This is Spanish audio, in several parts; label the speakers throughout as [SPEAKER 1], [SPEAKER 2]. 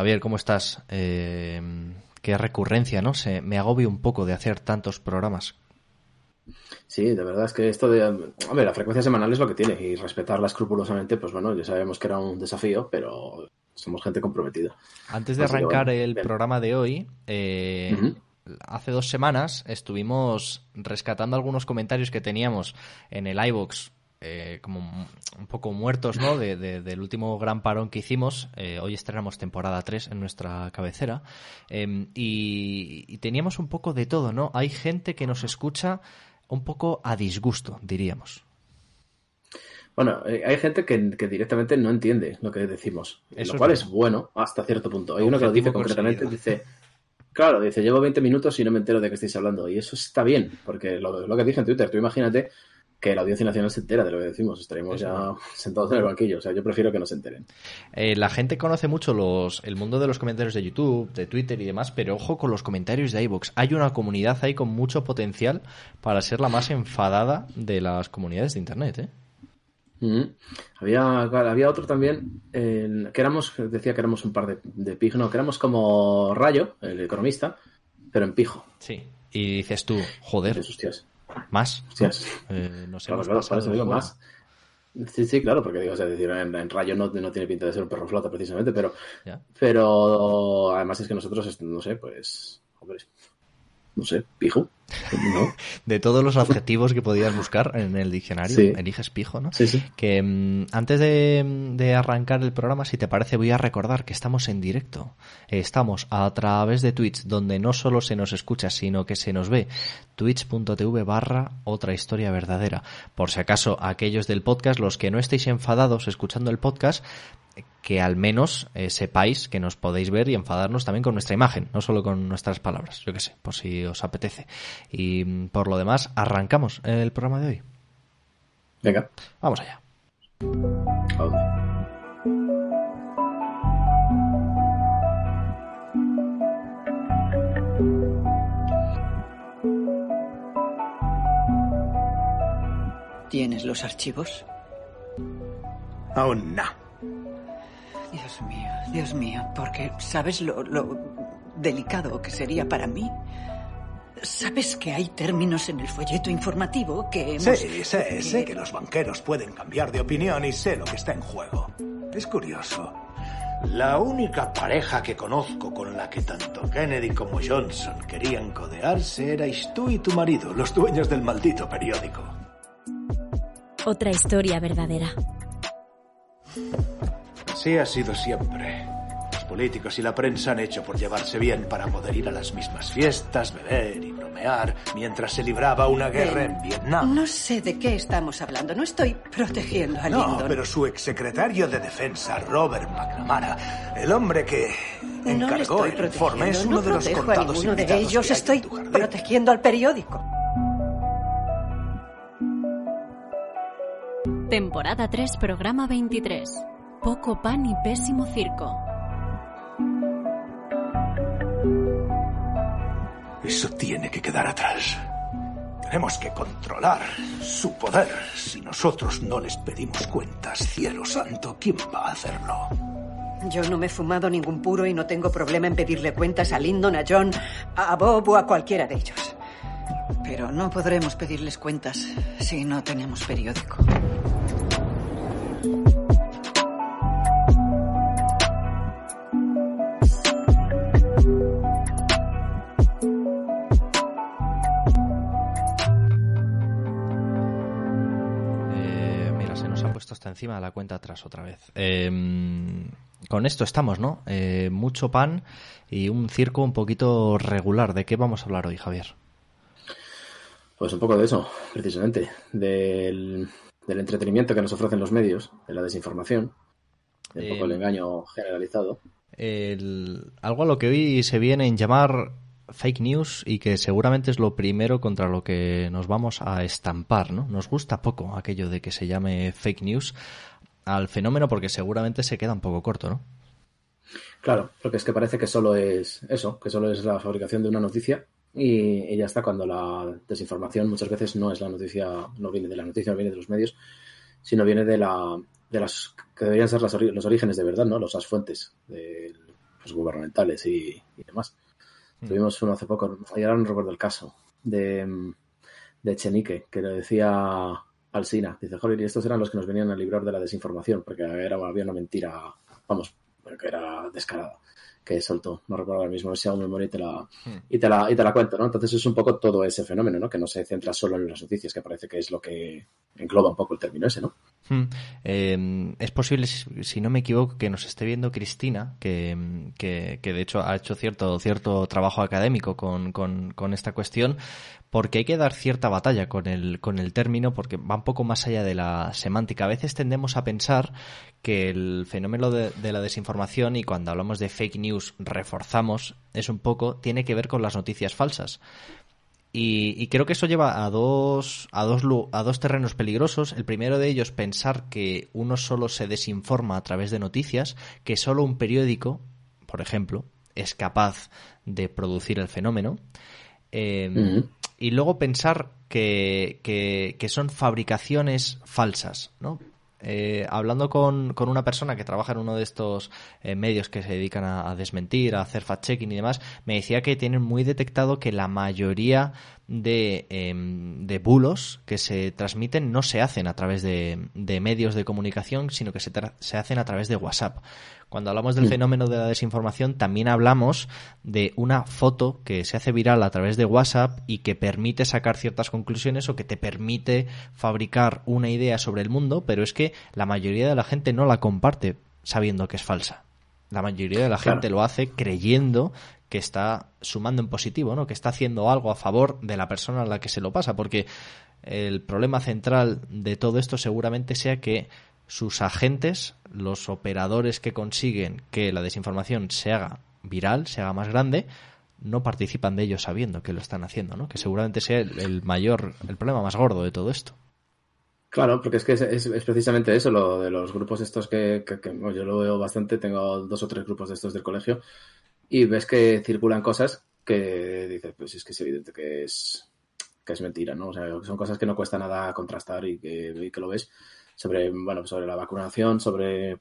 [SPEAKER 1] Javier, ¿cómo estás? Eh, qué recurrencia, ¿no? Se, me agobio un poco de hacer tantos programas.
[SPEAKER 2] Sí, de verdad es que esto de... Hombre, la frecuencia semanal es lo que tiene y respetarla escrupulosamente, pues bueno, ya sabemos que era un desafío, pero somos gente comprometida.
[SPEAKER 1] Antes de arrancar el programa de hoy, eh, hace dos semanas estuvimos rescatando algunos comentarios que teníamos en el iBox eh, como un poco muertos, ¿no? De, del último gran parón que hicimos. Eh, hoy estrenamos temporada 3 en nuestra cabecera. Em, y, teníamos un poco de todo, ¿no? Hay gente que nos escucha un poco a disgusto, diríamos.
[SPEAKER 2] Bueno, eh, hay gente que, directamente no entiende lo que decimos, lo cual es bueno hasta cierto punto. Hay uno que lo dice concretamente, dice, claro, dice, llevo 20 minutos y no me entero de qué estáis hablando. Y eso está bien, porque lo, lo que dije en Twitter, tú imagínate que la audiencia nacional se entera de lo que decimos. Estaremos ya sentados en el banquillo. O sea, yo prefiero que no se enteren.
[SPEAKER 1] Eh, la gente conoce mucho los, el mundo de los comentarios de YouTube, de Twitter y demás, pero ojo con los comentarios de iVoox. Hay una comunidad ahí con mucho potencial para ser la más enfadada de las comunidades de Internet, ¿eh?
[SPEAKER 2] había, había otro también que éramos, decía que éramos un par de, de pijos, no, que éramos como Rayo, el economista, pero en pijo.
[SPEAKER 1] Sí. Y dices tú, joder.
[SPEAKER 2] Hostias.
[SPEAKER 1] Más.
[SPEAKER 2] Eh, no sé, más. Sí, sí, claro, porque digo, decir, en, Rayo no, no, tiene pinta de ser un perro flota precisamente, pero, pero además es que nosotros, no sé, pues, hombre, no sé, pijo.
[SPEAKER 1] de todos los adjetivos que podías buscar en el diccionario, eliges pijo, ¿no?
[SPEAKER 2] Sí, sí.
[SPEAKER 1] Que mm, antes de, arrancar el programa, si te parece, voy a recordar que estamos en directo. estamos a través de Twitch, donde no solo se nos escucha, sino que se nos ve. Twitch.tv barra otra historia verdadera. Por si acaso, aquellos del podcast, los que no estéis enfadados escuchando el podcast, que al menos eh, sepáis que nos podéis ver y enfadarnos también con nuestra imagen, no solo con nuestras palabras, yo que sé, por si os apetece. Y por lo demás, arrancamos el programa de hoy.
[SPEAKER 2] Venga.
[SPEAKER 1] Vamos allá.
[SPEAKER 3] ¿Tienes los archivos?
[SPEAKER 4] Aún no.
[SPEAKER 3] Dios mío, Dios mío, porque ¿sabes lo, delicado que sería para mí? ¿Sabes que hay términos en el folleto informativo que hemos...
[SPEAKER 4] Sí, sé, sé que los banqueros pueden cambiar de opinión y sé lo que está en juego. Es curioso. La única pareja que conozco con la que tanto Kennedy como Johnson querían codearse erais tú y tu marido, los dueños del maldito periódico.
[SPEAKER 5] Otra historia verdadera.
[SPEAKER 4] Así ha sido siempre. Los políticos y la prensa han hecho por llevarse bien para poder ir a las mismas fiestas, beber y bromear mientras se libraba una guerra en Vietnam.
[SPEAKER 3] No sé de qué estamos hablando. No estoy protegiendo a
[SPEAKER 4] Lyndon. No, pero su exsecretario de defensa, Robert McNamara, el hombre que encargó el informe, es uno de los contados
[SPEAKER 3] a de ellos. Estoy protegiendo al periódico.
[SPEAKER 5] Temporada 3, programa 23. Poco pan y pésimo circo.
[SPEAKER 4] Eso tiene que quedar atrás. Tenemos que controlar su poder. Si nosotros no les pedimos cuentas, cielo santo, ¿quién va a hacerlo?
[SPEAKER 3] Yo no me he fumado ningún puro y no tengo problema en pedirle cuentas a Lyndon, a John, a Bob o a cualquiera de ellos. Pero no podremos pedirles cuentas si no tenemos periódico.
[SPEAKER 1] Encima de la cuenta atrás otra vez. Em, con esto estamos, ¿no? Eh, mucho pan y un circo un poquito regular. ¿De qué vamos a hablar hoy, Javier?
[SPEAKER 2] Pues un poco de eso, precisamente. Del, entretenimiento que nos ofrecen los medios, de la desinformación, un poco el engaño generalizado.
[SPEAKER 1] algo a lo que hoy se viene en llamar fake news y que seguramente es lo primero contra lo que nos vamos a estampar, ¿no? Nos gusta poco aquello de que se llame fake news al fenómeno porque seguramente se queda un poco corto, ¿no?
[SPEAKER 2] Claro, porque es que parece que solo es eso, que solo es la fabricación de una noticia y, ya está cuando la desinformación muchas veces no es la noticia, no viene de la noticia, no viene de los medios, sino viene de la de las que deberían ser los orígenes de verdad, ¿no? Las fuentes del pues, gubernamentales y, demás. Mm. Tuvimos uno hace poco, ahora no recuerdo el caso, de, de Chenique, que le decía Alsina, dice, joder, y estos eran los que nos venían a librar de la desinformación, porque era, había una mentira, vamos, que era descarada que soltó. No recuerdo ahora mismo, si hago memoria y te, la, hmm. y, te la, y te la cuento, ¿no? Entonces es un poco todo ese fenómeno, ¿no? Que no se centra solo en las noticias, que parece que es lo que engloba un poco el término ese, ¿no?
[SPEAKER 1] Hmm. Em, es posible, si no me equivoco, que nos esté viendo Cristina, que, que, que de hecho ha hecho cierto, cierto trabajo académico con, con, con esta cuestión, porque hay que dar cierta batalla con el, con el término, porque va un poco más allá de la semántica. A veces tendemos a pensar que el fenómeno de, la desinformación y cuando hablamos de fake news reforzamos, es un poco, tiene que ver con las noticias falsas. Y, creo que eso lleva a dos, a, dos, a dos terrenos peligrosos. El primero de ellos, pensar que uno solo se desinforma a través de noticias, que solo un periódico, por ejemplo, es capaz de producir el fenómeno. Eh, y luego pensar que, que, son fabricaciones falsas, ¿no? Eh, hablando con, con, una persona que trabaja en uno de estos eh, medios que se dedican a, desmentir, a hacer fact-checking y demás, me decía que tienen muy detectado que la mayoría de, em, de bulos que se transmiten no se hacen a través de, de medios de comunicación, sino que se, se hacen a través de WhatsApp. Cuando hablamos del fenómeno de la desinformación, también hablamos de una foto que se hace viral a través de WhatsApp y que permite sacar ciertas conclusiones o que te permite fabricar una idea sobre el mundo, pero es que la mayoría de la gente no la comparte sabiendo que es falsa. La mayoría de la gente lo hace creyendo que está sumando en positivo, ¿no? Que está haciendo algo a favor de la persona a la que se lo pasa, porque el problema central de todo esto seguramente sea que sus agentes, los operadores que consiguen que la desinformación se haga viral, se haga más grande, no participan de ello sabiendo que lo están haciendo, ¿no? Que seguramente sea el, mayor, el problema más gordo de todo esto.
[SPEAKER 2] Claro, porque es que es, precisamente eso, lo de los grupos estos que, yo lo veo bastante, tengo dos o tres grupos de estos del colegio, y ves que circulan cosas que dices, pues es que es evidente que es, que es mentira, ¿no? O sea, son cosas que no cuesta nada contrastar y que, y que lo ves sobre, bueno, sobre la vacunación, sobre,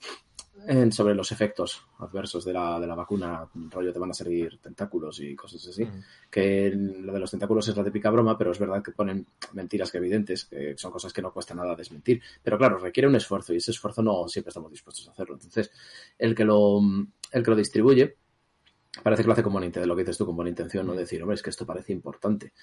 [SPEAKER 2] sobre los efectos adversos de la, de la vacuna, rollo te van a salir tentáculos y cosas así. Que lo de los tentáculos es la típica broma, pero es verdad que ponen mentiras que evidentes, que son cosas que no cuesta nada desmentir. Pero claro, requiere un esfuerzo y ese esfuerzo no siempre estamos dispuestos a hacerlo. Entonces, el que lo, el que lo distribuye, parece que lo hace con buena intención, lo que dices tú, con buena intención, no decir, hombre, es que esto parece importante.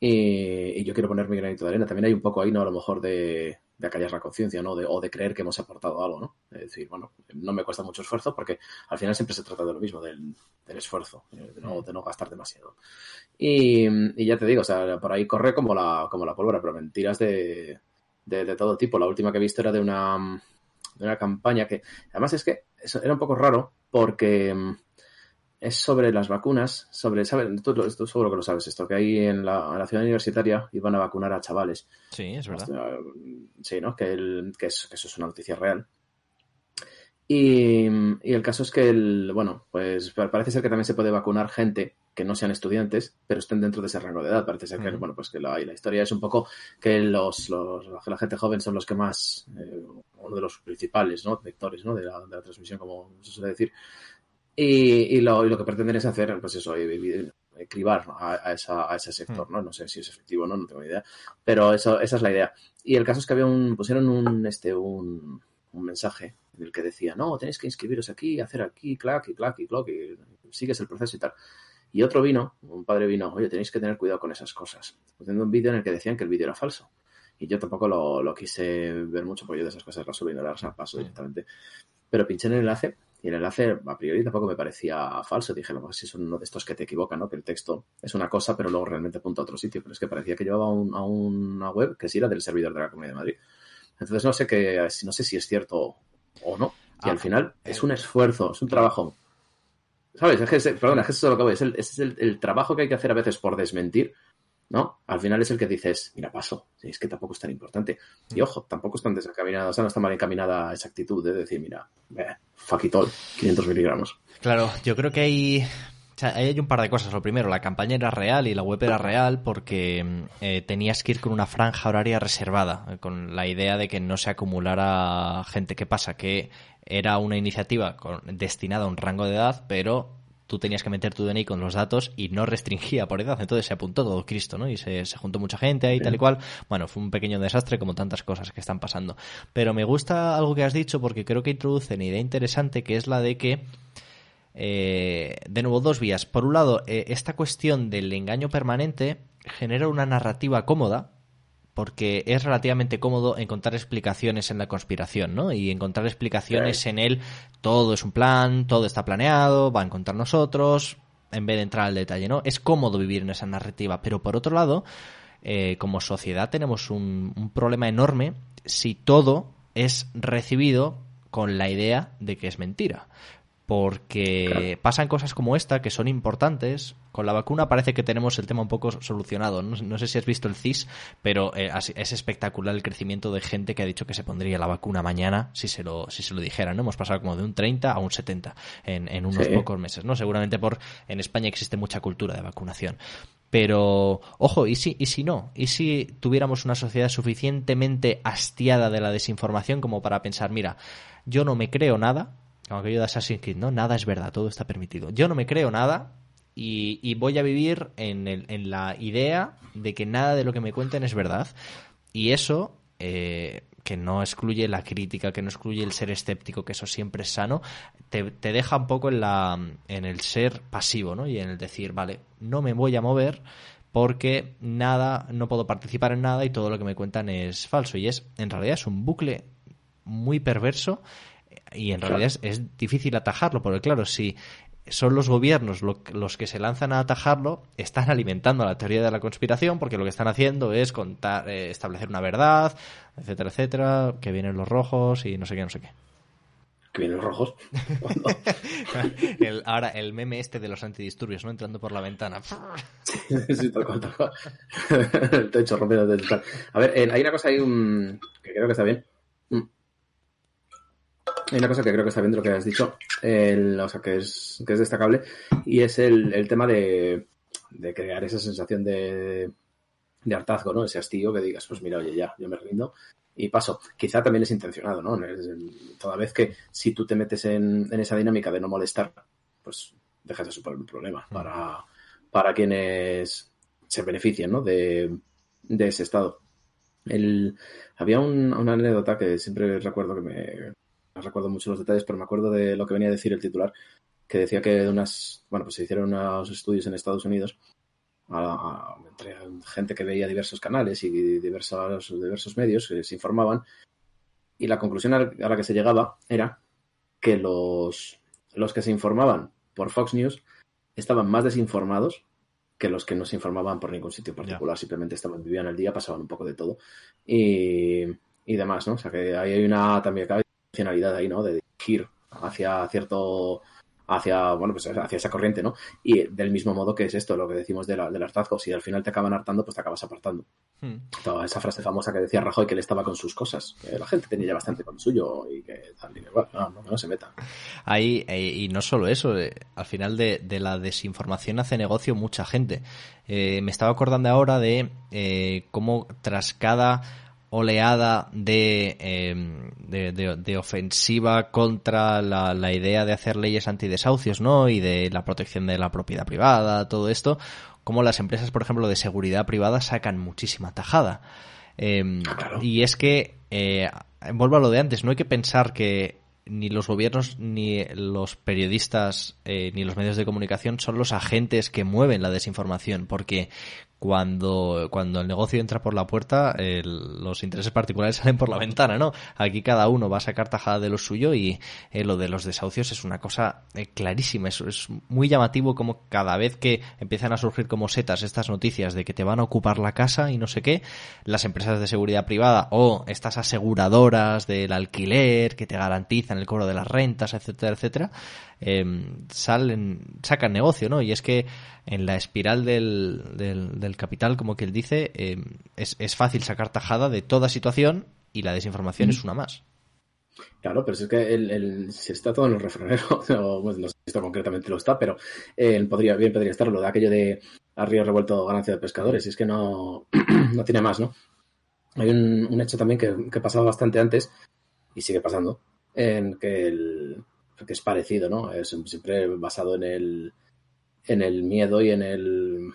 [SPEAKER 2] Y, y, yo quiero poner mi granito de arena. También hay un poco ahí, ¿no? A lo mejor de, de acallar la conciencia, ¿no? De, o de creer que hemos aportado algo, ¿no? Es decir, bueno, no me cuesta mucho esfuerzo porque al final siempre se trata de lo mismo, del, esfuerzo, de no, de no, gastar demasiado. Y, y, ya te digo, o sea, por ahí corre como la, como la pólvora, pero mentiras de, de, todo tipo. La última que he visto era de una, de una campaña que, además es que eso era un poco raro porque es sobre las vacunas, sobre, ¿sabes? Tú, tú, seguro que lo sabes esto, que ahí en la, ciudad universitaria iban a vacunar a chavales.
[SPEAKER 1] Sí, es verdad.
[SPEAKER 2] Sí, ¿no? Que, el, que, eso es una noticia real. Y, y, el caso es que, el, bueno, pues parece ser que también se puede vacunar gente que no sean estudiantes, pero estén dentro de ese rango de edad. Parece ser que, bueno, pues que la, la, historia es un poco que los, los, la gente joven son los que más, eh, uno de los principales, ¿no? Vectores, ¿no? De la, de la transmisión, como se suele decir. Y, y, lo, y, lo, que pretenden es hacer, pues eso, cribar a, esa, a ese sector, ¿no? No sé si es efectivo o no, no tengo idea. Pero eso, esa es la idea. Y el caso es que había un, pusieron un, este, un, un mensaje en el que decía, no, tenéis que inscribiros aquí, hacer aquí, clac, y clac, y clac, y sigues el proceso y tal. Y otro vino, un padre vino, oye, tenéis que tener cuidado con esas cosas. Poniendo un vídeo en el que decían que el vídeo era falso. Y yo tampoco lo, lo quise ver mucho, porque yo de esas cosas las suelo ignorar, o sea, paso directamente. Pero pinché en el enlace y el enlace a priori tampoco me parecía falso. Dije, no, si son uno de estos que te equivocan, ¿no? Que el texto es una cosa, pero luego realmente apunta a otro sitio. Pero es que parecía que llevaba a una web que sí era del servidor de la Comunidad de Madrid. Entonces no sé que, no sé si es cierto o no. Y al ah, final es un esfuerzo, es un trabajo. ¿Sabes? Es que, perdona, es que eso es lo que voy. Es, el, es el, trabajo que hay que hacer a veces por desmentir ¿no? Al final es el que dices, mira, paso, es que tampoco es tan importante. Y ojo, tampoco es tan desencaminada, o sea, no está mal encaminada esa actitud de decir, mira, eh, fuck it all, 500 miligramos.
[SPEAKER 1] Claro, yo creo que hay, hay un par de cosas. Lo primero, la campaña era real y la web era real porque eh, tenías que ir con una franja horaria reservada, eh, con la idea de que no se acumulara gente. ¿Qué pasa? Que era una iniciativa destinada a un rango de edad, pero tú tenías que meter tu DNI con los datos y no restringía por edad. Entonces se apuntó todo Cristo, ¿no? Y se, juntó mucha gente ahí, tal y cual. Bueno, fue un pequeño desastre como tantas cosas que están pasando. Pero me gusta algo que has dicho porque creo que introduce una idea interesante que es la de que eh, de nuevo, dos vías. Por un lado, eh, esta cuestión del engaño permanente genera una narrativa cómoda, porque es relativamente cómodo encontrar explicaciones en la conspiración, ¿no? Y encontrar explicaciones en él, todo es un plan, todo está planeado, va a encontrar nosotros, en vez de entrar al detalle, ¿no? Es cómodo vivir en esa narrativa, pero por otro lado, eh, como sociedad tenemos un problema enorme si todo es recibido con la idea de que es mentira porque pasan cosas como esta que son importantes. Con la vacuna parece que tenemos el tema un poco solucionado. No, sé si has visto el CIS, pero eh, es espectacular el crecimiento de gente que ha dicho que se pondría la vacuna mañana si se lo, si se lo dijeran. ¿no? Hemos pasado como de un 30 a un 70 en, en unos pocos meses. ¿no? Seguramente por en España existe mucha cultura de vacunación. Pero, ojo, ¿y si, ¿y si no? ¿Y si tuviéramos una sociedad suficientemente hastiada de la desinformación como para pensar, mira, yo no me creo nada, como aquello de Assassin's Creed, ¿no? Nada es verdad, todo está permitido. Yo no me creo nada y, voy a vivir en, el, en, la idea de que nada de lo que me cuenten es verdad. Y eso, eh, que no excluye la crítica, que no excluye el ser escéptico, que eso siempre es sano, te, te, deja un poco en, la, en el ser pasivo, ¿no? Y en el decir, vale, no me voy a mover porque nada, no puedo participar en nada y todo lo que me cuentan es falso. Y es, en realidad, es un bucle muy perverso y en realidad es, difícil atajarlo, porque claro, si son los gobiernos los que se lanzan a atajarlo, están alimentando la teoría de la conspiración, porque lo que están haciendo es contar, eh, establecer una verdad, etcétera, etcétera, que vienen los rojos y no sé qué, no sé qué.
[SPEAKER 2] Que vienen los rojos.
[SPEAKER 1] ahora, el meme este de los antidisturbios, ¿no? Entrando por la ventana.
[SPEAKER 2] sí, tal cual. el techo rompiendo el A ver, hay una cosa ahí un... que creo que está bien hay una cosa que creo que está bien de lo que has dicho, o sea, que es, que es destacable, y es el, tema de, crear esa sensación de, de, hartazgo, ¿no? Ese hastío que digas, pues mira, oye, ya, yo me rindo y paso. Quizá también es intencionado, ¿no? Toda vez que si tú te metes en, esa dinámica de no molestar, pues dejas de suponer un problema mm. para, para quienes se benefician, ¿no? De, de ese estado. El, había una anécdota que siempre recuerdo que me, no recuerdo mucho los detalles, pero me acuerdo de lo que venía a decir el titular, que decía que unas, bueno, pues se hicieron unos estudios en Estados Unidos entre gente que veía diversos canales y diversos, diversos medios que se informaban y la conclusión a la que se llegaba era que los, los que se informaban por Fox News estaban más desinformados que los que no se informaban por ningún sitio particular, simplemente estaban, vivían el día, pasaban un poco de todo y, y demás, ¿no? O sea que ahí hay una también ahí, ¿no? De ir hacia cierto hacia bueno pues hacia esa corriente no y del mismo modo que es esto lo que decimos de del hartazgo si al final te acaban hartando pues te acabas apartando. Hmm. Toda esa frase famosa que decía Rajoy que él estaba con sus cosas la gente tenía ya bastante con suyo y que no, se meta.
[SPEAKER 1] Ahí eh, y no solo eso eh, al final de, la desinformación hace negocio mucha gente. Eh, me estaba acordando ahora de cómo tras cada oleada em, de, de, ofensiva contra la, idea de hacer leyes antidesahucios, ¿no? Y de la protección de la propiedad privada, todo esto, como las empresas, por ejemplo, de seguridad privada sacan muchísima tajada. Em, ah, y es que, eh, vuelvo a lo de antes, no hay que pensar que ni los gobiernos, ni los periodistas, eh, ni los medios de comunicación son los agentes que mueven la desinformación, porque cuando, cuando el negocio entra por la puerta, los intereses particulares salen por la ventana, ¿no? Aquí cada uno va a sacar tajada de lo suyo y eh, lo de los desahucios es una cosa eh, clarísima. Es, es muy llamativo como cada vez que empiezan a surgir como setas estas noticias de que te van a ocupar la casa y no sé qué, las empresas de seguridad privada o estas aseguradoras del alquiler que te garantizan el cobro de las rentas, etcétera, etcétera, Em, salen, sacan negocio, ¿no? Y es que en la espiral del, del, capital, como que él dice, em, es, es, fácil sacar tajada de toda situación y la desinformación es una más.
[SPEAKER 2] Claro, pero es que el, se está todo en el refranero, no, sé si esto concretamente lo está, pero eh, podría, bien podría estar lo de aquello de a río revuelto ganancia de pescadores, y es que no, no tiene más, ¿no? Hay un, hecho también que, que pasaba bastante antes, y sigue pasando, en que el, que es parecido, ¿no? Es siempre basado en el, en el miedo y en el...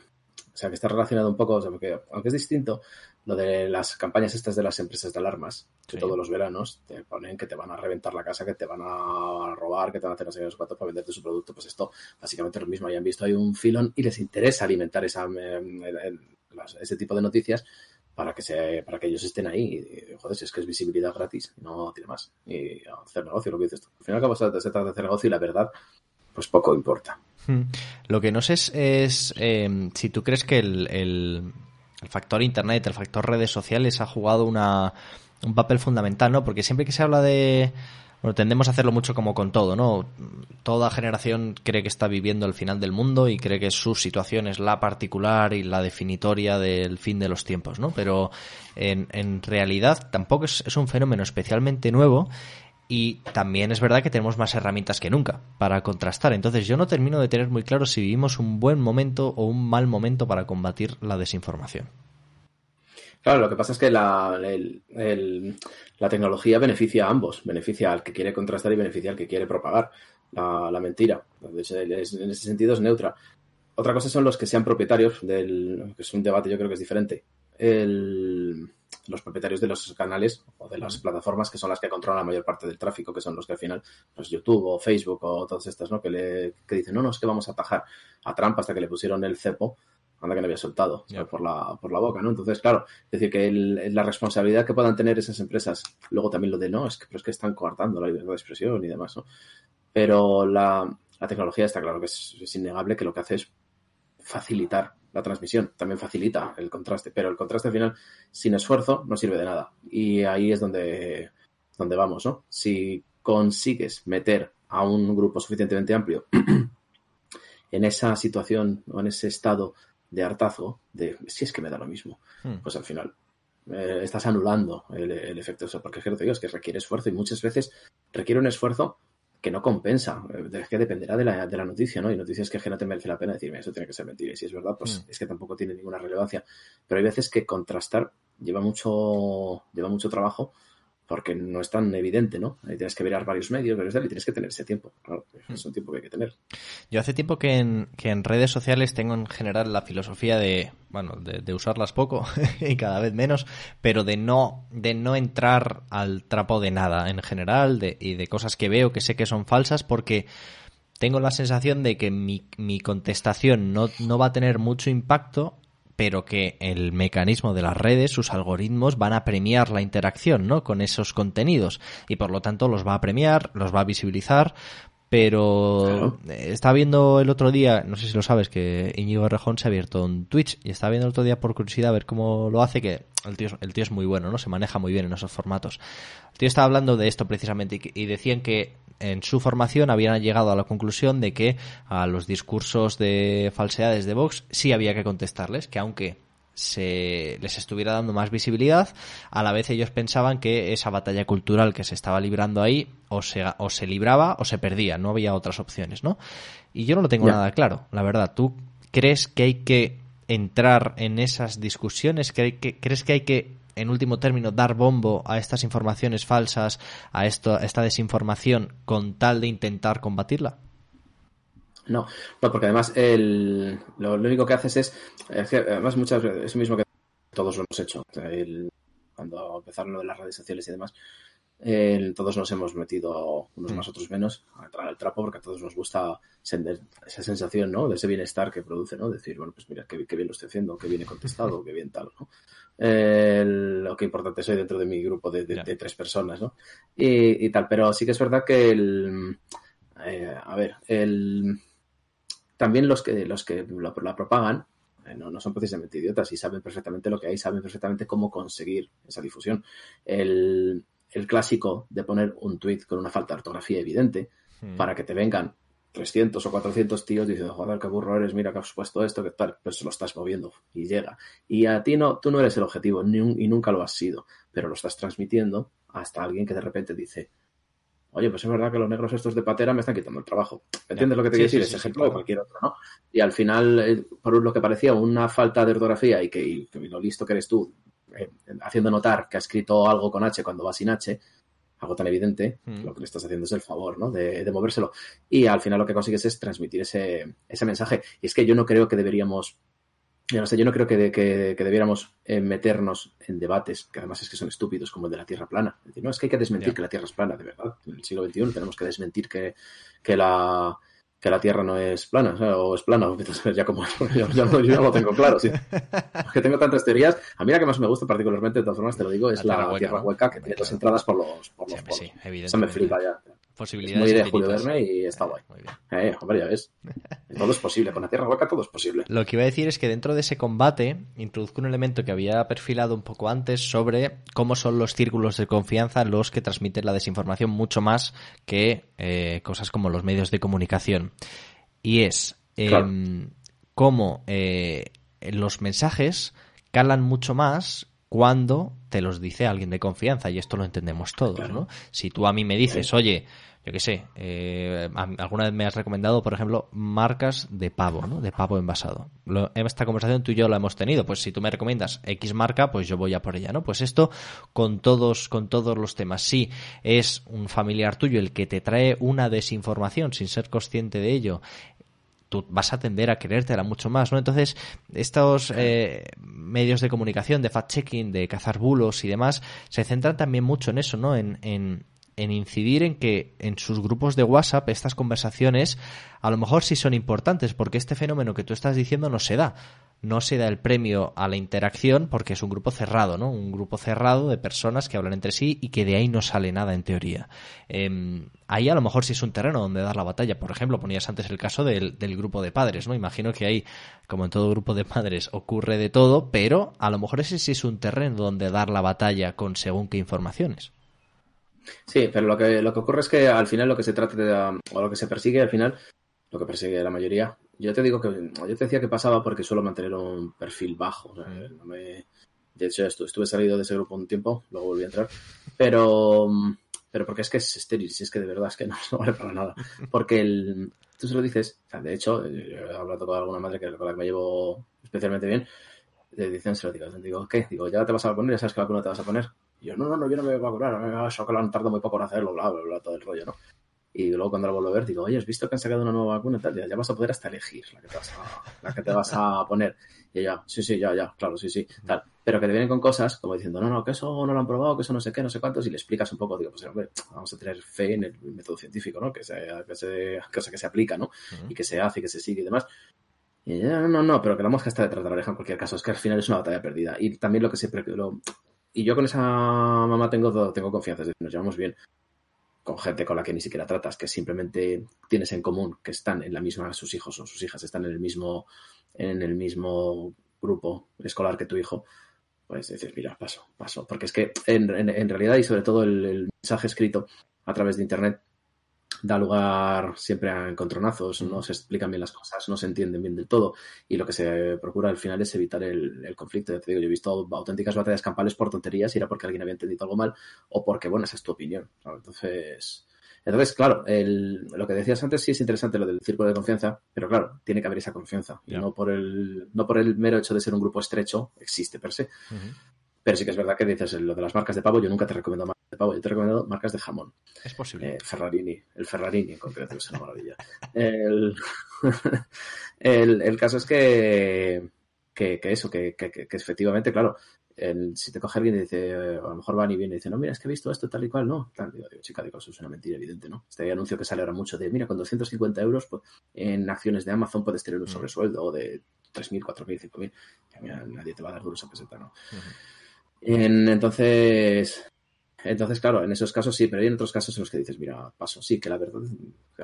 [SPEAKER 2] O sea, que está relacionado un poco, o sea, porque aunque es distinto, lo de las campañas estas de las empresas de alarmas, que todos los veranos te ponen que te van a reventar la casa, que te van a robar, que te van a hacer los cuatro para venderte su producto, pues esto básicamente es lo mismo. Hayan visto hay un filón y les interesa alimentar esa, em, ese tipo de noticias para que se, para que ellos estén ahí. Y, joder, si es que es visibilidad gratis, no tiene más. Y hacer negocio, lo que dices tú. Al final, se trata de hacer negocio y la verdad, pues poco importa.
[SPEAKER 1] Hmm. Lo que no sé es, em, si tú crees que el el factor Internet, el factor redes sociales ha jugado una, un papel fundamental, ¿no? Porque siempre que se habla de... Bueno, tendemos a hacerlo mucho como con todo, ¿no? Toda generación cree que está viviendo el final del mundo y cree que su situación es la particular y la definitoria del fin de los tiempos, ¿no? Pero en, en realidad tampoco es, es un fenómeno especialmente nuevo y también es verdad que tenemos más herramientas que nunca para contrastar. Entonces yo no termino de tener muy claro si vivimos un buen momento o un mal momento para combatir la desinformación.
[SPEAKER 2] Claro, lo que pasa es que la, la tecnología beneficia a ambos. Beneficia al que quiere contrastar y beneficia al que quiere propagar la, mentira. en ese sentido es neutra. Otra cosa son los que sean propietarios del... que es un debate yo creo que es diferente. El los propietarios de los canales o de las plataformas que son las que controlan la mayor parte del tráfico, que son los que al final, pues YouTube o Facebook o todas estas, ¿no? Que, le, que dicen, no, no, es que vamos a atajar a Trump hasta que le pusieron el cepo, anda que no había soltado por, la, por la boca, ¿no? Entonces, claro, es decir, que la responsabilidad que puedan tener esas empresas, luego también lo de, no, es que, pero es que están coartando la libertad de expresión y demás, ¿no? Pero la, tecnología está claro que es innegable que lo que hace es facilitar la transmisión, también facilita el contraste, pero el contraste al final, sin esfuerzo, no sirve de nada. Y ahí es donde, donde vamos, ¿no? Si consigues meter a un grupo suficientemente amplio en esa situación o en ese estado de hartazgo, de si es que me da lo mismo, hmm. pues al final eh, estás anulando el, efecto. Eso, porque es que, digo, es que requiere esfuerzo y muchas veces requiere un esfuerzo que no compensa, es que dependerá de la, de la noticia, ¿no? Y noticias que, que no te merece la pena decirme, eso tiene que ser mentira. Y si es verdad, pues mm. es que tampoco tiene ninguna relevancia. Pero hay veces que contrastar lleva mucho, lleva mucho trabajo porque no es tan evidente, ¿no? Ahí tienes que mirar varios medios, varios y tienes que tener ese tiempo. Claro, es un tiempo que hay que tener.
[SPEAKER 1] Yo hace tiempo que en, que en redes sociales tengo en general la filosofía de, bueno, de, usarlas poco y cada vez menos, pero de no, de no entrar al trapo de nada en general de, y de cosas que veo que sé que son falsas porque tengo la sensación de que mi, mi contestación no, no va a tener mucho impacto pero que el mecanismo de las redes, sus algoritmos van a premiar la interacción, ¿no? Con esos contenidos y por lo tanto los va a premiar, los va a visibilizar, pero estaba viendo el otro día, no sé si lo sabes, que Íñigo Rejón se ha abierto un Twitch y estaba viendo el otro día por curiosidad a ver cómo lo hace, que el tío, el tío es muy bueno, ¿no? Se maneja muy bien en esos formatos. El tío estaba hablando de esto precisamente y decían que en su formación habían llegado a la conclusión de que a los discursos de falsedades de Vox sí había que contestarles, que aunque se les estuviera dando más visibilidad, a la vez ellos pensaban que esa batalla cultural que se estaba librando ahí o se, o se libraba o se perdía, no había otras opciones, ¿no? Y yo no lo tengo nada claro, la verdad. ¿Tú crees que hay que entrar en esas discusiones? ¿Crees que hay que en último término, dar bombo a estas informaciones falsas, a, esto, a esta desinformación, con tal de intentar combatirla?
[SPEAKER 2] No, no porque además el, lo, único que haces es, además muchas veces, eso mismo que todos lo hemos hecho, cuando empezaron lo de las redes sociales y demás, todos nos hemos metido, unos mm. más, otros menos, a entrar al trapo porque a todos nos gusta esa sensación, ¿no? De ese bienestar que produce, ¿no? Decir, bueno, pues mira, qué, bien lo estoy haciendo, qué bien he contestado, qué bien tal, ¿no? Lo que importante soy dentro de mi grupo de, tres personas, ¿no? Y, tal, pero sí que es verdad que el... Eh, a ver, el... También los que, los que la propagan, eh, no, no, son precisamente idiotas y saben perfectamente lo que hay, saben perfectamente cómo conseguir esa difusión. El, el clásico de poner un tweet con una falta de ortografía evidente hmm. para que te vengan 300 o 400 tíos diciendo, joder, qué burro eres, mira que has puesto esto, que tal, pues lo estás moviendo y llega. Y a ti no, tú no eres el objetivo ni y nunca lo has sido, pero lo estás transmitiendo hasta alguien que de repente dice, oye, pues es verdad que los negros estos de patera me están quitando el trabajo. ¿Entiendes lo que te quiero decir? Ese ejemplo o cualquier otro, ¿no? Y al final, eh, por lo que parecía una falta de ortografía y que y lo listo que eres tú, eh, haciendo notar que ha escrito algo con H cuando va sin H, algo tan evidente, mm. lo que le estás haciendo es el favor, ¿no? De, de, movérselo. Y al final lo que consigues es transmitir ese, ese mensaje. Y es que yo no creo que deberíamos yo no, sé, yo no creo que, que, debiéramos eh, meternos en debates, que además es que son estúpidos, como el de la Tierra plana. Es decir, no, es que hay que desmentir que la Tierra es plana, de verdad. En el siglo XXI tenemos que desmentir que, que la, que la Tierra no es plana, o, es plana, ya como yo, ya lo tengo claro, sí. que tengo tantas teorías. A mí la que más me gusta particularmente, de todas formas, te lo digo, es la, Tierra, hueca, que tiene dos entradas por los, por los polos. Eso me flipa ya
[SPEAKER 1] posibilidades.
[SPEAKER 2] muy de Julio Verne y está guay. Muy bien. Eh, hombre, ya ves. Todo es posible. Con la Tierra hueca todo es posible.
[SPEAKER 1] Lo que iba a decir es que dentro de ese combate introduzco un elemento que había perfilado un poco antes sobre cómo son los círculos de confianza los que transmiten la desinformación mucho más que eh, cosas como los medios de comunicación. Y es em, cómo eh, los mensajes calan mucho más cuando te los dice alguien de confianza y esto lo entendemos todos, ¿no? Si tú a mí me dices, oye, yo qué sé, eh, alguna vez me has recomendado, por ejemplo, marcas de pavo, ¿no? De pavo envasado. en esta conversación tú y yo la hemos tenido. Pues si tú me recomiendas X marca, pues yo voy a por ella, ¿no? Pues esto con todos, con todos los temas. Si es un familiar tuyo el que te trae una desinformación sin ser consciente de ello, tú vas a tender a querértela mucho más, ¿no? Entonces, estos eh, medios de comunicación, de fact-checking, de cazar bulos y demás, se centran también mucho en eso, ¿no? En, en incidir en que en sus grupos de WhatsApp estas conversaciones a lo mejor sí son importantes porque este fenómeno que tú estás diciendo no se da. No se da el premio a la interacción porque es un grupo cerrado, ¿no? Un grupo cerrado de personas que hablan entre sí y que de ahí no sale nada en teoría. Em, ahí a lo mejor sí es un terreno donde dar la batalla. Por ejemplo, ponías antes el caso del, del grupo de padres, ¿no? Imagino que ahí, como en todo grupo de padres, ocurre de todo, pero a lo mejor ese sí es un terreno donde dar la batalla con según qué informaciones.
[SPEAKER 2] Sí, pero lo que, lo que ocurre es que al final lo que se trata de, o lo que se persigue al final, lo que persigue la mayoría, yo te digo que, yo te decía que pasaba porque suelo mantener un perfil bajo. de hecho, estuve salido de ese grupo un tiempo, luego volví a entrar, pero, pero porque es que es estéril, si es que de verdad es que no, vale para nada. Porque el, tú se lo dices, de hecho, he hablado con alguna madre que, con la que me llevo especialmente bien, le dicen, se lo digo, digo, ¿qué? Digo, ya te vas a poner, ya sabes qué vacuna te vas a poner. Y yo, no, no, no, yo no me voy a me eso que lo han tardado muy poco en hacerlo, bla, bla, bla, todo el rollo, ¿no? Y luego cuando lo vuelvo a ver, digo, oye, ¿has visto que han sacado una nueva vacuna y tal? Ya, vas a poder hasta elegir la que te vas a, la que te vas a poner. Y ya, sí, sí, ya, ya, claro, sí, sí, tal. Pero que te vienen con cosas como diciendo, no, no, que eso no lo han probado, que eso no sé qué, no sé cuántos, y le explicas un poco, digo, pues hombre, vamos a tener fe en el método científico, ¿no? Que se, que se, que se aplica, ¿no? Y que se hace, y que se sigue y demás. Y ya, no, no, pero que la mosca está detrás de la oreja en cualquier caso, es que al final es una batalla perdida. Y también lo que se, lo, y yo con esa mamá tengo, tengo confianza, nos llevamos bien con gente con la que ni siquiera tratas, que simplemente tienes en común, que están en la misma, sus hijos o sus hijas están en el mismo, en el mismo grupo escolar que tu hijo, pues decir, mira, paso, paso. Porque es que en, en, realidad y sobre todo el mensaje escrito a través de Internet da lugar siempre a encontronazos, no se explican bien las cosas, no se entienden bien del todo y lo que se procura al final es evitar el, conflicto. te digo, yo he visto auténticas batallas campales por tonterías y era porque alguien había entendido algo mal o porque, bueno, esa es tu opinión. Entonces, entonces, claro, lo que decías antes sí es interesante lo del círculo de confianza, pero claro, tiene que haber esa confianza. Y no por el, no por el mero hecho de ser un grupo estrecho, existe per se. Pero sí que es verdad que dices lo de las marcas de pavo, yo nunca te recomiendo marcas de pavo, yo te recomiendo marcas de jamón.
[SPEAKER 1] Es posible.
[SPEAKER 2] Eh, Ferrarini, el Ferrarini en concreto, es una maravilla. El, el, caso es que, que, eso, que, que, efectivamente, claro, si te coge alguien y dice, a lo mejor van y viene y dice, no, mira, es que he visto esto tal y cual, no, tal, digo, chica, digo, eso es una mentira evidente, ¿no? Este anuncio que sale ahora mucho de, mira, con 250 euros pues, en acciones de Amazon puedes tener un mm. sobresueldo o de 3.000, 4.000, 5.000, nadie te va a dar duro esa peseta, ¿no? Entonces, entonces, claro, en esos casos sí, pero hay en otros casos en los que dices, mira, paso, sí, que la verdad,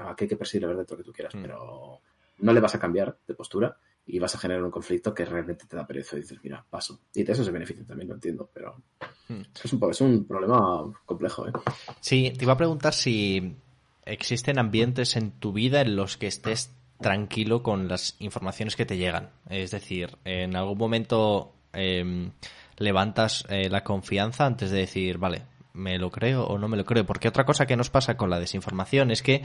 [SPEAKER 2] aquí hay que perseguir la verdad de lo que tú quieras, mm. pero no le vas a cambiar de postura y vas a generar un conflicto que realmente te da pereza y dices, mira, paso. Y de eso se beneficia también, lo entiendo, pero mm. es, un, es un problema complejo. ¿eh?
[SPEAKER 1] Sí, te iba a preguntar si existen ambientes en tu vida en los que estés tranquilo con las informaciones que te llegan. Es decir, en algún momento em, levantas eh, la confianza antes de decir, vale, me lo creo o no me lo creo. Porque otra cosa que nos pasa con la desinformación es que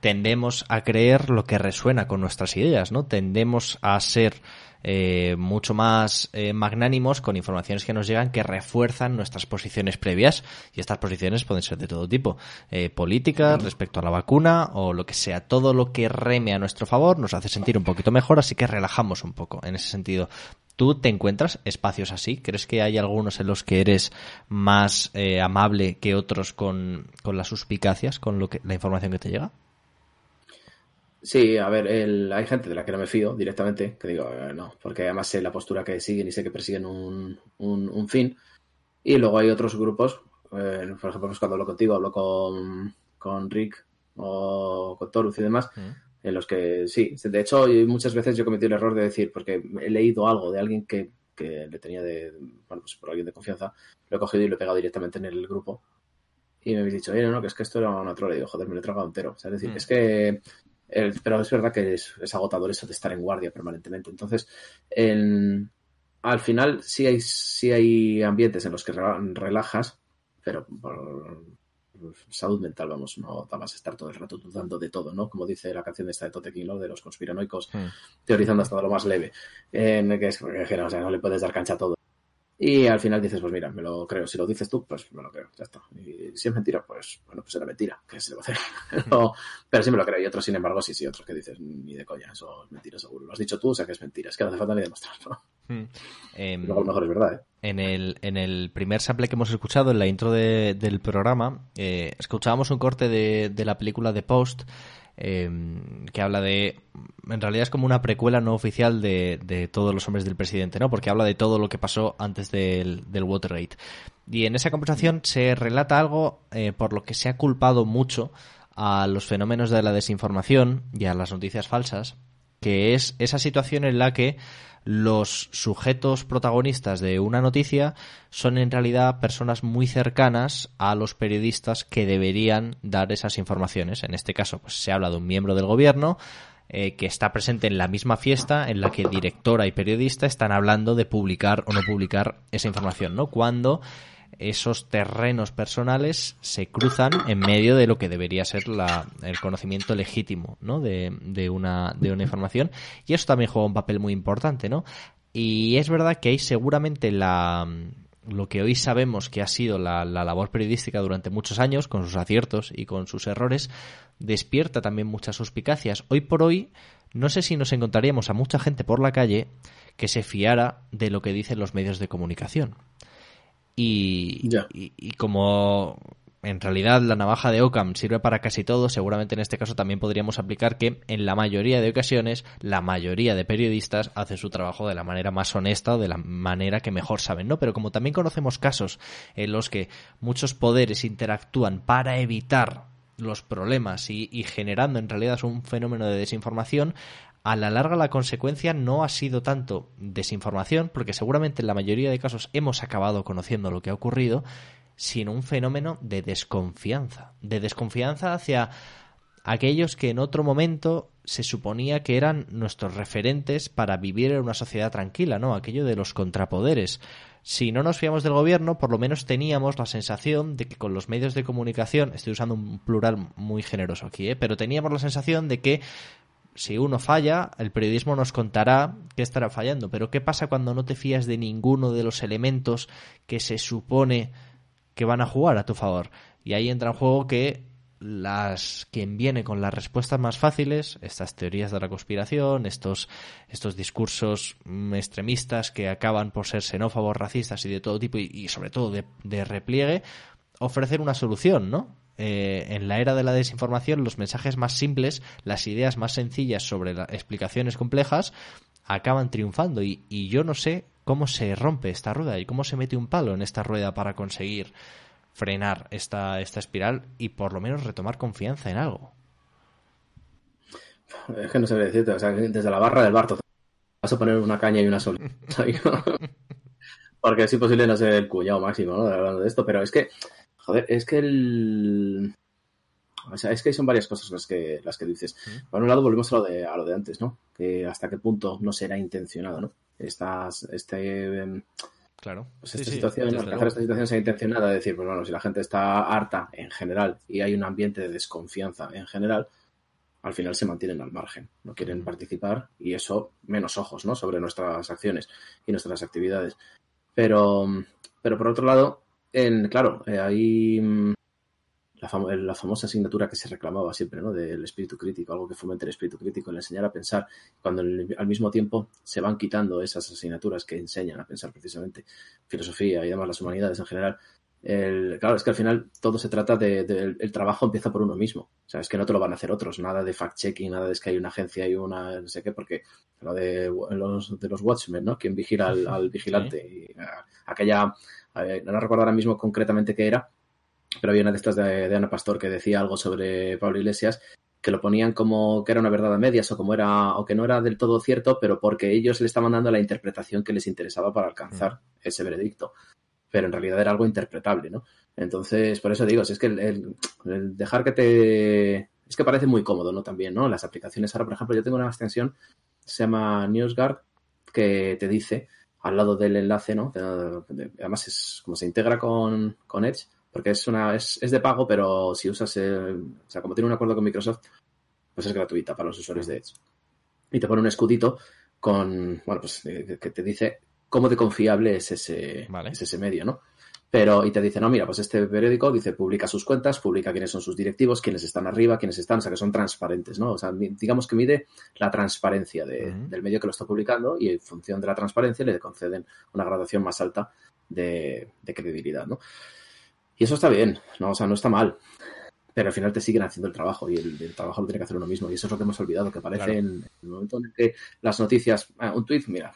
[SPEAKER 1] tendemos a creer lo que resuena con nuestras ideas, ¿no? Tendemos a ser eh, mucho más eh, magnánimos con informaciones que nos llegan que refuerzan nuestras posiciones previas y estas posiciones pueden ser de todo tipo eh, políticas respecto a la vacuna o lo que sea todo lo que reme a nuestro favor nos hace sentir un poquito mejor así que relajamos un poco en ese sentido ¿Tú te encuentras espacios así? ¿Crees que hay algunos en los que eres más amable que otros con, con las suspicacias, con lo que, la información que te llega?
[SPEAKER 2] Sí, a ver, el, hay gente de la que no me fío directamente, que digo, eh, no, porque además sé la postura que siguen y sé que persiguen un, un, fin. Y luego hay otros grupos, eh, por ejemplo, pues cuando hablo contigo, hablo con, con Rick o con Torus y demás, mm. En los que sí, de hecho, muchas veces yo cometí el error de decir, porque he leído algo de alguien que, que le tenía de, bueno, pues por alguien de confianza, lo he cogido y lo he pegado directamente en el grupo. Y me habéis dicho, oye, no, no, que es que esto era una trola. Y digo, joder, me lo he tragado entero. O sea, es decir, mm. es que pero es verdad que es, agotador eso de estar en guardia permanentemente. Entonces, al final sí hay, sí hay ambientes en los que relajas, pero por salud mental, vamos, no vas a estar todo el rato dudando de todo, ¿no? Como dice la canción de esta de Tote de los conspiranoicos, hmm. teorizando hasta lo más leve, en que es que no, o sea, no le puedes dar cancha a todo. Y al final dices, pues mira, me lo creo. Si lo dices tú, pues me lo creo, ya está. Y si es mentira, pues bueno, pues era mentira, que se le va a hacer. pero, sí me lo creo. Y otros, sin embargo, sí, sí, otros que dices, ni de coña, eso es mentira seguro. Lo has dicho tú, o sea que es mentira. Es que no hace falta ni demostrarlo. Hmm. Em, luego a lo mejor es verdad, ¿eh?
[SPEAKER 1] En el, en el primer sample que hemos escuchado, en la intro del programa, eh, escuchábamos un corte de, de la película The Post Em, que habla de. En realidad es como una precuela no oficial de, de, todos los hombres del presidente, ¿no? Porque habla de todo lo que pasó antes del, del Watergate. Y en esa conversación se relata algo eh, por lo que se ha culpado mucho a los fenómenos de la desinformación y a las noticias falsas, que es esa situación en la que los sujetos protagonistas de una noticia son en realidad personas muy cercanas a los periodistas que deberían dar esas informaciones. En este caso, pues se habla de un miembro del gobierno eh, que está presente en la misma fiesta en la que directora y periodista están hablando de publicar o no publicar esa información, ¿no? Cuando esos terrenos personales se cruzan en medio de lo que debería ser la, el conocimiento legítimo ¿no? de, de, una, de una información y eso también juega un papel muy importante ¿no? y es verdad que hay seguramente la lo que hoy sabemos que ha sido la, la, labor periodística durante muchos años, con sus aciertos y con sus errores, despierta también muchas suspicacias. Hoy por hoy, no sé si nos encontraríamos a mucha gente por la calle que se fiara de lo que dicen los medios de comunicación. Y, y, como en realidad la navaja de Ockham sirve para casi todo, seguramente en este caso también podríamos aplicar que en la mayoría de ocasiones la mayoría de periodistas hacen su trabajo de la manera más honesta o de la manera que mejor saben, ¿no? Pero como también conocemos casos en los que muchos poderes interactúan para evitar los problemas y, y generando en realidad un fenómeno de desinformación, a la larga la consecuencia no ha sido tanto desinformación, porque seguramente en la mayoría de casos hemos acabado conociendo lo que ha ocurrido, sino un fenómeno de desconfianza, de desconfianza hacia aquellos que en otro momento se suponía que eran nuestros referentes para vivir en una sociedad tranquila, ¿no? Aquello de los contrapoderes. Si no nos fiamos del gobierno, por lo menos teníamos la sensación de que con los medios de comunicación, estoy usando un plural muy generoso aquí, ¿eh? pero teníamos la sensación de que si uno falla, el periodismo nos contará qué estará fallando. Pero ¿qué pasa cuando no te fías de ninguno de los elementos que se supone que van a jugar a tu favor? Y ahí entra en juego que las quien viene con las respuestas más fáciles, estas teorías de la conspiración, estos, estos discursos mm, extremistas que acaban por ser xenófobos, racistas y de todo tipo, y, y sobre todo de, de repliegue, ofrecer una solución, ¿no? Eh, en la era de la desinformación los mensajes más simples, las ideas más sencillas sobre explicaciones complejas acaban triunfando y, yo no sé cómo se rompe esta rueda y cómo se mete un palo en esta rueda para conseguir frenar esta, esta espiral y por lo menos retomar confianza en algo.
[SPEAKER 2] Es que no sé decirte, o sea, desde la barra del Barto vas a poner una caña y una sol. Porque es imposible no ser el cuñado máximo, ¿no? Hablando de esto, pero es que Joder, es que el. O sea, es que son varias cosas las que, las que dices. Por un lado, volvemos a lo, de, a lo de antes, ¿no? Que hasta qué punto no será intencionado, ¿no? Estas, este. Em,
[SPEAKER 1] claro.
[SPEAKER 2] Pues esta situación, esta situación sea intencionada, de decir, pues bueno, si la gente está harta en general y hay un ambiente de desconfianza en general, al final se mantienen al margen, no quieren participar y eso menos ojos, ¿no? Sobre nuestras acciones y nuestras actividades. Pero, pero por otro lado, claro, eh, hay mm, la, famosa asignatura que se reclamaba siempre, ¿no? Del espíritu crítico, algo que fomente el espíritu crítico, el enseñar a pensar, cuando al mismo tiempo se van quitando esas asignaturas que enseñan a pensar precisamente, filosofía y demás las humanidades en general, claro, es que al final todo se trata de, el trabajo empieza por uno mismo. O sea, es que no te lo van a hacer otros. Nada de fact-checking, nada de que hay una agencia y una no sé qué, porque lo de los, de los Watchmen, ¿no? Quien vigila al, vigilante. Y, aquella, no recuerdo ahora mismo concretamente qué era, pero había una de estas de, Ana Pastor que decía algo sobre Pablo Iglesias que lo ponían como que era una verdad a medias o como era o que no era del todo cierto, pero porque ellos le estaban dando la interpretación que les interesaba para alcanzar ese veredicto pero en realidad era algo interpretable, ¿no? Entonces, por eso digo, si es que el, dejar que te... Es que parece muy cómodo, ¿no? También, ¿no? Las aplicaciones ahora, por ejemplo, yo tengo una extensión, se llama NewsGuard, que te dice al lado del enlace, ¿no? Además es como se integra con, con Edge, porque es una es, es de pago, pero si usas, el, o sea, como tiene un acuerdo con Microsoft, pues es gratuita para los usuarios de Edge. Y te pone un escudito con, bueno, pues eh, que te dice cómo de confiable es ese, es ese medio, ¿no? Pero, y te dice, no, mira, pues este periódico dice, publica sus cuentas, publica quiénes son sus directivos, quiénes están arriba, quiénes están, o sea, que son transparentes, ¿no? O sea, digamos que mide la transparencia del medio que lo está publicando y en función de la transparencia le conceden una graduación más alta de, credibilidad, ¿no? Y eso está bien, ¿no? O sea, no está mal pero al final te siguen haciendo el trabajo y el, trabajo lo tiene que hacer uno mismo. Y eso es lo que hemos olvidado, que aparece en el momento en que las noticias, ah, un tweet, mira,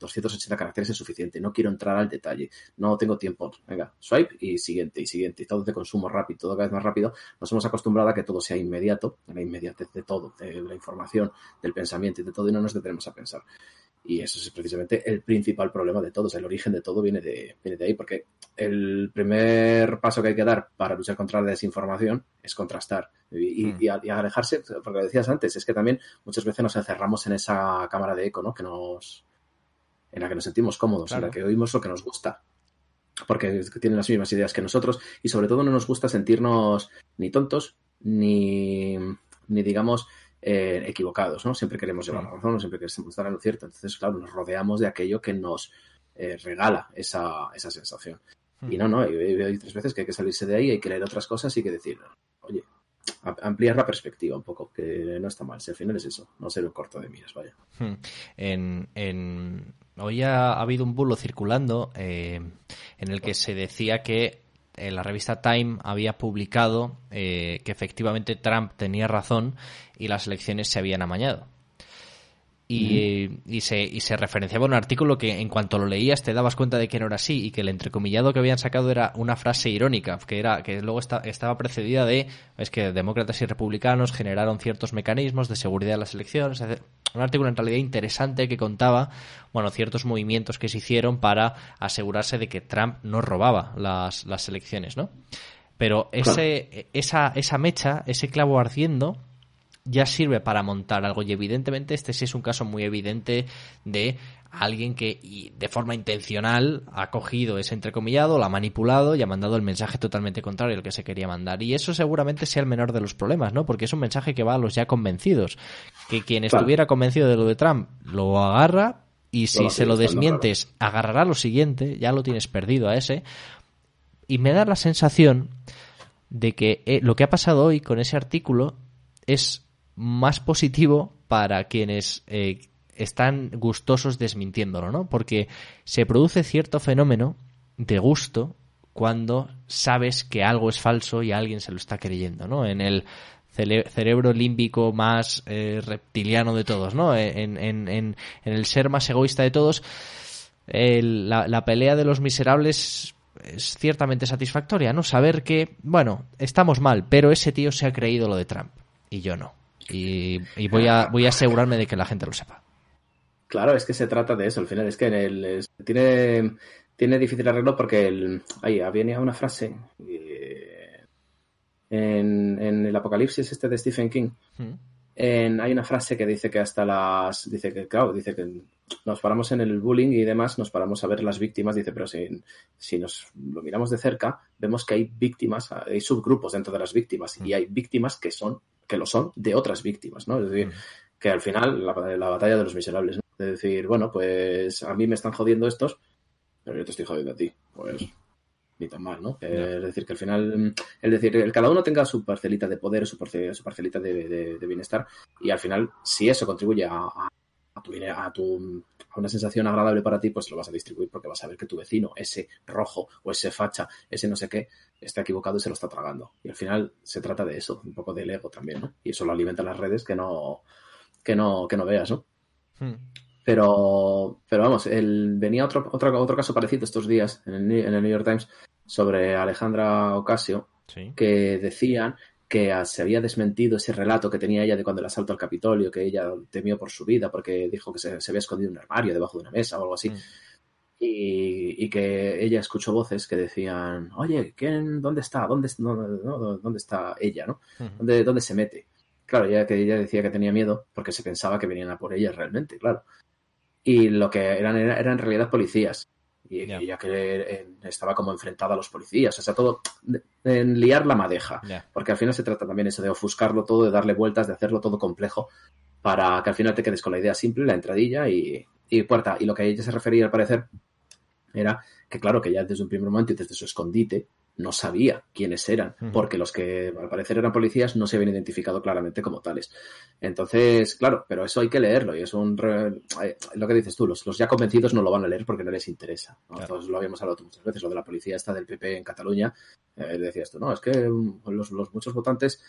[SPEAKER 2] 280 caracteres es suficiente, no quiero entrar al detalle, no tengo tiempo, venga, swipe y siguiente y siguiente, y todo de consumo rápido, todo cada vez más rápido, nos hemos acostumbrado a que todo sea inmediato, la inmediatez de todo, de la información, del pensamiento y de todo, y no nos detenemos a pensar. Y eso es precisamente el principal problema de todos. El origen de todo viene de, viene de ahí, porque el primer paso que hay que dar para luchar contra la desinformación es contrastar y, mm. y, alejarse, porque decías antes, es que también muchas veces nos encerramos en esa cámara de eco, ¿no? Que nos, en la que nos sentimos cómodos, en la que oímos lo que nos gusta, porque tienen las mismas ideas que nosotros y sobre todo no nos gusta sentirnos ni tontos ni, ni digamos, eh, equivocados, ¿no? Siempre queremos llevar la razón, siempre queremos estar en lo cierto. Entonces, claro, nos rodeamos de aquello que nos eh, regala esa, esa sensación. Y no, no, hay, hay, tres veces que hay que salirse de ahí, hay que leer otras cosas y que decir, oye, ampliar la perspectiva un poco, que no está mal. Si al final es eso, no ser un corto de miras, vaya.
[SPEAKER 1] En, en... Hoy ha, habido un bulo circulando eh, en el que se decía que en la revista Time había publicado eh, que efectivamente Trump tenía razón y las elecciones se habían amañado. Y, y, se, y se referenciaba un artículo que en cuanto lo leías te dabas cuenta de que no era así y que el entrecomillado que habían sacado era una frase irónica, que era que luego estaba precedida de es que demócratas y republicanos generaron ciertos mecanismos de seguridad en las elecciones, un artículo en realidad interesante que contaba bueno ciertos movimientos que se hicieron para asegurarse de que Trump no robaba las, las elecciones, ¿no? Pero ese, esa, esa mecha, ese clavo ardiendo, ya sirve para montar algo y evidentemente este sí es un caso muy evidente de alguien que de forma intencional ha cogido ese entrecomillado, lo ha manipulado y ha mandado el mensaje totalmente contrario al que se quería mandar. Y eso seguramente sea el menor de los problemas, ¿no? Porque es un mensaje que va a los ya convencidos. Que quien estuviera convencido de lo de Trump lo agarra y si se lo desmientes, agarrará lo siguiente, ya lo tienes perdido a ese. Y me da la sensación de que eh, lo que ha pasado hoy con ese artículo es más positivo para quienes eh, están gustosos desmintiéndolo, ¿no? Porque se produce cierto fenómeno de gusto cuando sabes que algo es falso y alguien se lo está creyendo, ¿no? En el cerebro límbico más eh, reptiliano de todos, ¿no? En, en, el ser más egoísta de todos, la pelea de los miserables es ciertamente satisfactoria, ¿no? Saber que, bueno, estamos mal, pero ese tío se ha creído lo de Trump y yo no. Y, voy, a, voy a asegurarme de que la gente lo sepa.
[SPEAKER 2] Claro, es que se trata de eso. Al final es que en el, tiene, tiene difícil arreglo porque el, ahí había una frase eh, en, en, el Apocalipsis este de Stephen King. Hmm. En, hay una frase que dice que hasta las dice que claro dice que nos paramos en el bullying y demás nos paramos a ver las víctimas dice pero si, si nos lo miramos de cerca vemos que hay víctimas hay subgrupos dentro de las víctimas y hmm. hay víctimas que son que lo son, de otras víctimas, ¿no? Es decir, mm. que al final la, batalla de los miserables, ¿no? De decir, bueno, pues a mí me están jodiendo estos, pero yo te estoy jodiendo a ti. Pues ni tan mal, ¿no? Es decir, que al final, es decir, el cada uno tenga su parcelita de poder, su, su parcelita de, bienestar, y al final, si eso contribuye a, a, tu, a, tu, a una sensación agradable para ti, pues lo vas a distribuir porque vas a ver que tu vecino, ese rojo o ese facha, ese no sé qué, está equivocado y se lo está tragando. Y al final se trata de eso, un poco del ego también, ¿no? Y eso lo alimenta las redes que no, que no, que no veas, ¿no? Hmm. Pero, pero vamos, el, venía otro, otro, otro caso parecido estos días en el, en el New York Times sobre Alejandra Ocasio, que decían que se había desmentido ese relato que tenía ella de cuando el asalto al Capitolio, que ella temió por su vida porque dijo que se, había escondido en un armario debajo de una mesa o algo así. Mm. Y, que ella escuchó voces que decían, oye, ¿quién, ¿dónde está? ¿Dónde, dónde está ella? ¿no? ¿Dónde, ¿Dónde se mete? Claro, ella, que ella decía que tenía miedo porque se pensaba que venían a por ella realmente, claro. Y lo que eran, eran en realidad policías y ella que estaba como enfrentada a los policías, o sea, todo en liar la madeja, porque al final se trata también eso de ofuscarlo todo, de darle vueltas, de hacerlo todo complejo, para que al final te quedes con la idea simple, la entradilla y, y puerta. Y lo que ella se refería al parecer era que claro, que ya desde un primer momento y desde su escondite, no sabía quiénes eran, porque los que al parecer eran policías no se habían identificado claramente como tales. Entonces, claro, pero eso hay que leerlo y es un... Lo que dices tú, los, ya convencidos no lo van a leer porque no les interesa. Nosotros lo habíamos hablado muchas veces, lo de la policía esta del PP en Cataluña, eh, decías tú, no, es que mm, los, los muchos votantes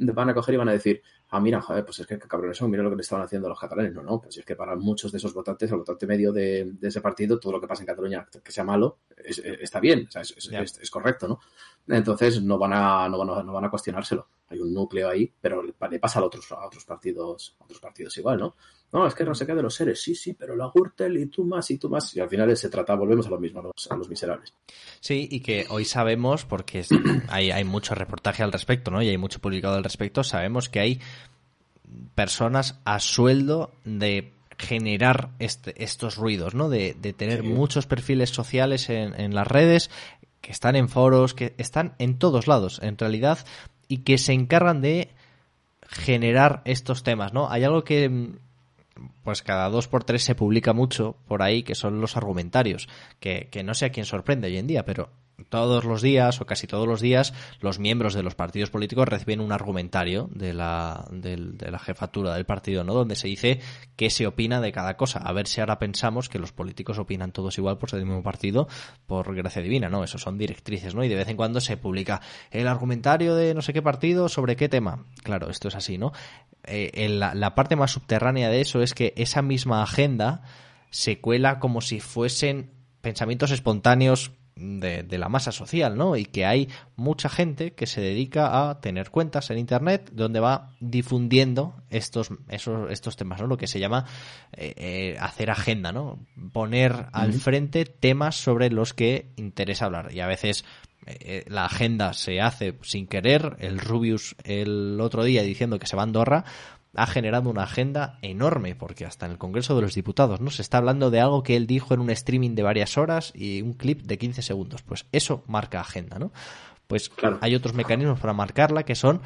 [SPEAKER 2] van a coger y van a decir, ah, mira, joder, pues es que cabrones son, mira lo que le estaban haciendo los catalanes. No, no, pues es que para muchos de esos votantes, el votante medio de, ese partido, todo lo que pasa en Cataluña que sea malo, está bien, o sea, es, correcto, ¿no? Entonces no van a, no van a, no van a cuestionárselo. Hay un núcleo ahí, pero le pasa a otros, a otros partidos, a otros partidos igual, ¿no? No, es que no se qué de los seres, sí, sí, pero la Gürtel y tú más y tú más. Y al final se trata, volvemos a lo mismo, a los, miserables.
[SPEAKER 1] Sí, y que hoy sabemos, porque hay, hay mucho reportaje al respecto, ¿no? Y hay mucho publicado al respecto, sabemos que hay personas a sueldo de generar este, estos ruidos, ¿no? De, tener muchos perfiles sociales en, en las redes, que están en foros, que están en todos lados, en realidad, y que se encargan de generar estos temas, ¿no? Hay algo que pues cada dos por tres se publica mucho por ahí, que son los argumentarios, que, que no sé a quién sorprende hoy en día, pero todos los días o casi todos los días los miembros de los partidos políticos reciben un argumentario de la, de, la jefatura del partido, ¿no? Donde se dice qué se opina de cada cosa. A ver si ahora pensamos que los políticos opinan todos igual por ser del mismo partido por gracia divina, ¿no? Eso son directrices, ¿no? Y de vez en cuando se publica el argumentario de no sé qué partido sobre qué tema. Claro, esto es así, ¿no? Eh, la, la parte más subterránea de eso es que esa misma agenda se cuela como si fuesen pensamientos espontáneos de, la masa social, ¿no? Y que hay mucha gente que se dedica a tener cuentas en Internet donde va difundiendo estos, esos, estos temas, ¿no? Lo que se llama eh, eh, hacer agenda, ¿no? Poner al frente temas sobre los que interesa hablar. Y a veces eh, la agenda se hace sin querer. El Rubius el otro día diciendo que se va a Andorra, ha generado una agenda enorme, porque hasta en el Congreso de los Diputados, ¿no? Se está hablando de algo que él dijo en un streaming de varias horas y un clip de 15 segundos. Pues eso marca agenda, ¿no? Pues hay otros mecanismos para marcarla que son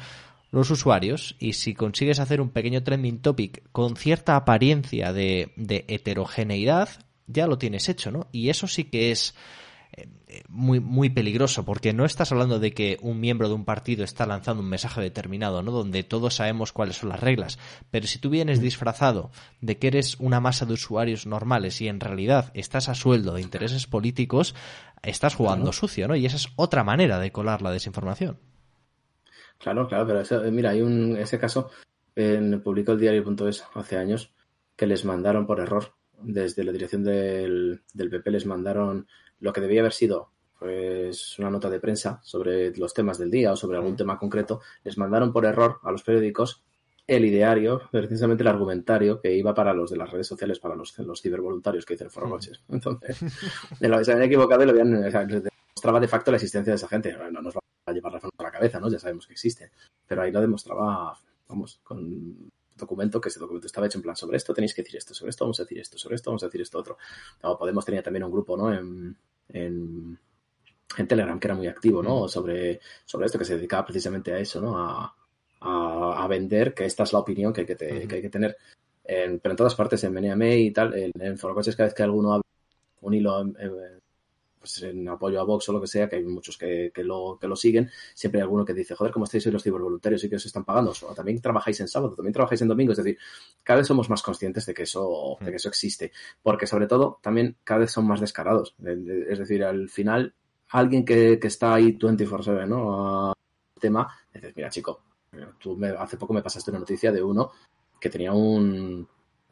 [SPEAKER 1] los usuarios y si consigues hacer un pequeño trending topic con cierta apariencia de, de heterogeneidad, ya lo tienes hecho, ¿no? Y eso sí que es eh, muy, muy peligroso, porque no estás hablando de que un miembro de un partido está lanzando un mensaje determinado, ¿no? Donde todos sabemos cuáles son las reglas. Pero si tú vienes disfrazado de que eres una masa de usuarios normales y en realidad estás a sueldo de intereses políticos, estás jugando sucio, ¿no? Y esa es otra manera de colar la desinformación.
[SPEAKER 2] Claro, claro, pero eh, mira, hay un ese caso en publicó el diario.es hace años que les mandaron por error desde la dirección del, del PP les mandaron lo que debía haber sido pues una nota de prensa sobre los temas del día o sobre algún tema concreto, les mandaron por error a los periódicos el ideario, precisamente el argumentario que iba para los de las redes sociales, para los, los cibervoluntarios que dicen Foro Noches. Entonces, se habían equivocado y lo habían, demostraba de facto la existencia de esa gente. No nos va a llevar la a la cabeza, ¿no? Ya sabemos que existe. Pero ahí lo demostraba, vamos, con documento, que ese documento estaba hecho en plan sobre esto, tenéis que decir esto, sobre esto vamos a decir esto, sobre esto vamos a decir esto otro. Podemos tenía también un grupo, ¿no? En, en, Telegram que era muy activo, ¿no? Sobre, sobre esto, que se dedicaba precisamente a eso, ¿no? A, a, vender que esta es la opinión que hay que, hay que tener. pero en todas partes, en MNM y tal, en, en Forocoches, cada vez que alguno habla un hilo en, pues en apoyo a Vox o lo que sea, que hay muchos que, que, lo, que lo siguen, siempre hay alguno que dice, joder, ¿cómo estáis hoy los cibervoluntarios y que os están pagando? O también trabajáis en sábado, también trabajáis en domingo, es decir, cada vez somos más conscientes de que eso, de que eso existe, porque sobre todo también cada vez son más descarados, es decir, al final, alguien que, que está ahí 24/7, ¿no? tema, dices, mira chico, tú me, hace poco me pasaste una noticia de uno que tenía un...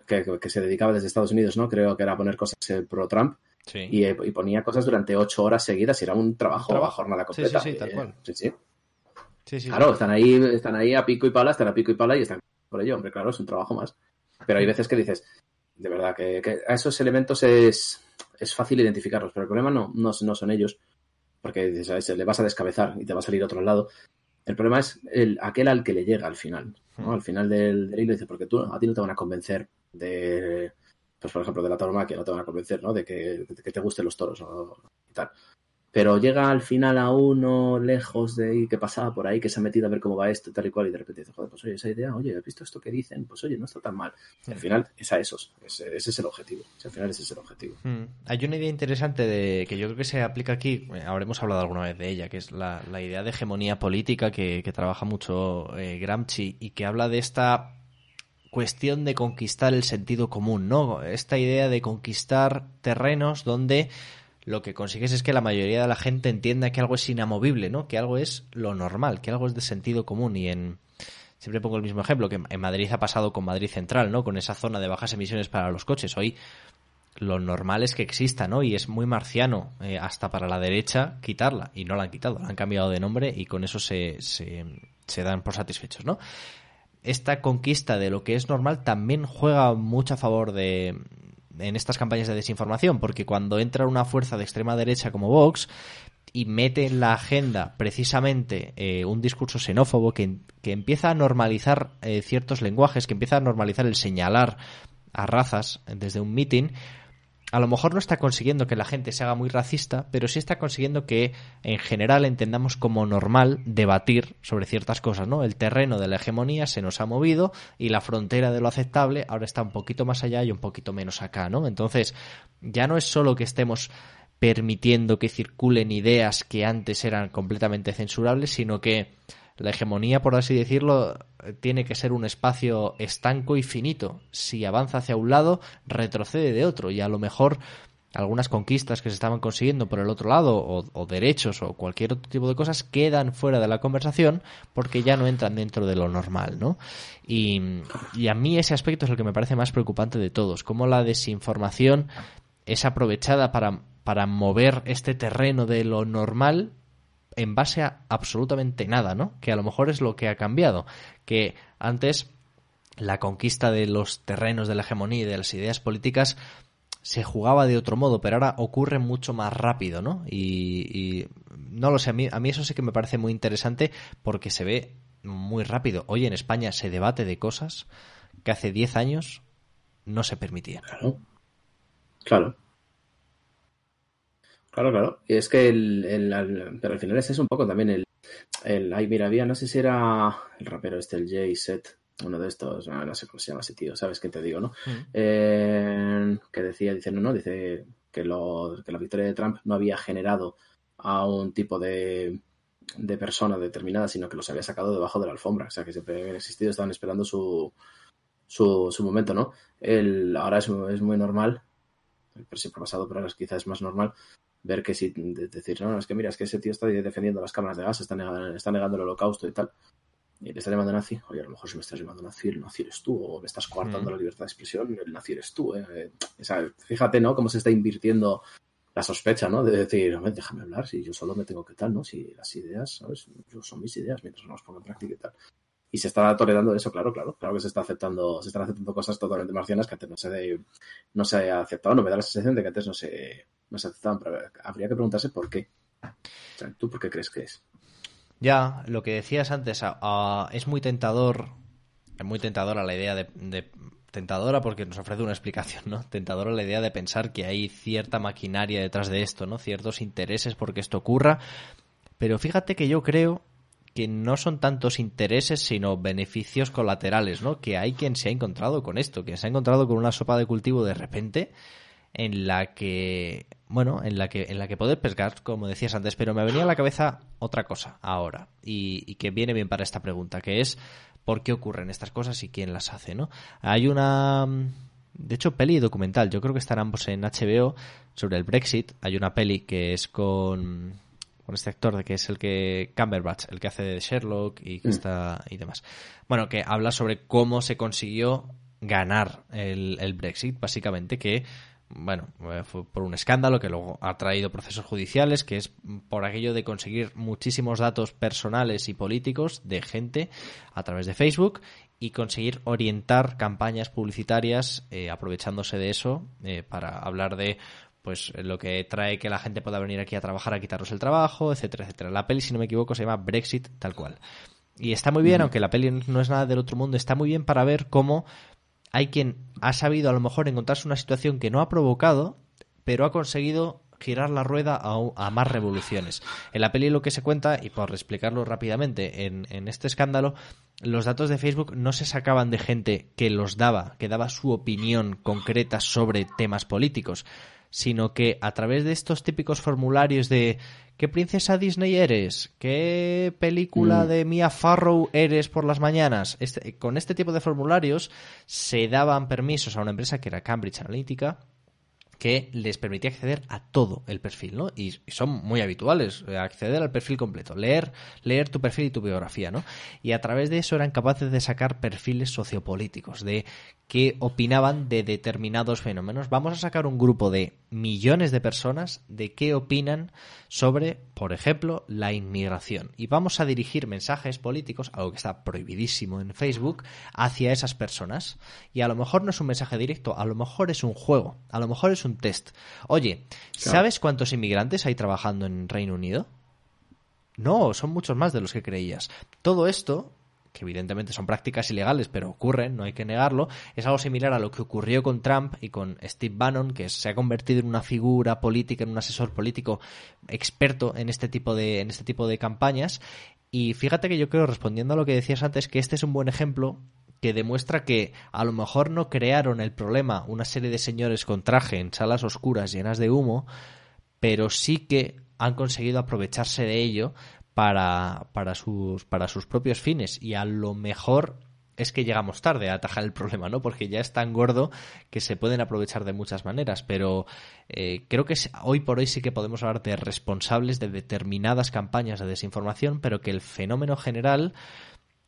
[SPEAKER 2] Que, que, se dedicaba desde Estados Unidos, ¿no? Creo que era a poner cosas pro Trump eh, y, ponía cosas durante ocho horas seguidas y era un trabajo, a jornada completa.
[SPEAKER 1] Sí, sí, tal cual.
[SPEAKER 2] Sí, sí. claro, están ahí, están ahí a pico y pala, están a pico y pala y están por ello, hombre, claro, es un trabajo más. Pero hay veces que dices, de verdad, que, a esos elementos es, es fácil identificarlos, pero el problema no, no, son ellos, porque dices, le vas a descabezar y te va a salir otro lado. El problema es el, aquel al que le llega al final. Al final del, del hilo dice, porque tú, a ti no te van a convencer de, pues por ejemplo, de la tauromaquia, no te van a convencer, ¿no? De que, que te gusten los toros o, y tal. Pero llega al final a uno lejos de ahí que pasaba por ahí, que se ha metido a ver cómo va esto, tal y cual, y de repente dice, joder, pues oye, esa idea, oye, ¿has visto esto que dicen? Pues oye, no está tan mal. al final es a esos, ese, es el objetivo. al final ese es el objetivo.
[SPEAKER 1] Hmm. Hay una idea interesante de que yo creo que se aplica aquí, eh, habremos hablado alguna vez de ella, que es la, idea de hegemonía política que, trabaja mucho eh, Gramsci y que habla de esta cuestión de conquistar el sentido común, ¿no? Esta idea de conquistar terrenos donde lo que consigues es que la mayoría de la gente entienda que algo es inamovible, ¿no? Que algo es lo normal, que algo es de sentido común y en siempre pongo el mismo ejemplo que en Madrid ha pasado con Madrid Central, ¿no? Con esa zona de bajas emisiones para los coches. Hoy lo normal es que exista, ¿no? Y es muy marciano eh, hasta para la derecha quitarla y no la han quitado, la han cambiado de nombre y con eso se, se, se dan por satisfechos, ¿no? Esta conquista de lo que es normal también juega mucho a favor de en estas campañas de desinformación, porque cuando entra una fuerza de extrema derecha como Vox y mete en la agenda precisamente eh, un discurso xenófobo que, que empieza a normalizar eh, ciertos lenguajes, que empieza a normalizar el señalar a razas desde un meeting, a lo mejor no está consiguiendo que la gente se haga muy racista, pero sí está consiguiendo que en general entendamos como normal debatir sobre ciertas cosas, ¿no? El terreno de la hegemonía se nos ha movido y la frontera de lo aceptable ahora está un poquito más allá y un poquito menos acá, ¿no? Entonces, ya no es solo que estemos permitiendo que circulen ideas que antes eran completamente censurables, sino que la hegemonía, por así decirlo, tiene que ser un espacio estanco y finito. Si avanza hacia un lado, retrocede de otro. Y a lo mejor algunas conquistas que se estaban consiguiendo por el otro lado, o, derechos, o cualquier otro tipo de cosas, quedan fuera de la conversación porque ya no entran dentro de lo normal, ¿no? Y, y a mí ese aspecto es el que me parece más preocupante de todos. Cómo la desinformación es aprovechada para, para mover este terreno de lo normal en base a absolutamente nada, ¿no? Que a lo mejor es lo que ha cambiado. Que antes la conquista de los terrenos de la hegemonía y de las ideas políticas se jugaba de otro modo, pero ahora ocurre mucho más rápido, ¿no? Y, no lo sé, a mí, a mí eso sí que me parece muy interesante porque se ve muy rápido. Hoy en España se debate de cosas que hace 10 años no se permitía.
[SPEAKER 2] Claro. Claro. Claro, claro. Y es que el, pero al final ese es un poco también el, el ay, mira, había, no sé si era el rapero este, el J-Set, uno de estos, no, sé cómo se llama ese tío, ¿sabes qué te digo, no? Mm. Eh, que decía, dice, no, no, dice que, lo, que la victoria de Trump no había generado a un tipo de, de persona determinada, sino que los había sacado debajo de la alfombra. O sea, que siempre habían existido, estaban esperando su, su, su momento, ¿no? El, ahora es, es muy normal, pero siempre ha pasado, pero ahora quizás es más normal ver que si decir, no, es que mira, es que ese tío está defendiendo las cámaras de gas, está negando, está negando el holocausto y tal. Y le está llamando nazi. Oye, a lo mejor si me estás llamando nazi, el nazi eres tú, o me estás coartando mm. la libertad de expresión, el nazi eres tú. ¿eh? O sea, fíjate, ¿no? Cómo se está invirtiendo la sospecha, ¿no? De decir, déjame hablar, si yo solo me tengo que tal, ¿no? Si las ideas, ¿sabes? Son mis ideas mientras no las pongo en práctica y tal. Y se está tolerando eso, claro, claro. Claro que se está aceptando, se están aceptando cosas totalmente marcianas que antes no se, no se ha aceptado. No me da la sensación de que antes no se, no se aceptaban, pero habría que preguntarse por qué. ¿Tú por qué crees que es?
[SPEAKER 1] Ya, lo que decías antes, es muy tentador, es muy tentadora la idea de, tentadora porque nos ofrece una explicación, ¿no? Tentadora la idea de pensar que hay cierta maquinaria detrás de esto, ¿no? Ciertos intereses porque esto ocurra. Pero fíjate que yo creo que no son tantos intereses, sino beneficios colaterales, ¿no? Que hay quien se ha encontrado con esto, que se ha encontrado con una sopa de cultivo de repente en la que, bueno, en la que, en la que poder pescar, como decías antes, pero me venía a la cabeza otra cosa ahora y, y que viene bien para esta pregunta, que es por qué ocurren estas cosas y quién las hace, ¿no? Hay una de hecho, peli y documental. Yo creo que están ambos en HBO sobre el Brexit. Hay una peli que es con, con este actor de que es el que Cumberbatch, el que hace de Sherlock y que mm. está y demás. Bueno, que habla sobre cómo se consiguió ganar el, el Brexit, básicamente que bueno, fue por un escándalo que luego ha traído procesos judiciales, que es por aquello de conseguir muchísimos datos personales y políticos de gente a través de Facebook y conseguir orientar campañas publicitarias eh, aprovechándose de eso eh, para hablar de pues lo que trae que la gente pueda venir aquí a trabajar a quitarnos el trabajo, etcétera, etcétera. La peli, si no me equivoco, se llama Brexit tal cual. Y está muy bien, aunque la peli no es nada del otro mundo, está muy bien para ver cómo hay quien ha sabido a lo mejor encontrarse una situación que no ha provocado, pero ha conseguido girar la rueda a, más revoluciones. En la peli lo que se cuenta, y por explicarlo rápidamente, en, en este escándalo, los datos de Facebook no se sacaban de gente que los daba, que daba su opinión concreta sobre temas políticos, sino que a través de estos típicos formularios de ¿qué princesa Disney eres? ¿Qué película mm. de Mia Farrow eres por las mañanas? Este, con este tipo de formularios se daban permisos a una empresa que era Cambridge Analytica que les permitía acceder a todo el perfil, ¿no? Y, son muy habituales, eh, acceder al perfil completo, leer, leer tu perfil y tu biografía, ¿no? Y a través de eso eran capaces de sacar perfiles sociopolíticos, de qué opinaban de determinados fenómenos. Vamos a sacar un grupo de millones de personas de qué opinan sobre, por ejemplo, la inmigración. Y vamos a dirigir mensajes políticos, algo que está prohibidísimo en Facebook, hacia esas personas. Y a lo mejor no es un mensaje directo, a lo mejor es un juego, a lo mejor es un test. Oye, ¿sabes cuántos inmigrantes hay trabajando en Reino Unido? No, son muchos más de los que creías. Todo esto que evidentemente son prácticas ilegales, pero ocurren, no hay que negarlo, es algo similar a lo que ocurrió con Trump y con Steve Bannon, que se ha convertido en una figura política, en un asesor político experto en este tipo de, en este tipo de campañas. Y fíjate que yo creo, respondiendo a lo que decías antes, que este es un buen ejemplo que demuestra que a lo mejor no crearon el problema una serie de señores con traje en salas oscuras llenas de humo, pero sí que han conseguido aprovecharse de ello para, para, sus, para sus propios fines. Y a lo mejor es que llegamos tarde a atajar el problema, ¿no? Porque ya es tan gordo que se pueden aprovechar de muchas maneras, pero eh, creo que hoy por hoy sí que podemos hablar de responsables de determinadas campañas de desinformación, pero que el fenómeno general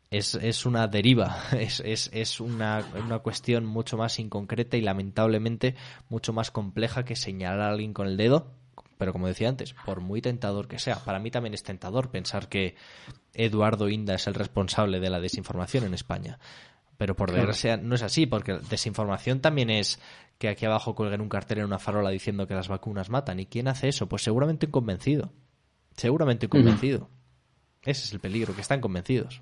[SPEAKER 1] es, una deriva, es, es, una, cuestión mucho más inconcreta y lamentablemente mucho más compleja que señalar a alguien con el dedo pero como decía antes, por muy tentador que sea, para mí también es tentador pensar que Eduardo Inda es el responsable de la desinformación en España. Pero por desgracia no es así, porque desinformación también es que aquí abajo cuelguen un cartel en una farola diciendo que las vacunas matan. ¿Y quién hace eso? Pues seguramente un convencido. Seguramente un convencido. Ese es el peligro, que están convencidos.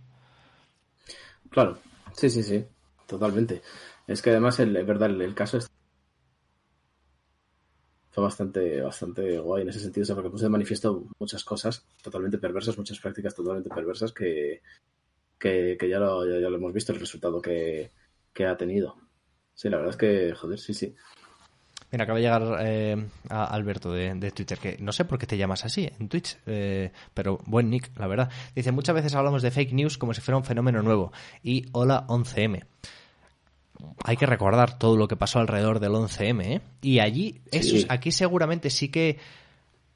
[SPEAKER 2] Claro, sí, sí, sí, totalmente. Es que además, es verdad, el, caso es fue bastante, bastante guay en ese sentido, porque puse de manifiesto muchas cosas totalmente perversas, muchas prácticas totalmente perversas que, que, ya, lo, ya, lo hemos visto, el resultado que, ha tenido. Sí, la verdad es que, joder, sí, sí.
[SPEAKER 1] Mira, acaba de llegar eh, a Alberto de, Twitter, que no sé por qué te llamas así en Twitch, eh, pero buen nick, la verdad. Dice, muchas veces hablamos de fake news como si fuera un fenómeno nuevo. Y hola 11M hay que recordar todo lo que pasó alrededor del 11M, ¿eh? Y allí, aquí seguramente sí que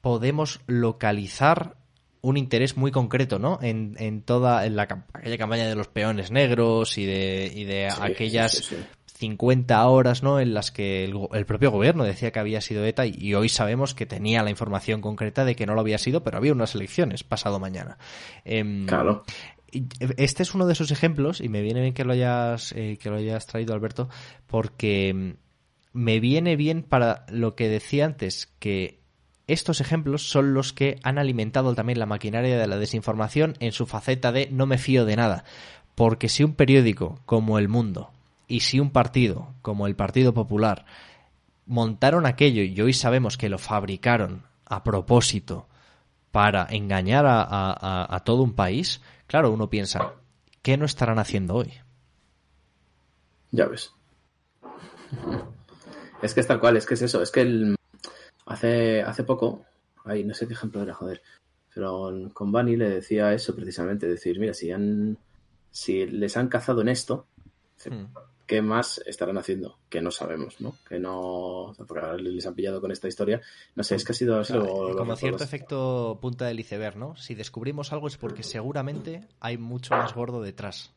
[SPEAKER 1] podemos localizar un interés muy concreto, ¿no? En, en toda en la, aquella campaña de los peones negros y de, y de aquellas 50 horas, ¿no? En las que el, propio gobierno decía que había sido ETA y, hoy sabemos que tenía la información concreta de que no lo había sido, pero había unas elecciones pasado mañana.
[SPEAKER 2] Em, claro
[SPEAKER 1] este es uno de esos ejemplos y me viene bien que lo hayas eh, que lo hayas traído Alberto porque mm, me viene bien para lo que decía antes que estos ejemplos son los que han alimentado también la maquinaria de la desinformación en su faceta de no me fío de nada. Porque si un periódico como El Mundo y si un partido como el Partido Popular montaron aquello y hoy sabemos que lo fabricaron a propósito para engañar a, todo un país, claro, uno piensa, ¿qué no estarán haciendo hoy?
[SPEAKER 2] Ya ves. Es que es tal cual, es que es eso, es que el, hace, hace poco, ay, no sé qué ejemplo era, joder, pero con Bunny le decía eso precisamente, decir, mira, si han, si les han cazado en esto, hmm. ¿Qué más estarán haciendo? Que no sabemos, ¿no? Que no. Porque les han pillado con esta historia. No sé, es que ha sido.
[SPEAKER 1] como cierto efecto punta del iceberg, ¿no? Si descubrimos algo es porque seguramente hay mucho más gordo detrás.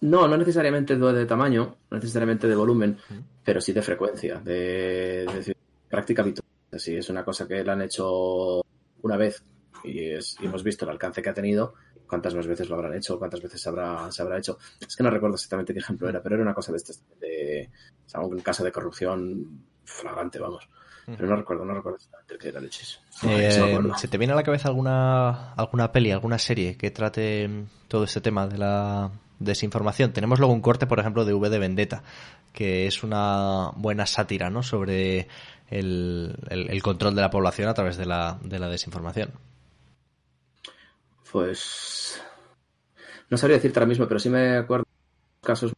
[SPEAKER 2] No, no necesariamente de tamaño, no necesariamente de volumen, pero sí de frecuencia, de, de, práctica habitual. Si es una cosa que la han hecho una vez y, es, y hemos visto el alcance que ha tenido, cuántas más veces lo habrán hecho, cuántas veces se habrá, se habrá hecho. Es que no recuerdo exactamente qué ejemplo era, pero era una cosa de este, de, un caso de corrupción flagrante, vamos. Pero no recuerdo, no recuerdo exactamente qué era leches.
[SPEAKER 1] Eh, ¿Se te viene a la cabeza alguna, alguna peli, alguna serie que trate todo este tema de la desinformación? Tenemos luego un corte, por ejemplo, de V de Vendetta, que es una buena sátira, ¿no? Sobre el, el control de la población a través de la, de la desinformación.
[SPEAKER 2] Pues no sabría decirte ahora mismo, pero sí me acuerdo casos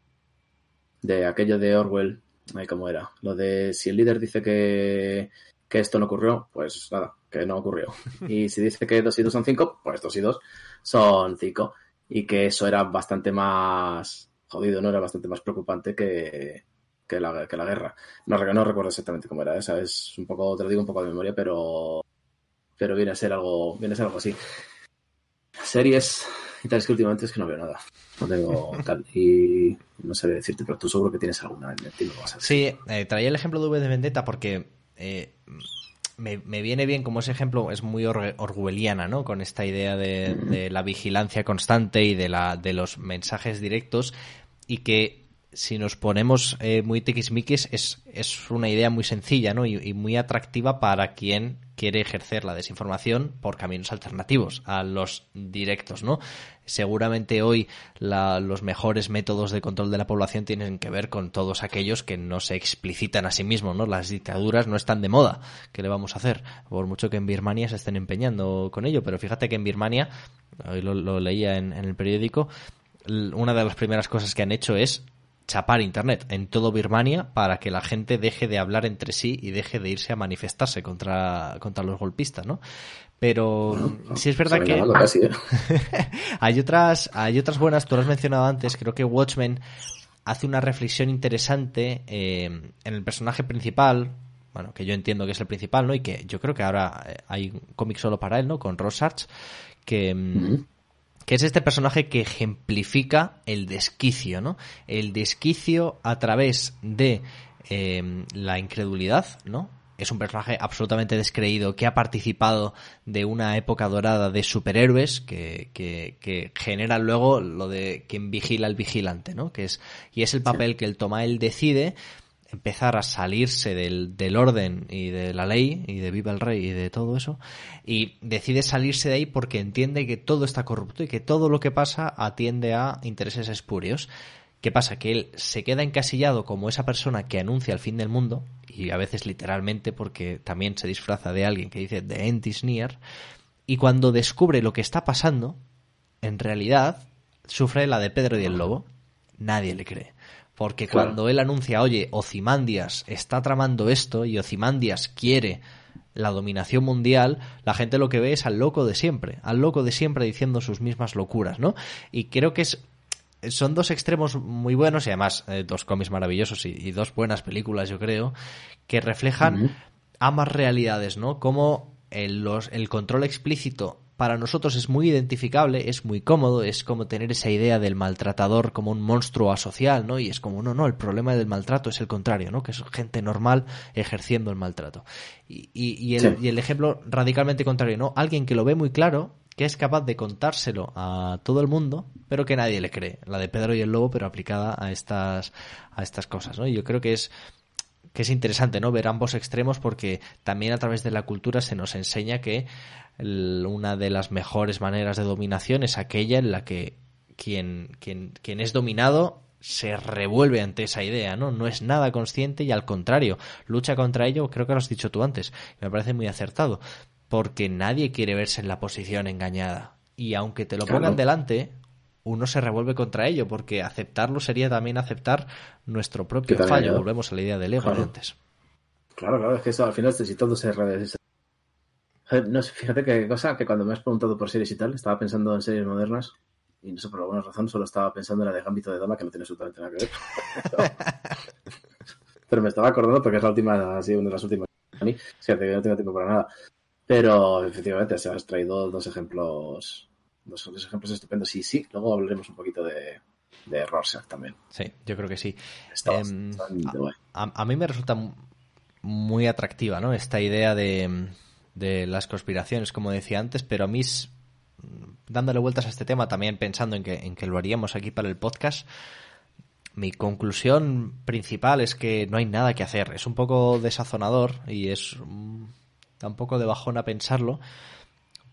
[SPEAKER 2] de aquello de Orwell, cómo era, lo de si el líder dice que, que esto no ocurrió, pues nada, que no ocurrió. Y si dice que dos y dos son cinco, pues dos y dos son cinco. Y que eso era bastante más jodido, ¿no? Era bastante más preocupante que, que, la, que la guerra. No, recuerdo exactamente cómo era, esa es un poco, te lo digo un poco de memoria, pero pero viene a ser algo, viene a ser algo así series y tal, es que últimamente es que no veo nada. No tengo tal. Y no sabía decirte, pero tú seguro que tienes alguna en el
[SPEAKER 1] vas a Sí, eh, traía el ejemplo de V de Vendetta porque eh, me, viene bien como ese ejemplo, es muy orwelliana, ¿no? Con esta idea de, la vigilancia constante y de, la, de los mensajes directos y que si nos ponemos eh, muy tiquismiquis es, es una idea muy sencilla ¿no? y, muy atractiva para quien quiere ejercer la desinformación por caminos alternativos a los directos, ¿no? Seguramente hoy los mejores métodos de control de la población tienen que ver con todos aquellos que no se explicitan a sí mismos, ¿no? Las dictaduras no están de moda. ¿Qué le vamos a hacer? Por mucho que en Birmania se estén empeñando con ello, pero fíjate que en Birmania, hoy lo, leía en el periódico, una de las primeras cosas que han hecho es chapar Internet en todo Birmania para que la gente deje de hablar entre sí y deje de irse a manifestarse contra, contra los golpistas, ¿no? Pero si es verdad que ¿eh? hay otras hay otras buenas, tú lo has mencionado antes, creo que Watchmen hace una reflexión interesante eh, en el personaje principal, bueno, que yo entiendo que es el principal, ¿no? Y que yo creo que ahora eh, hay un cómic solo para él, ¿no? Con Rosarch, que, mm, que es este personaje que ejemplifica el desquicio, ¿no? El desquicio a través de em, la incredulidad, ¿no? Es un personaje absolutamente descreído que ha participado de una época dorada de superhéroes que, que, que generan luego lo de quien vigila al vigilante, ¿no? Que es, y es el papel que él toma, él decide empezar a salirse del, del, orden y de la ley y de viva el rey y de todo eso y decide salirse de ahí porque entiende que todo está corrupto y que todo lo que pasa atiende a intereses espurios. ¿Qué pasa? Que él se queda encasillado como esa persona que anuncia el fin del mundo y a veces literalmente porque también se disfraza de alguien que dice The end is near y cuando descubre lo que está pasando en realidad sufre la de Pedro y el Lobo. Nadie le cree porque cuando él anuncia, oye, Ocimandias está tramando esto y Ocimandias quiere la dominación mundial, la gente lo que ve es al loco de siempre, al loco de siempre diciendo sus mismas locuras, ¿no? Y creo que es son dos extremos muy buenos y además eh, dos cómics maravillosos y, dos buenas películas, yo creo, que reflejan ambas realidades, ¿no? Como el, los, el control explícito para nosotros es muy identificable, es muy cómodo, es como tener esa idea del maltratador como un monstruo asocial, ¿no? Y es como, no, no, el problema del maltrato es el contrario, ¿no? Que es gente normal ejerciendo el maltrato. Y, y, el, y el ejemplo radicalmente contrario, ¿no? Alguien que lo ve muy claro, que es capaz de contárselo a todo el mundo, pero que nadie le cree. La de Pedro y el Lobo, pero aplicada a estas, a estas cosas, ¿no? Y yo creo que es que es interesante, ¿no? Ver ambos extremos porque también a través de la cultura se nos enseña que una de las mejores maneras de dominación es aquella en la que quien, quien, quien es dominado se revuelve ante esa idea, ¿no? No es nada consciente y al contrario, lucha contra ello, creo que lo has dicho tú antes, me parece muy acertado. porque nadie quiere verse en la posición engañada. Y aunque te lo pongan delante, uno se revuelve contra ello, porque aceptarlo sería también aceptar nuestro propio fallo. Volvemos a la idea del ego
[SPEAKER 2] claro.
[SPEAKER 1] antes.
[SPEAKER 2] Claro, claro, es que eso al final si todo se no sé, fíjate qué cosa, que cuando me has preguntado por series y tal, estaba pensando en series modernas y no sé, por alguna razón solo estaba pensando en la de Gambito de Dama, que no tiene absolutamente nada que ver. Pero me estaba acordando porque es la última, ha sido una de las últimas a mí, que no tengo tiempo para nada. Pero efectivamente, se has traído dos ejemplos, dos, ejemplos estupendos. Y sí, luego hablaremos un poquito de, de Rorschach también.
[SPEAKER 1] Sí, yo creo que sí. Em, a, mí me resulta muy atractiva, ¿no? Esta idea de, de las conspiraciones, como decía antes, pero a mí, dándole vueltas a este tema, también pensando en que, en que lo haríamos aquí para el podcast, mi conclusión principal es que no hay nada que hacer. Es un poco desazonador y es un, un poco de bajona pensarlo,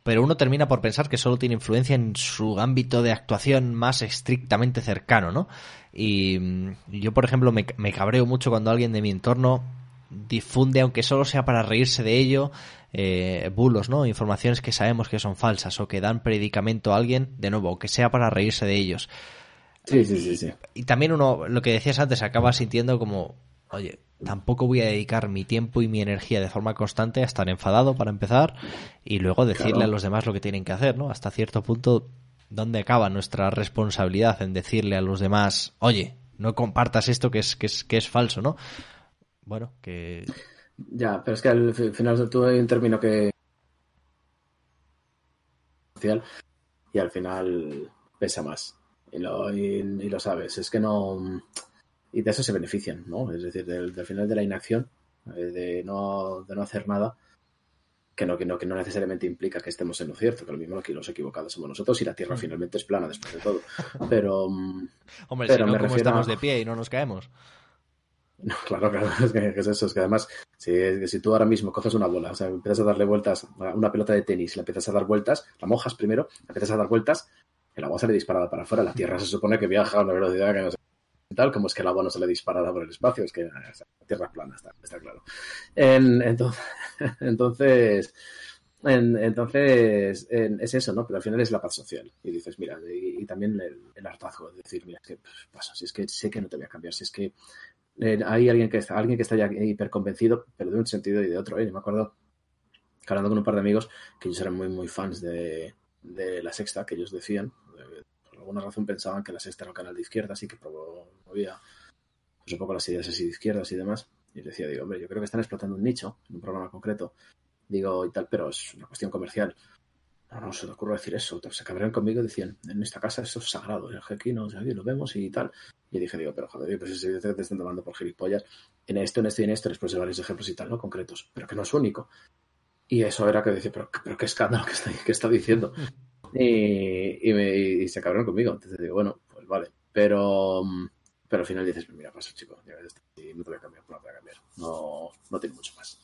[SPEAKER 1] pero uno termina por pensar que solo tiene influencia en su ámbito de actuación más estrictamente cercano, ¿no? Y mm, yo, por ejemplo, me, me cabreo mucho cuando alguien de mi entorno difunde, aunque solo sea para reírse de ello, eh, bulos, ¿no? Informaciones que sabemos que son falsas o que dan predicamento a alguien, de nuevo, que sea para reírse de ellos.
[SPEAKER 2] Sí, sí, sí, sí.
[SPEAKER 1] Y también uno, lo que decías antes, acaba sintiendo como, oye, tampoco voy a dedicar mi tiempo y mi energía de forma constante a estar enfadado para empezar y luego decirle a los demás lo que tienen que hacer, ¿no? Hasta cierto punto, ¿dónde acaba nuestra responsabilidad en decirle a los demás, oye, no compartas esto que es, que es, que es falso, ¿no? Bueno, que
[SPEAKER 2] ya, pero es que al final tú hay un término que y al final pesa más y lo, y, lo sabes. Es que no y de eso se benefician, ¿no? Es decir, del, final de la inacción, eh, de no, de no hacer nada, que no, que no, que no necesariamente implica que estemos en lo cierto, que lo mismo que los equivocados somos nosotros y la Tierra mm. finalmente es plana después de todo. Pero,
[SPEAKER 1] Hombre, pero si no, me estamos de pie y no nos caemos?
[SPEAKER 2] No, claro, claro, es que, es eso, es que además, si, si, tú ahora mismo coges una bola, o sea, empiezas a darle vueltas una pelota de tenis, la empiezas a dar vueltas, la mojas primero, la empiezas a dar vueltas, el agua sale disparada para afuera, la Tierra se supone que viaja a una velocidad que no sé tal, como es que el agua no sale disparada por el espacio, es que la Tierra es plana, está, está claro. En, entonces, entonces, en, entonces es eso, ¿no? Pero al final es la paz social. Y dices, mira, y, también el, hartazgo, de decir, mira, es que pues, pasa, si es que sé que no te voy a cambiar, si es que eh, hay alguien que está, alguien que está ya hiper convencido, pero de un sentido y de otro. ¿eh? me acuerdo hablando con un par de amigos que ellos eran muy, muy fans de, de la sexta, que ellos decían, por alguna razón pensaban que la sexta era un canal de izquierda, así que promovía pues, un poco las ideas así de izquierdas y demás. Y decía, digo, hombre, yo creo que están explotando un nicho en un programa concreto, digo, y tal, pero es una cuestión comercial. No, no se te ocurre decir eso. Se cabrean conmigo y decían, en esta casa eso es sagrado. El aquí no, lo vemos y tal. Y dije, digo, pero joder, pues que te están tomando por gilipollas en esto, en esto y en esto, después de varios ejemplos y tal, ¿no? Concretos, pero que no es único. Y eso era que decía, pero, pero qué escándalo que está, que diciendo. Y, y, y se cabrón conmigo. Entonces digo, bueno, pues vale. Pero, pero al final dices, mira, pasa, chico, ya ves, no te voy a cambiar, no te voy a cambiar. No, no tiene mucho más.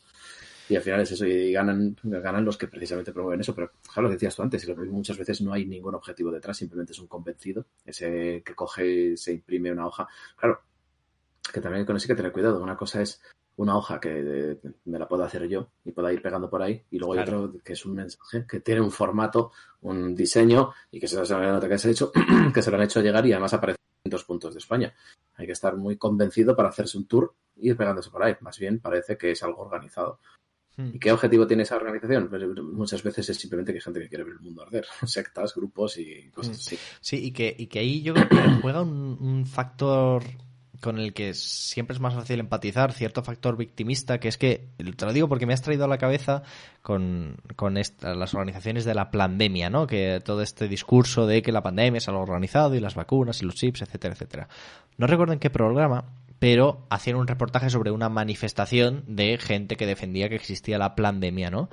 [SPEAKER 2] Y al final es eso, y ganan, ganan los que precisamente promueven eso. Pero, claro, lo decías tú antes, muchas veces no hay ningún objetivo detrás, simplemente es un convencido, ese que coge, se imprime una hoja. Claro, que también con eso hay que tener cuidado. Una cosa es una hoja que me la puedo hacer yo y pueda ir pegando por ahí, y luego hay otro que es un mensaje que tiene un formato, un diseño, y que se, que se, hecho, que se lo han hecho llegar y además aparece en dos puntos de España. Hay que estar muy convencido para hacerse un tour y ir pegándose por ahí. Más bien parece que es algo organizado. Hmm. ¿Y qué objetivo tiene esa organización? Pues muchas veces es simplemente que hay gente que quiere ver el mundo arder, sectas, grupos y cosas hmm. así.
[SPEAKER 1] Sí, y que, y que ahí yo creo que juega un, factor con el que siempre es más fácil empatizar, cierto factor victimista, que es que, te lo digo porque me has traído a la cabeza con, con las organizaciones de la pandemia, ¿no? Que todo este discurso de que la pandemia es algo organizado y las vacunas y los chips, etcétera, etcétera. No recuerdo en qué programa, pero hacían un reportaje sobre una manifestación de gente que defendía que existía la pandemia, ¿no?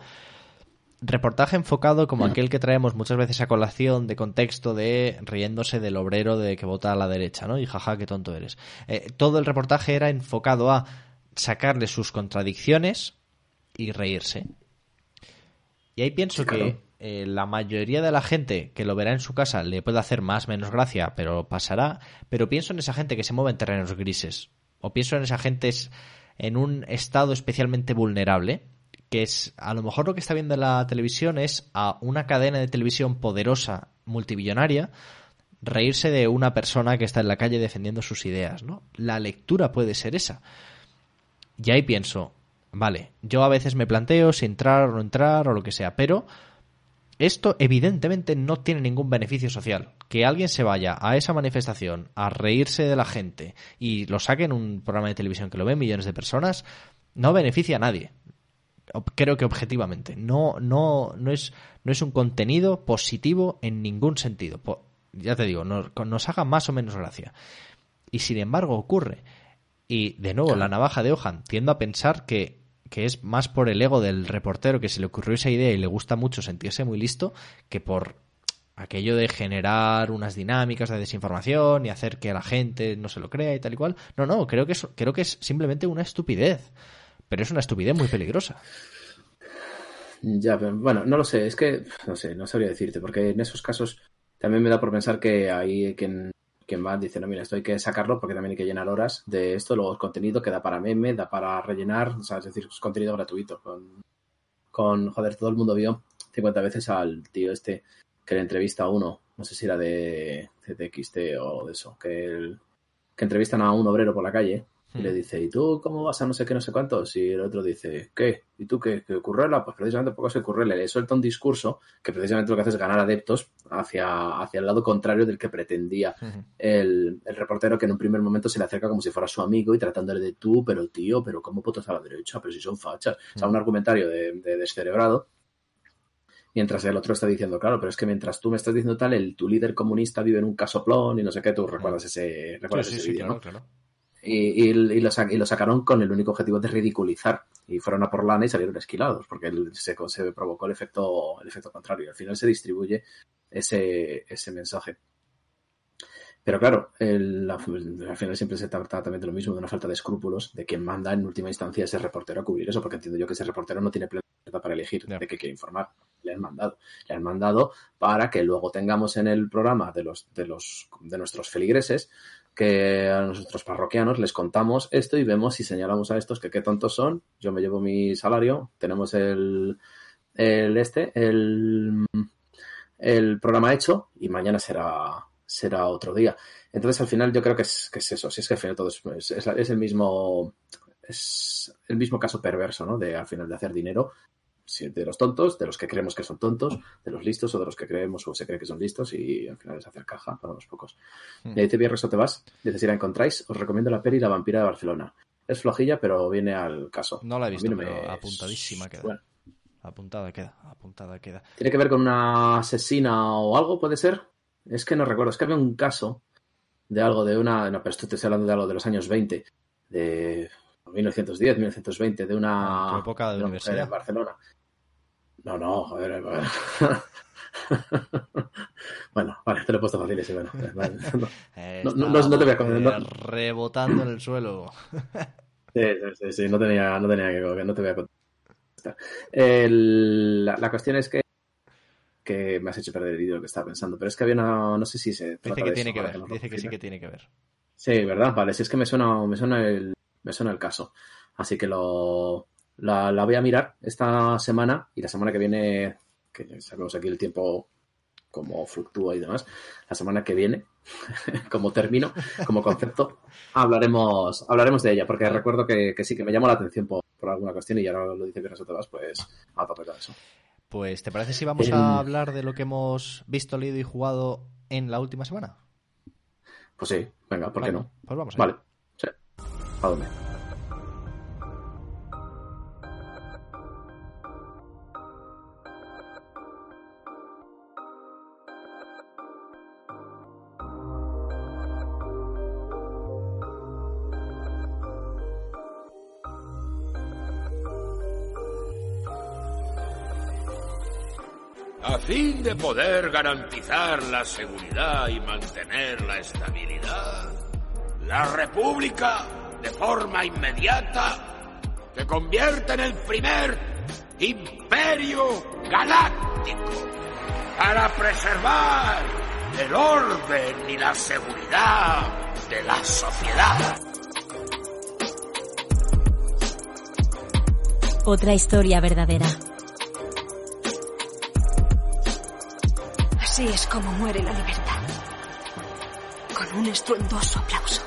[SPEAKER 1] Reportaje enfocado como aquel que traemos muchas veces a colación de contexto de riéndose del obrero de que vota a la derecha, ¿no? Y jaja, qué tonto eres. Eh, todo el reportaje era enfocado a sacarle sus contradicciones y reírse. Y ahí pienso que eh, la mayoría de la gente que lo verá en su casa le puede hacer más menos gracia, pero pasará. Pero pienso en esa gente que se mueve en terrenos grises. O pienso en esa gente en un estado especialmente vulnerable que es a lo mejor lo que está viendo la televisión es a una cadena de televisión poderosa, multibillonaria, reírse de una persona que está en la calle defendiendo sus ideas, ¿no? La lectura puede ser esa. Y ahí pienso, vale, yo a veces me planteo si entrar o no entrar o lo que sea, pero esto evidentemente no tiene ningún beneficio social. Que alguien se vaya a esa manifestación a reírse de la gente y lo saque en un programa de televisión que lo ven millones de personas, no beneficia a nadie. Creo que objetivamente. No, no, no, es, no es un contenido positivo en ningún sentido. Ya te digo, nos, nos haga más o menos gracia. Y sin embargo ocurre. Y de nuevo, la navaja de Ojan. Tiendo a pensar que que es más por el ego del reportero que se le ocurrió esa idea y le gusta mucho sentirse muy listo que por aquello de generar unas dinámicas de desinformación y hacer que la gente no se lo crea y tal y cual. No, no, creo que es, creo que es simplemente una estupidez. Pero es una estupidez muy peligrosa.
[SPEAKER 2] Ya, bueno, no lo sé, es que no sé, no sabría decirte, porque en esos casos también me da por pensar que hay quien quien va dice, no, mira, esto hay que sacarlo porque también hay que llenar horas de esto, luego es contenido que da para meme, da para rellenar, o es decir, es contenido gratuito. Con, con, joder, todo el mundo vio 50 veces al tío este que le entrevista a uno, no sé si era de CTXT o de eso, que, el, que entrevistan a un obrero por la calle y le hmm. dice, ¿y tú cómo vas a no sé qué, no sé cuántos? Y el otro dice, ¿qué? ¿Y tú qué? ¿Qué Currela? Pues precisamente poco se Currela. Le suelta un discurso que precisamente lo que hace es ganar adeptos hacia, hacia el lado contrario del que pretendía el, el, reportero que en un primer momento se le acerca como si fuera su amigo y tratándole de tú, pero tío, pero ¿cómo puedes a la derecha? Pero si son fachas. O sea, un argumentario de, de descerebrado mientras el otro está diciendo, claro, pero es que mientras tú me estás diciendo tal, el tu líder comunista vive en un casoplón y no sé qué, tú recuerdas ese, recuerdas ese vídeo, ¿no? Claro y, y, lo, sacaron con el único objetivo de ridiculizar. Y fueron a por lana y salieron esquilados, porque se, se provocó el efecto, el efecto contrario. Al final se distribuye ese, ese mensaje. Pero claro, el, al final siempre se trata también de lo mismo, de una falta de escrúpulos de quien manda en última instancia a ese reportero a cubrir eso, porque entiendo yo que ese reportero no tiene plena para elegir de qué quiere informar. Le han mandado. Le han mandado para que luego tengamos en el programa de los, de los, de nuestros feligreses que a nuestros parroquianos les contamos esto y vemos si señalamos a estos que qué tontos son. Yo me llevo mi salario, tenemos el, el este, el, el programa hecho y mañana será, será otro día. Entonces al final yo creo que es, que es eso, si es que al final todo es, es, es el mismo es el mismo caso perverso, ¿no? De al final de hacer dinero de los tontos, de los que creemos que son tontos, de los listos o de los que creemos o se cree que son listos y al final es hacer caja para unos pocos. Mm. Y dice Viernes o te vas, dice si la encontráis, os recomiendo la peli La vampira de Barcelona. Es flojilla, pero viene al caso.
[SPEAKER 1] No la he visto, pero apuntadísima queda. Apuntada queda, apuntada queda.
[SPEAKER 2] ¿Tiene que ver con una asesina o algo, puede ser? Es que no recuerdo, es que había un caso de algo de una, no, pero esto te estoy hablando de algo de los años 20, de 1910, 1920, de una,
[SPEAKER 1] ah, época de, universidad?
[SPEAKER 2] en Barcelona. No, no, joder. bueno, vale, te lo he puesto fácil ese, bueno.
[SPEAKER 1] no, no, no, te voy a contar. Rebotando en el suelo.
[SPEAKER 2] sí, sí, sí, no tenía, no tenía que no te voy a contar. El, la, la, cuestión es que que me has hecho perder el vídeo que estaba pensando, pero es que había una, no sé si se
[SPEAKER 1] dice que tiene que ver, dice que sí que tiene que ver.
[SPEAKER 2] Sí, verdad, vale, si es que me suena, me suena el, me suena el caso, así que lo, la, voy a mirar esta semana y la semana que viene, que sabemos aquí el tiempo como fluctúa y demás, la semana que viene, como término, como concepto, hablaremos, hablaremos de ella, porque recuerdo que, sí, que me llamó la atención por, alguna cuestión y ahora lo dice que no te vas, pues a tope con eso.
[SPEAKER 1] Pues, ¿te parece si vamos a hablar de lo que hemos visto, leído y jugado en la última semana?
[SPEAKER 2] Pues sí, venga, ¿por qué no?
[SPEAKER 1] Pues vamos.
[SPEAKER 2] Vale, sí. ¿A dónde?
[SPEAKER 6] Poder garantizar la seguridad y mantener la estabilidad, la República, de forma inmediata, se convierte en el primer imperio galáctico para preservar el orden y la seguridad de la sociedad.
[SPEAKER 5] Otra historia verdadera.
[SPEAKER 3] Así es como muere la libertad. Con un estruendoso aplauso.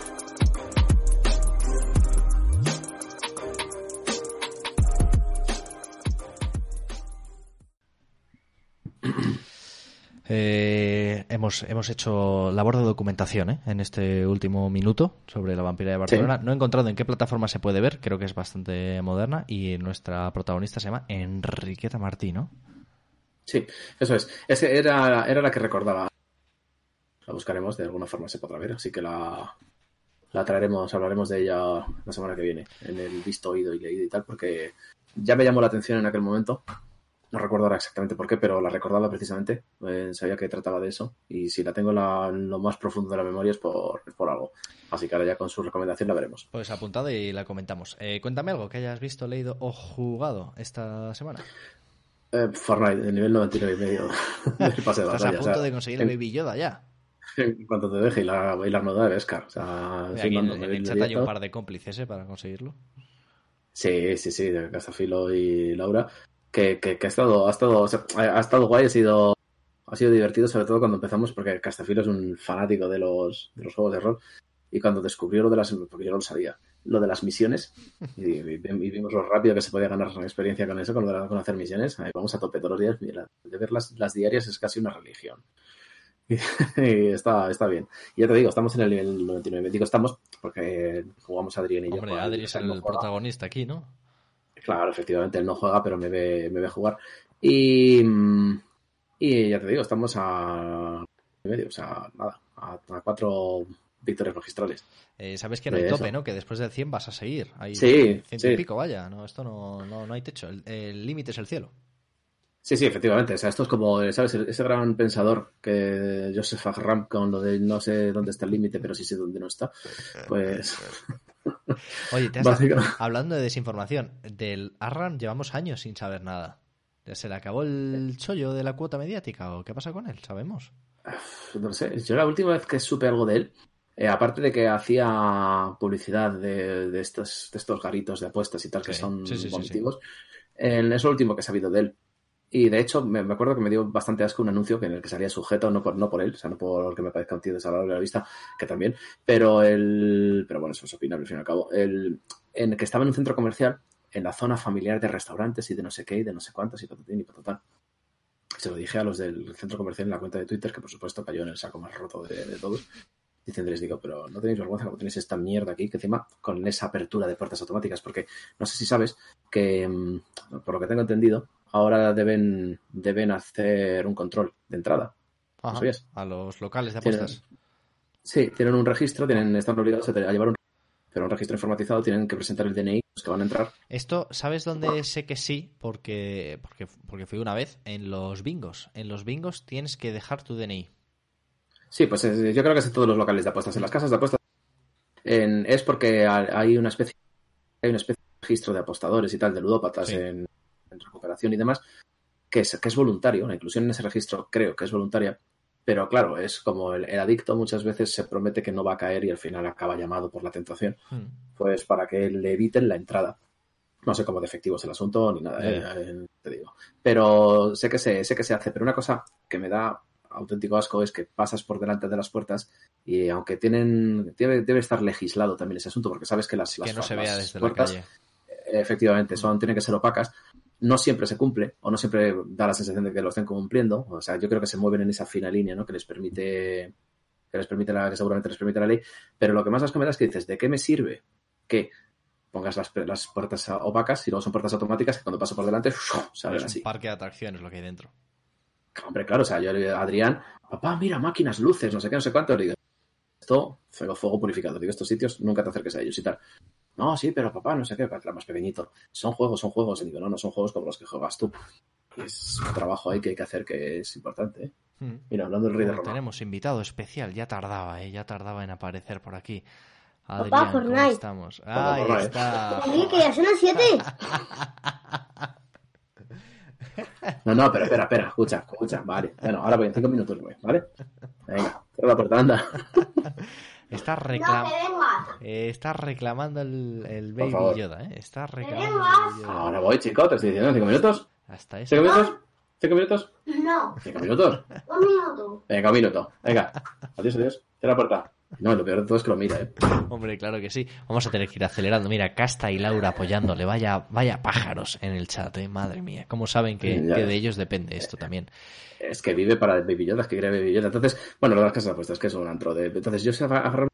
[SPEAKER 1] Eh, hemos, hemos hecho labor de documentación ¿eh? en este último minuto sobre la vampira de Barcelona. No he encontrado en qué plataforma se puede ver, creo que es bastante moderna y nuestra protagonista se llama Enriqueta Martí, ¿no?
[SPEAKER 2] Sí, eso es. Ese era, era la que recordaba. La buscaremos, de alguna forma se podrá ver, así que la, la traeremos, hablaremos de ella la semana que viene, en el visto, oído y leído y tal, porque ya me llamó la atención en aquel momento no recuerdo ahora exactamente por qué, pero la recordaba precisamente. Eh, sabía que trataba de eso. Y si la tengo en lo más profundo de la memoria es por, por algo. Así que ahora ya con su recomendación la veremos.
[SPEAKER 1] Pues apuntado y la comentamos. Eh, cuéntame algo que hayas visto, leído o jugado esta semana.
[SPEAKER 2] Eh, Fortnite, el nivel 99 y medio
[SPEAKER 1] del pase de Estás a punto de conseguir el Baby Yoda ya.
[SPEAKER 2] En cuanto te deje y la, y la armadura de Beskar. O sea,
[SPEAKER 1] en, el chat hay un par de cómplices ¿eh? para conseguirlo.
[SPEAKER 2] Sí, sí, sí, de Castafilo y Laura que, ha estado, ha estado, ha estado guay, ha sido, ha sido divertido, sobre todo cuando empezamos, porque Castafilo es un fanático de los, de los juegos de rol. Y cuando descubrió lo de las, porque yo no lo sabía, lo de las misiones, y, vimos lo rápido que se podía ganar una experiencia con eso, con, lo de, con hacer misiones, vamos a tope todos los días, de ver las, las diarias es casi una religión. Y, está, está bien. Y ya te digo, estamos en el nivel 99. Digo, estamos porque jugamos Adrián y yo.
[SPEAKER 1] Hombre, Adri es el protagonista aquí, ¿no?
[SPEAKER 2] Claro, efectivamente, él no juega, pero me ve, me ve jugar. Y, y ya te digo, estamos a medio, o sea, nada, a, cuatro victorias magistrales.
[SPEAKER 1] Eh, Sabes que no hay tope, ¿no? Que después del 100 vas a seguir. Hay
[SPEAKER 2] sí,
[SPEAKER 1] ciento y pico, vaya. No, esto no, no, no hay techo. El límite es el cielo.
[SPEAKER 2] Sí, sí, efectivamente. O sea, esto es como, ¿sabes? Ese gran pensador que Joseph Agram con lo de no sé dónde está el límite, pero sí sé dónde no está. Pues.
[SPEAKER 1] Oye, te has hablando de desinformación, del Arran llevamos años sin saber nada. ¿Se le acabó el chollo de la cuota mediática o qué pasa con él? ¿Sabemos?
[SPEAKER 2] No sé. Yo la última vez que supe algo de él, eh, aparte de que hacía publicidad de, estos, de estos garitos de apuestas y tal, que son sí, es lo último que he sabido de él. Y de hecho, me, acuerdo que me dio bastante asco un anuncio en el que salía sujeto, no por, no por él, o sea, no por que me parezca un tío desagradable a la vista, que también, pero el. Pero bueno, eso es opinable al fin y al cabo. El, en el que estaba en un centro comercial, en la zona familiar de restaurantes y de no sé qué y de no sé cuántos y patatín y patatán. Se lo dije a los del centro comercial en la cuenta de Twitter, que por supuesto cayó en el saco más roto de, de todos. Dicen, les digo, pero no tenéis vergüenza como tenéis esta mierda aquí, que encima con esa apertura de puertas automáticas, porque no sé si sabes que, mm, por lo que tengo entendido, ahora deben, deben hacer un control de entrada.
[SPEAKER 1] A los locales de apuestas.
[SPEAKER 2] sí, tienen un registro, tienen, están obligados a, llevar un, pero un registro informatizado, tienen que presentar el DNI los que van a entrar.
[SPEAKER 1] Esto, ¿sabes dónde sé que sí? Porque, porque, porque fui una vez en los bingos. En los bingos tienes que dejar tu DNI.
[SPEAKER 2] Sí, pues yo creo que es en todos los locales de apuestas. En las casas de apuestas es porque hay una especie hay una especie de registro de apostadores y tal, de ludópatas en, recuperación y demás, que es, que es voluntario. La inclusión en ese registro creo que es voluntaria, pero claro, es como el, adicto muchas veces se promete que no va a caer y al final acaba llamado por la tentación, hmm. pues para que le eviten la entrada. No sé cómo de efectivo es el asunto ni nada, eh, eh, te digo. Pero sé que se, sé que se hace. Pero una cosa que me da auténtico asco es que pasas por delante de las puertas y aunque tienen debe, debe estar legislado también ese asunto porque sabes que las,
[SPEAKER 1] que no se vea desde
[SPEAKER 2] puertas
[SPEAKER 1] la calle.
[SPEAKER 2] efectivamente son tienen que ser opacas no siempre se cumple o no siempre da la sensación de que lo estén cumpliendo. O sea, yo creo que se mueven en esa fina línea, ¿no? Que les permite, que les permite la, que seguramente les permite la ley. Pero lo que más asco me da es que dices, ¿de qué me sirve que pongas las, las puertas opacas y luego son puertas automáticas que cuando paso por delante salen
[SPEAKER 1] así? Un parque de atracciones lo que hay dentro.
[SPEAKER 2] Hombre, claro, o sea, yo le digo a Adrián, papá, mira, máquinas, luces, no sé qué, no sé cuánto. Le digo, esto, fuego, fuego purificado. Digo, estos sitios nunca te acerques a ellos y tal. No, sí, pero papá, no sé qué, era más pequeñito. Son juegos, son juegos. Y digo, no, no son juegos como los que juegas tú. Es un trabajo ahí que hay que hacer que es importante. ¿eh? Hmm. Mira, hablando del rey de Roma.
[SPEAKER 1] Tenemos invitado especial, ya tardaba, ¿eh? ya tardaba en aparecer por aquí.
[SPEAKER 7] Adrián, papá, Fortnite. ¿cómo
[SPEAKER 1] estamos? Ahí está.
[SPEAKER 7] Que ya son las 7.
[SPEAKER 2] No, no, pero espera, espera, escucha, escucha, vale. Bueno, ahora voy en cinco minutos, güey, ¿vale? Venga, cierra la puerta, anda.
[SPEAKER 1] Está reclamando. Eh, está reclamando el, el Baby Yoda, ¿eh? Está reclamando
[SPEAKER 2] Ahora voy, chico, te estoy diciendo, cinco minutos.
[SPEAKER 1] Hasta eso.
[SPEAKER 2] ¿Cinco minutos? ¿Cinco minutos?
[SPEAKER 7] No.
[SPEAKER 2] ¿Cinco minutos?
[SPEAKER 7] Un minuto.
[SPEAKER 2] Venga, un minuto. Venga. Adiós, adiós. Cierra la puerta. No, lo peor de todo es que lo mira, ¿eh?
[SPEAKER 1] Hombre, claro que sí. Vamos a tener que ir acelerando. Mira, Casta y Laura apoyándole. Vaya, vaya pájaros en el chat, ¿eh? Madre mía. ¿Cómo saben que, que de ellos depende esto también?
[SPEAKER 2] Es que vive para el Baby Yoda, es que quiere Baby Yoda. Entonces, bueno, lo de las casas apuestas es que es un antro de... Entonces, yo sé agarrar...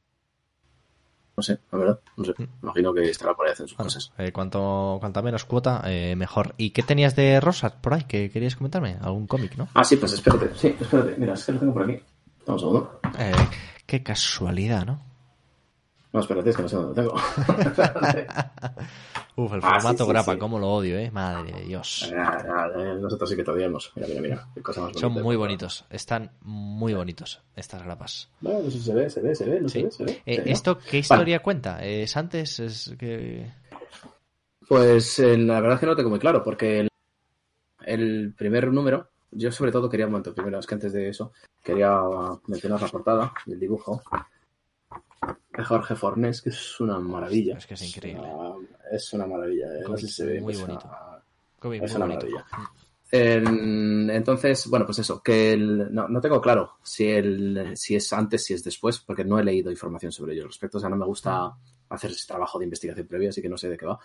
[SPEAKER 2] No sé, la verdad, no sé. Imagino que estará por ahí haciendo sus cosas.
[SPEAKER 1] Eh, cuanto, cuanta menos cuota, eh, mejor. ¿Y qué tenías de Rosas por ahí? ¿Qué querías comentarme? ¿Algún cómic, no?
[SPEAKER 2] Ah, sí, pues espérate. Sí, espérate. Mira, es que lo tengo por aquí. Vamos a segundo.
[SPEAKER 1] Eh, qué casualidad, ¿no?
[SPEAKER 2] No, espérate, es que no sé dónde lo tengo.
[SPEAKER 1] Uf, el formato ah, sí, sí, grapa, sí. cómo lo odio, ¿eh? Madre de Dios.
[SPEAKER 2] Nosotros sí que te odiamos. Mira, mira, mira. Qué cosa más
[SPEAKER 1] Son muy bonitos. Están muy bonitos estas grapas.
[SPEAKER 2] Bueno, eso se ve, se ve, se ve. No se ve, se ve.
[SPEAKER 1] Eh, ¿Esto qué historia vale. cuenta? ¿Es antes? ¿Es que...?
[SPEAKER 2] Pues eh, la verdad es que no tengo muy claro, porque el, el primer número, yo sobre todo quería, un momento, primero, es que antes de eso, quería mencionar la portada y el dibujo de Jorge Fornés, que es una maravilla.
[SPEAKER 1] Es que es increíble.
[SPEAKER 2] Es una maravilla.
[SPEAKER 1] Muy bonito.
[SPEAKER 2] Es una bonito. maravilla. En, entonces, bueno, pues eso, que el, no, no, tengo claro si, el, si es antes, si es después, porque no he leído información sobre ello al respecto. O sea, no me gusta hacer ese trabajo de investigación previa, así que no sé de qué va.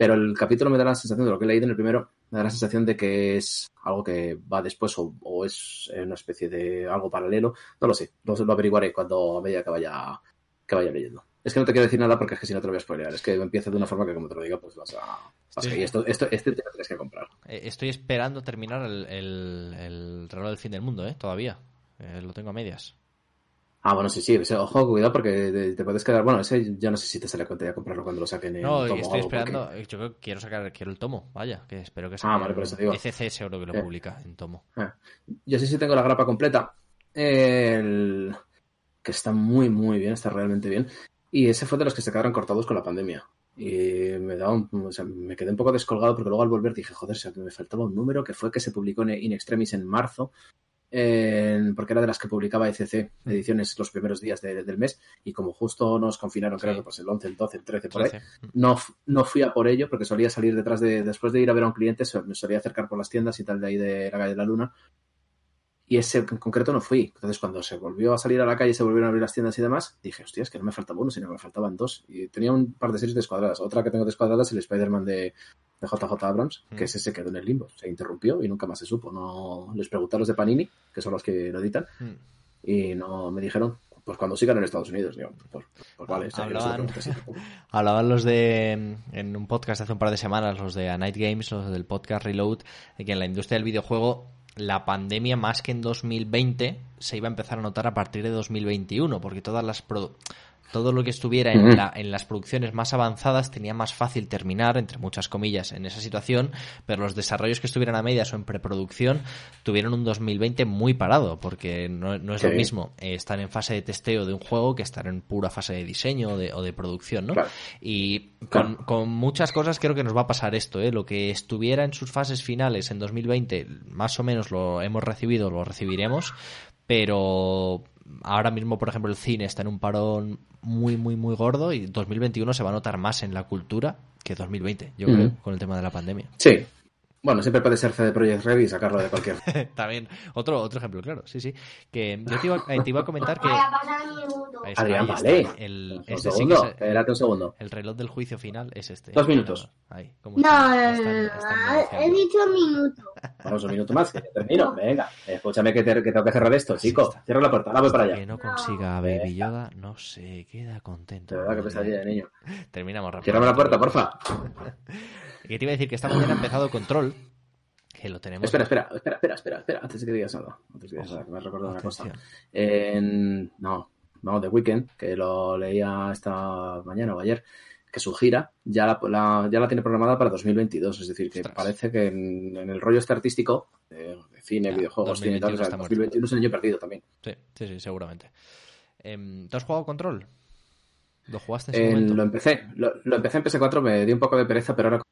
[SPEAKER 2] Pero el capítulo me da la sensación de lo que he leído en el primero, me da la sensación de que es algo que va después o, o es una especie de algo paralelo. No lo sé, lo, lo averiguaré cuando a medida que vaya que vaya leyendo. Es que no te quiero decir nada porque es que si no te lo voy a spoilear. Es que empieza de una forma que como te lo diga, pues vas a... Vas a esto, esto, este te lo tienes que comprar.
[SPEAKER 1] Estoy esperando terminar el, el, el reloj del fin del mundo, ¿eh? Todavía. Eh, lo tengo a medias.
[SPEAKER 2] Ah, bueno, sí, sí. Ese, ojo, cuidado porque te, te, puedes quedar... Bueno, ese ya no sé si te sale cuenta ya comprarlo cuando lo saquen en
[SPEAKER 1] No,
[SPEAKER 2] el tomo
[SPEAKER 1] estoy esperando... Porque... Yo creo que quiero sacar... Quiero el tomo, vaya. Que espero que sea...
[SPEAKER 2] Ah, vale, por eso digo.
[SPEAKER 1] ECC seguro que lo eh. publica en tomo.
[SPEAKER 2] Eh. Yo sí sí tengo la grapa completa. El... Que está muy, muy bien. Está realmente bien. Y ese fue de los que se quedaron cortados con la pandemia. Y me, da un, o sea, me quedé un poco descolgado porque luego al volver dije, joder, o sea, que me faltaba un número que fue que se publicó en In Extremis en marzo, eh, porque era de las que publicaba ECC, ediciones los primeros días de, del mes, y como justo nos confinaron, sí. creo que pues el 11, el 12, el 13, por 13. ahí, no, no fui a por ello porque solía salir detrás de, después de ir a ver a un cliente, me solía acercar por las tiendas y tal de ahí de la calle de la Luna, y ese en concreto no fui. Entonces, cuando se volvió a salir a la calle y se volvieron a abrir las tiendas y demás, dije, hostia, es que no me faltaba uno, sino que me faltaban dos. Y tenía un par de series descuadradas. Otra que tengo descuadrada es el Spider-Man de, de, JJ Abrams, mm. que ese se quedó en el limbo. Se interrumpió y nunca más se supo. No Les pregunté a los de Panini, que son los que lo editan, mm. y no me dijeron, pues cuando sigan en Estados Unidos, digo, pues, pues vale.
[SPEAKER 1] Hablaban, hablaban los de, en un podcast hace un par de semanas, los de A Night Games, los del podcast Reload, de que en la industria del videojuego la pandemia más que en 2020 se iba a empezar a notar a partir de 2021 porque todas las todo lo que estuviera en, la, en, las producciones más avanzadas tenía más fácil terminar, entre muchas comillas, en esa situación, pero los desarrollos que estuvieran a medias o en preproducción tuvieron un 2020 muy parado, porque no, no es sí. lo mismo eh, estar en fase de testeo de un juego que estar en pura fase de diseño o de, o de producción, ¿no?
[SPEAKER 2] Claro.
[SPEAKER 1] Y con, muchas cosas creo que nos va a pasar esto, ¿eh? Lo que estuviera en sus fases finales en 2020, más o menos lo hemos recibido, lo recibiremos, pero ahora mismo, por ejemplo, el cine está en un parón muy, muy, muy gordo y 2021 se va a notar más en la cultura que 2020, yo mm. creo, con el tema de la pandemia.
[SPEAKER 2] Sí. Bueno, siempre puede ser CD Projekt Red y sacarlo de cualquier.
[SPEAKER 1] También, otro, otro ejemplo, claro, sí, sí. Que yo te iba, te iba a comentar que.
[SPEAKER 2] Adrián, vale.
[SPEAKER 1] El,
[SPEAKER 2] un este segundo, sí es, espérate un segundo.
[SPEAKER 1] El reloj del juicio final es este.
[SPEAKER 2] Dos minutos.
[SPEAKER 7] Ahí, no, está, está, está he dicho un minuto.
[SPEAKER 2] Vamos, un minuto más, que termino. Venga, escúchame que, te, que, tengo que cerrar esto, chico. Cierra la puerta, ahora voy para allá.
[SPEAKER 1] Que no consiga a Baby Yoda, no se queda contento.
[SPEAKER 2] De verdad que pesadilla de niño.
[SPEAKER 1] Terminamos rápido.
[SPEAKER 2] Cierrame la puerta, porfa.
[SPEAKER 1] Y te iba a decir que esta mañana ha empezado Control, que lo tenemos.
[SPEAKER 2] Espera, espera, espera, espera, espera, espera, antes de que digas algo. Antes de que digas algo, que me has recordado una cosa. En... No, no, The Weeknd, que lo leía esta mañana o ayer, que su gira ya la, la, ya la tiene programada para 2022. Es decir, que Ostras. parece que en, en, el rollo este artístico, de cine, ya, videojuegos, cine y tal, o sea, 2021 es el año perdido también.
[SPEAKER 1] Sí, sí, sí, seguramente. Eh, ¿Tú has jugado Control? ¿Lo jugaste
[SPEAKER 2] en su eh, momento? Lo empecé, lo, lo, empecé en PS4, me dio un poco de pereza, pero ahora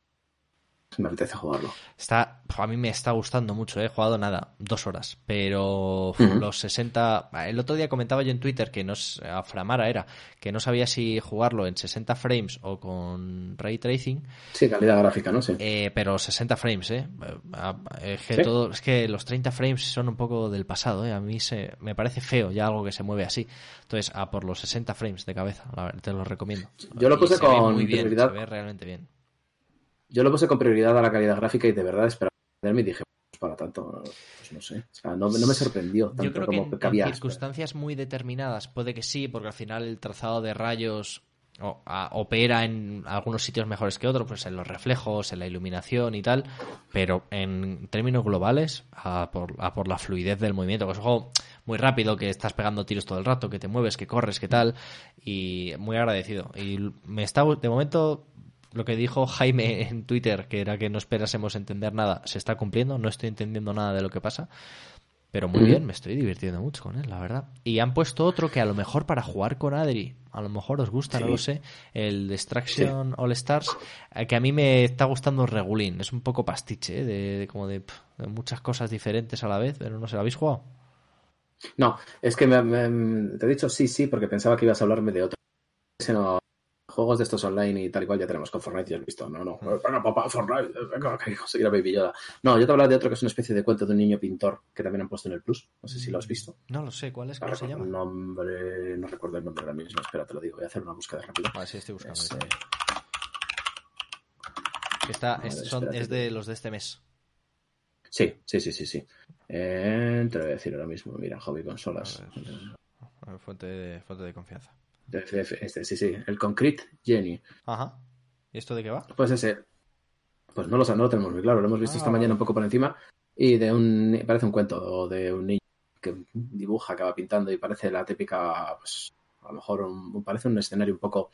[SPEAKER 2] me apetece jugarlo.
[SPEAKER 1] Está, a mí me está gustando mucho, ¿eh? he jugado nada, dos horas, pero los 60... El otro día comentaba yo en Twitter que no a Framara era, que no sabía si jugarlo en 60 frames o con ray tracing.
[SPEAKER 2] Sí, calidad gráfica, ¿no? Sí.
[SPEAKER 1] Eh, pero 60 frames, ¿eh? Es que, todo, es que los 30 frames son un poco del pasado, ¿eh? A mí se, me parece feo ya algo que se mueve así. Entonces, a por los 60 frames de cabeza, te lo recomiendo.
[SPEAKER 2] Yo lo puse con muy
[SPEAKER 1] bien, Se ve realmente bien.
[SPEAKER 2] Yo lo puse con prioridad a la calidad gráfica y de verdad esperaba y dije, pues para tanto, pues no sé. no, me sorprendió tanto
[SPEAKER 1] Yo creo
[SPEAKER 2] como
[SPEAKER 1] que en, circunstancias muy determinadas puede que sí, porque al final el trazado de rayos opera en algunos sitios mejores que otros, pues en los reflejos, en la iluminación y tal, pero en términos globales, a por, a por la fluidez del movimiento, que es un juego muy rápido, que estás pegando tiros todo el rato, que te mueves, que corres, que tal, y muy agradecido. Y me está, de momento, lo que dijo Jaime en Twitter, que era que no esperásemos entender nada, se está cumpliendo, no estoy entendiendo nada de lo que pasa. Pero muy bien, me estoy divirtiendo mucho con él, la verdad. Y han puesto otro que a lo mejor para jugar con Adri, a lo mejor os gusta, no lo sé, el Destruction All Stars, eh, que a mí me está gustando Regulín. Es un poco pastiche, ¿eh? de, como de, muchas cosas diferentes a la vez, pero no sé, ¿lo habéis jugado?
[SPEAKER 2] No, es que me, te he dicho sí, sí, porque pensaba que ibas a hablarme de otro. Ese no, juegos de estos online y tal y cual ya tenemos con Fortnite, ya has visto. No, no, venga, papá, Fortnite, venga, que conseguir a Baby Yoda. No, yo te hablaba de otro que es una especie de cuento de un niño pintor que también han puesto en el Plus. No sé si lo has visto.
[SPEAKER 1] No lo sé, ¿cuál es? ¿Cómo se llama?
[SPEAKER 2] Nombre, no recuerdo el nombre ahora mismo. Espera, te lo digo. Voy a hacer una búsqueda rápida.
[SPEAKER 1] A ver si estoy buscando. Es, Está, es, de los de este mes.
[SPEAKER 2] Sí, sí, sí, sí, sí. Eh, te lo voy a decir ahora mismo. Mira, hobby consolas.
[SPEAKER 1] fuente, fuente de confianza.
[SPEAKER 2] Este, sí, sí, el Concrete Jenny.
[SPEAKER 1] Ajá. ¿Y esto de qué va?
[SPEAKER 2] Pues ese. Pues no lo, no lo tenemos muy claro, lo hemos visto esta ah, mañana un poco por encima. Y de un. Parece un cuento de un niño que dibuja, que va pintando y parece la típica. Pues a lo mejor parece un escenario un poco.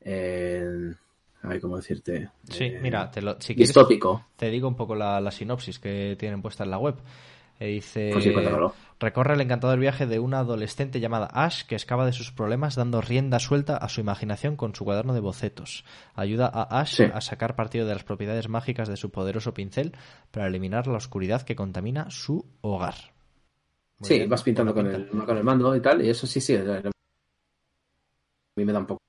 [SPEAKER 2] Eh, ay, ¿cómo decirte?
[SPEAKER 1] Sí, eh, mira, te lo, si
[SPEAKER 2] distópico.
[SPEAKER 1] te digo un poco la, la sinopsis que tienen puesta en la web. E dice,
[SPEAKER 2] pues
[SPEAKER 1] recorre el encantador viaje de una adolescente llamada Ash que escapa de sus problemas dando rienda suelta a su imaginación con su cuaderno de bocetos. Ayuda a Ash a sacar partido de las propiedades mágicas de su poderoso pincel para eliminar la oscuridad que contamina su hogar.
[SPEAKER 2] sí, vas pintando con el, con el, mando y tal, y eso sí, sí. A mí me da un poco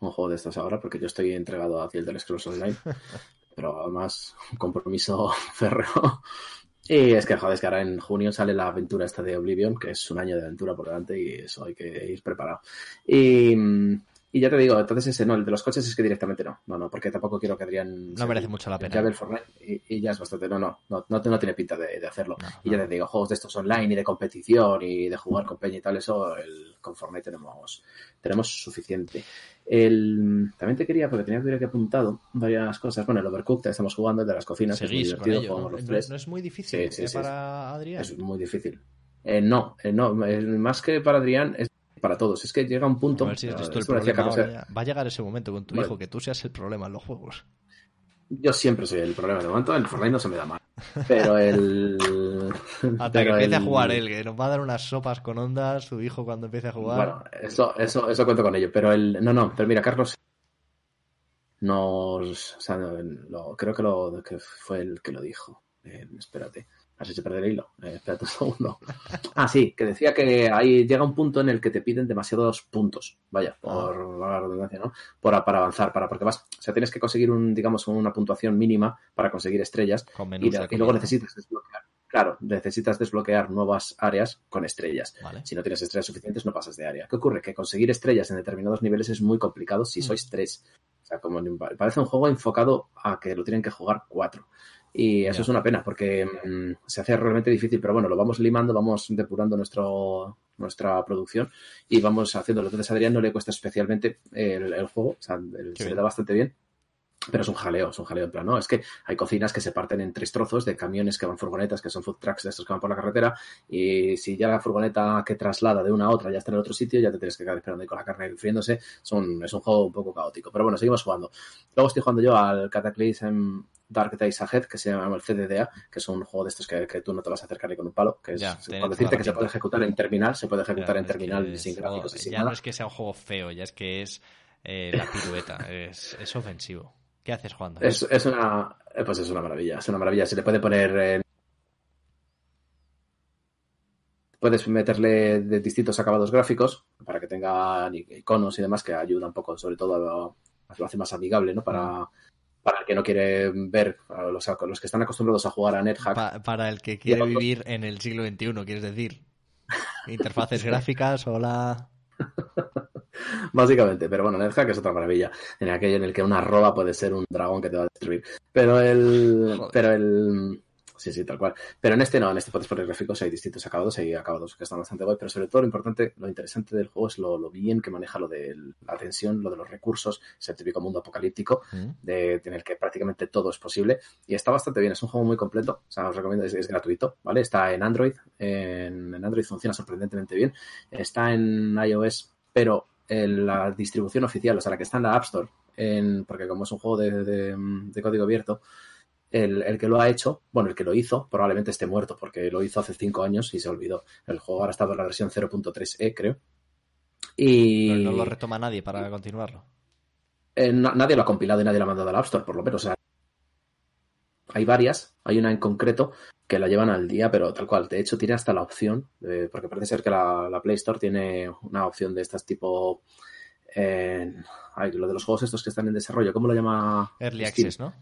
[SPEAKER 2] un juego de estos ahora porque yo estoy entregado a Fiel del Scrolls Online, pero además un compromiso férreo y es que, joder, es que ahora en junio sale la aventura esta de Oblivion, que es un año de aventura por delante y eso hay que ir preparado. Y, y ya te digo, entonces ese no, el de los coches es que directamente no. No, no, porque tampoco quiero que Adrián.
[SPEAKER 1] No merece mucho la pena.
[SPEAKER 2] Ya ve el Fortnite y, ya es bastante. No, no, no, no, no tiene pinta de, hacerlo. y ya te digo, juegos de estos online y de competición y de jugar con Peña y tal, eso el, con Fortnite tenemos, tenemos suficiente. El, también te quería, porque tenía que que apuntado varias cosas. Bueno, el Overcooked estamos jugando, el de las cocinas, es muy divertido,
[SPEAKER 1] ¿no?
[SPEAKER 2] los tres.
[SPEAKER 1] No es muy difícil ¿eh? para Adrián.
[SPEAKER 2] Es muy difícil. Eh, no, eh, no, más que para Adrián es para todos. Es que llega un punto.
[SPEAKER 1] A ver si el problema, va a llegar ese momento con tu hijo que tú seas el problema en los juegos.
[SPEAKER 2] Yo siempre soy el problema. De momento el Fortnite no se me da mal. Pero el.
[SPEAKER 1] Hasta que empiece a jugar él, que nos va a dar unas sopas con ondas su hijo cuando empiece a jugar.
[SPEAKER 2] Bueno, eso, eso, eso cuento con ello. Pero el. No, no, pero mira, Carlos. Nos. O sea, lo, creo que, lo, que fue el que lo dicho Eh, espérate. Has hecho perder el hilo. Eh, espérate un segundo. Ah, sí, que decía que ahí llega un punto en el que te piden demasiados puntos. Vaya, por ah. la redundancia, ¿no? Por, para avanzar, para, porque vas, o sea, tienes que conseguir un, digamos, una puntuación mínima para conseguir estrellas. Y, luego necesitas desbloquear. Claro, necesitas desbloquear nuevas áreas con estrellas. Si no tienes estrellas suficientes, no pasas de área. ¿Qué ocurre? Que conseguir estrellas en determinados niveles es muy complicado si mm. sois tres. O sea, como parece un juego enfocado a que lo tienen que jugar cuatro. Y eso es una pena porque mm, se hace realmente difícil, pero bueno, lo vamos limando, vamos depurando nuestro, nuestra producción y vamos haciéndolo. Entonces a Adrián no le cuesta especialmente el, juego, o sea, se le da bastante bien. Pero es un jaleo, es un jaleo en plan, ¿no? Es que hay cocinas que se parten en tres trozos de camiones que van furgonetas, que son food trucks de estos que van por la carretera, y si ya la furgoneta que traslada de una a otra ya está en otro sitio, ya te tienes que quedar esperando ahí con la carne friéndose. Es un, es un juego un poco caótico. Pero bueno, seguimos jugando. Luego estoy jugando yo al Cataclysm Dark Days Ahead, que se llama el CDDA, que es un juego de estos que, que tú no te vas a acercar ni con un palo, que es cuando decirte que se puede ejecutar en terminal, se puede ejecutar en terminal sin gráficos y sin
[SPEAKER 1] Ya no es que sea un juego feo, ya es que es eh, la pirueta, es, es ofensivo. ¿Qué haces jugando?
[SPEAKER 2] Es, es una, pues es una maravilla, es una maravilla. Se le puede poner Puedes meterle de distintos acabados gráficos para que tenga iconos y demás que ayuda un poco, sobre todo a, lo hace más amigable, ¿no? Para, para el que no quiere ver, los, los que están acostumbrados a jugar a NetHack.
[SPEAKER 1] para el que quiere vivir en el siglo XXI, quieres decir. Interfaces gráficas, hola.
[SPEAKER 2] Básicamente, pero bueno, NetHack es otra maravilla. En aquello en el que una arroba puede ser un dragón que te va a destruir. Pero el. Pero el Sí, sí, tal cual. Pero en este no, en este puedes poner gráficos, hay distintos acabados, hay acabados que están bastante guay, pero sobre todo lo importante, lo interesante del juego es lo, bien que maneja lo de la tensión, lo de los recursos, ese típico mundo apocalíptico, mm. de tener que prácticamente todo es posible. Y está bastante bien, es un juego muy completo, o sea, os recomiendo, es, gratuito, ¿vale? Está en Android, en, Android funciona sorprendentemente bien, está en iOS, pero en la distribución oficial, o sea, la que está en la App Store, en, porque como es un juego de código abierto, el, que lo ha hecho, bueno, el que lo hizo, probablemente esté muerto, porque lo hizo hace cinco años y se olvidó. El juego ahora está en la versión 0.3e, creo. Y...
[SPEAKER 1] Pero no lo retoma nadie para continuarlo.
[SPEAKER 2] Eh, nadie lo ha compilado y nadie lo ha mandado al App Store, por lo menos. Hay varias, hay una en concreto que la llevan al día, pero tal cual. De hecho, tiene hasta la opción, porque parece ser que la, Play Store tiene una opción de estas tipo... lo de los juegos estos que están en desarrollo, ¿cómo lo llama?
[SPEAKER 1] Early Access, ¿no?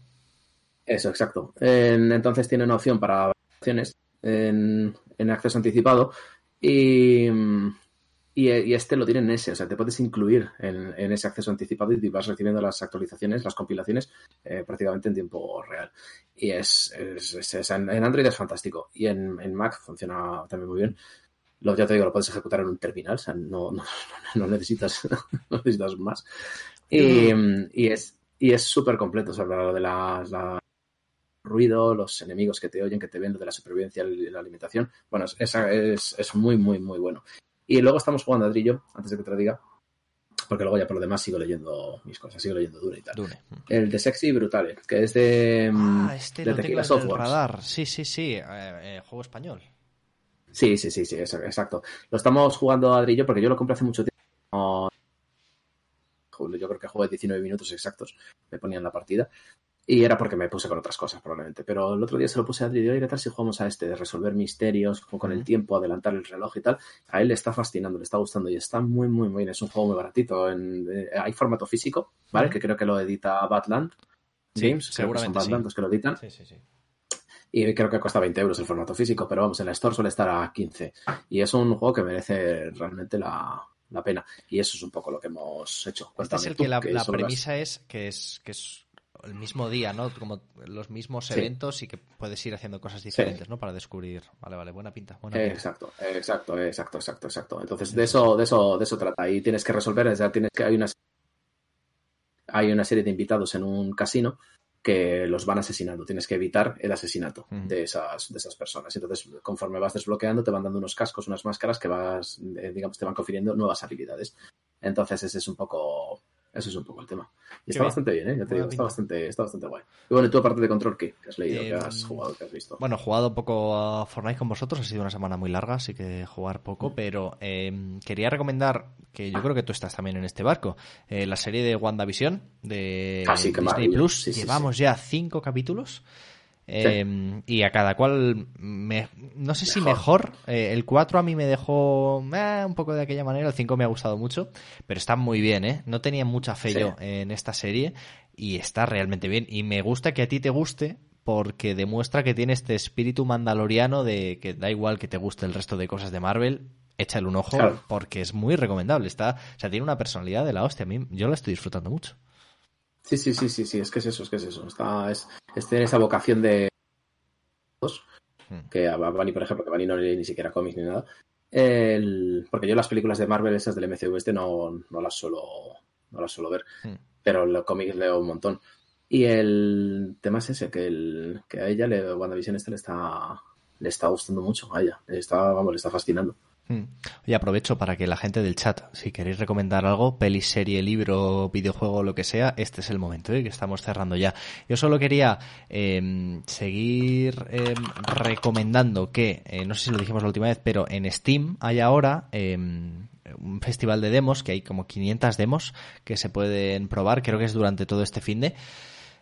[SPEAKER 2] Eso, exacto. entonces tiene una opción para acciones en, acceso anticipado y, y, este lo tiene en ese, o sea, te puedes incluir en, ese acceso anticipado y vas recibiendo las actualizaciones, las compilaciones eh, prácticamente en tiempo real. Y es, en Android es fantástico y en, Mac funciona también muy bien. Lo, ya te digo, lo puedes ejecutar en un terminal, o sea, no, no, necesitas, no necesitas más. Y, y es y es súper completo, o sea, lo de las, ruido, los enemigos que te oyen, que te ven, de la supervivencia y la alimentación. Bueno, es, es, es, muy, muy, muy bueno. Y luego estamos jugando a Drillo, antes de que te lo diga, porque luego ya por lo demás sigo leyendo mis cosas, sigo leyendo Dune y tal. El de Sexy y Brutale, que es de,
[SPEAKER 1] ah, mm, este de Tequila Radar. Sí, sí, sí, eh, eh, juego español.
[SPEAKER 2] Sí, sí, sí, sí, exacto. Lo estamos jugando a Drillo porque yo lo compré hace mucho tiempo. Yo creo que jugué 19 minutos exactos, me ponían la partida. Y era porque me puse con otras cosas, probablemente. Pero el otro día se lo puse a Adri, ¿qué tal si jugamos a este de resolver misterios con el tiempo, adelantar el reloj y tal? A él le está fascinando, le está gustando y está muy, muy, muy bien. Es un juego muy baratito. En, eh, hay formato físico, ¿vale? Que creo que lo edita Badland James, seguramente que son los que lo editan. Sí, sí, sí. Y creo que cuesta 20 euros el formato físico, pero vamos, en la Store suele estar a 15. Y es un juego que merece realmente la, pena. Y eso es un poco lo que hemos hecho.
[SPEAKER 1] Este es el que la, premisa es que es que es el mismo día, ¿no? Como los mismos eventos y que puedes ir haciendo cosas diferentes, ¿no? Para descubrir. Vale, vale, buena pinta.
[SPEAKER 2] exacto, exacto, exacto, exacto, exacto. Entonces, de eso, de eso, de eso trata. Y tienes que resolver, ya tienes que hay una hay una serie de invitados en un casino que los van asesinando. Tienes que evitar el asesinato de esas, de esas personas. Entonces, conforme vas desbloqueando, te van dando unos cascos, unas máscaras que vas, eh, digamos, te van confiriendo nuevas habilidades. Entonces, ese es un poco eso es un poco el tema. Y está bastante bien, ¿eh? Ya te digo, está bastante, está bastante guay. Y bueno, y tú aparte de Control, ¿qué? ¿Qué has leído? ¿Qué has em, jugado? ¿Qué has visto?
[SPEAKER 1] Bueno, he jugado un poco a Fortnite con vosotros. Ha sido una semana muy larga, así que jugar poco. Mm. Pero eh, quería recomendar, que yo creo que tú estás también en este barco, eh, la serie de WandaVision de
[SPEAKER 2] ah, Disney
[SPEAKER 1] Plus. Llevamos ya cinco capítulos. Em, y a cada cual, no sé si mejor. Eh, el 4 a mí me dejó eh, un poco de aquella manera, el 5 me ha gustado mucho, pero está muy bien, ¿eh? No tenía mucha fe yo en esta serie y está realmente bien. Y me gusta que a ti te guste porque demuestra que tiene este espíritu mandaloriano de que da igual que te guste el resto de cosas de Marvel, échale un ojo porque es muy recomendable. Está, o sea, tiene una personalidad de la hostia. A mí yo la estoy disfrutando mucho.
[SPEAKER 2] Sí, sí, sí, sí, sí, es que es eso, es que es eso. Está, es, es tener esa vocación de hmm. que a Bani, por ejemplo, que Bani no lee ni siquiera cómics ni nada. El, porque yo las películas de Marvel, esas del MCU este, no, no las suelo, no las suelo ver. Hmm. Pero los cómics leo un montón. Y el tema es ese, que, el, que a ella, le, WandaVision este le está, le está gustando mucho a ella. Le está, vamos, le está fascinando.
[SPEAKER 1] Mm. Y aprovecho para que la gente del chat, si queréis recomendar algo, peli, serie, libro, videojuego, lo que sea, este es el momento, ¿eh? que estamos cerrando ya. Yo solo quería em, seguir em, recomendando que, eh, no sé si lo dijimos la última vez, pero en Steam hay ahora em, un festival de demos, que hay como 500 demos que se pueden probar, creo que es durante todo este fin de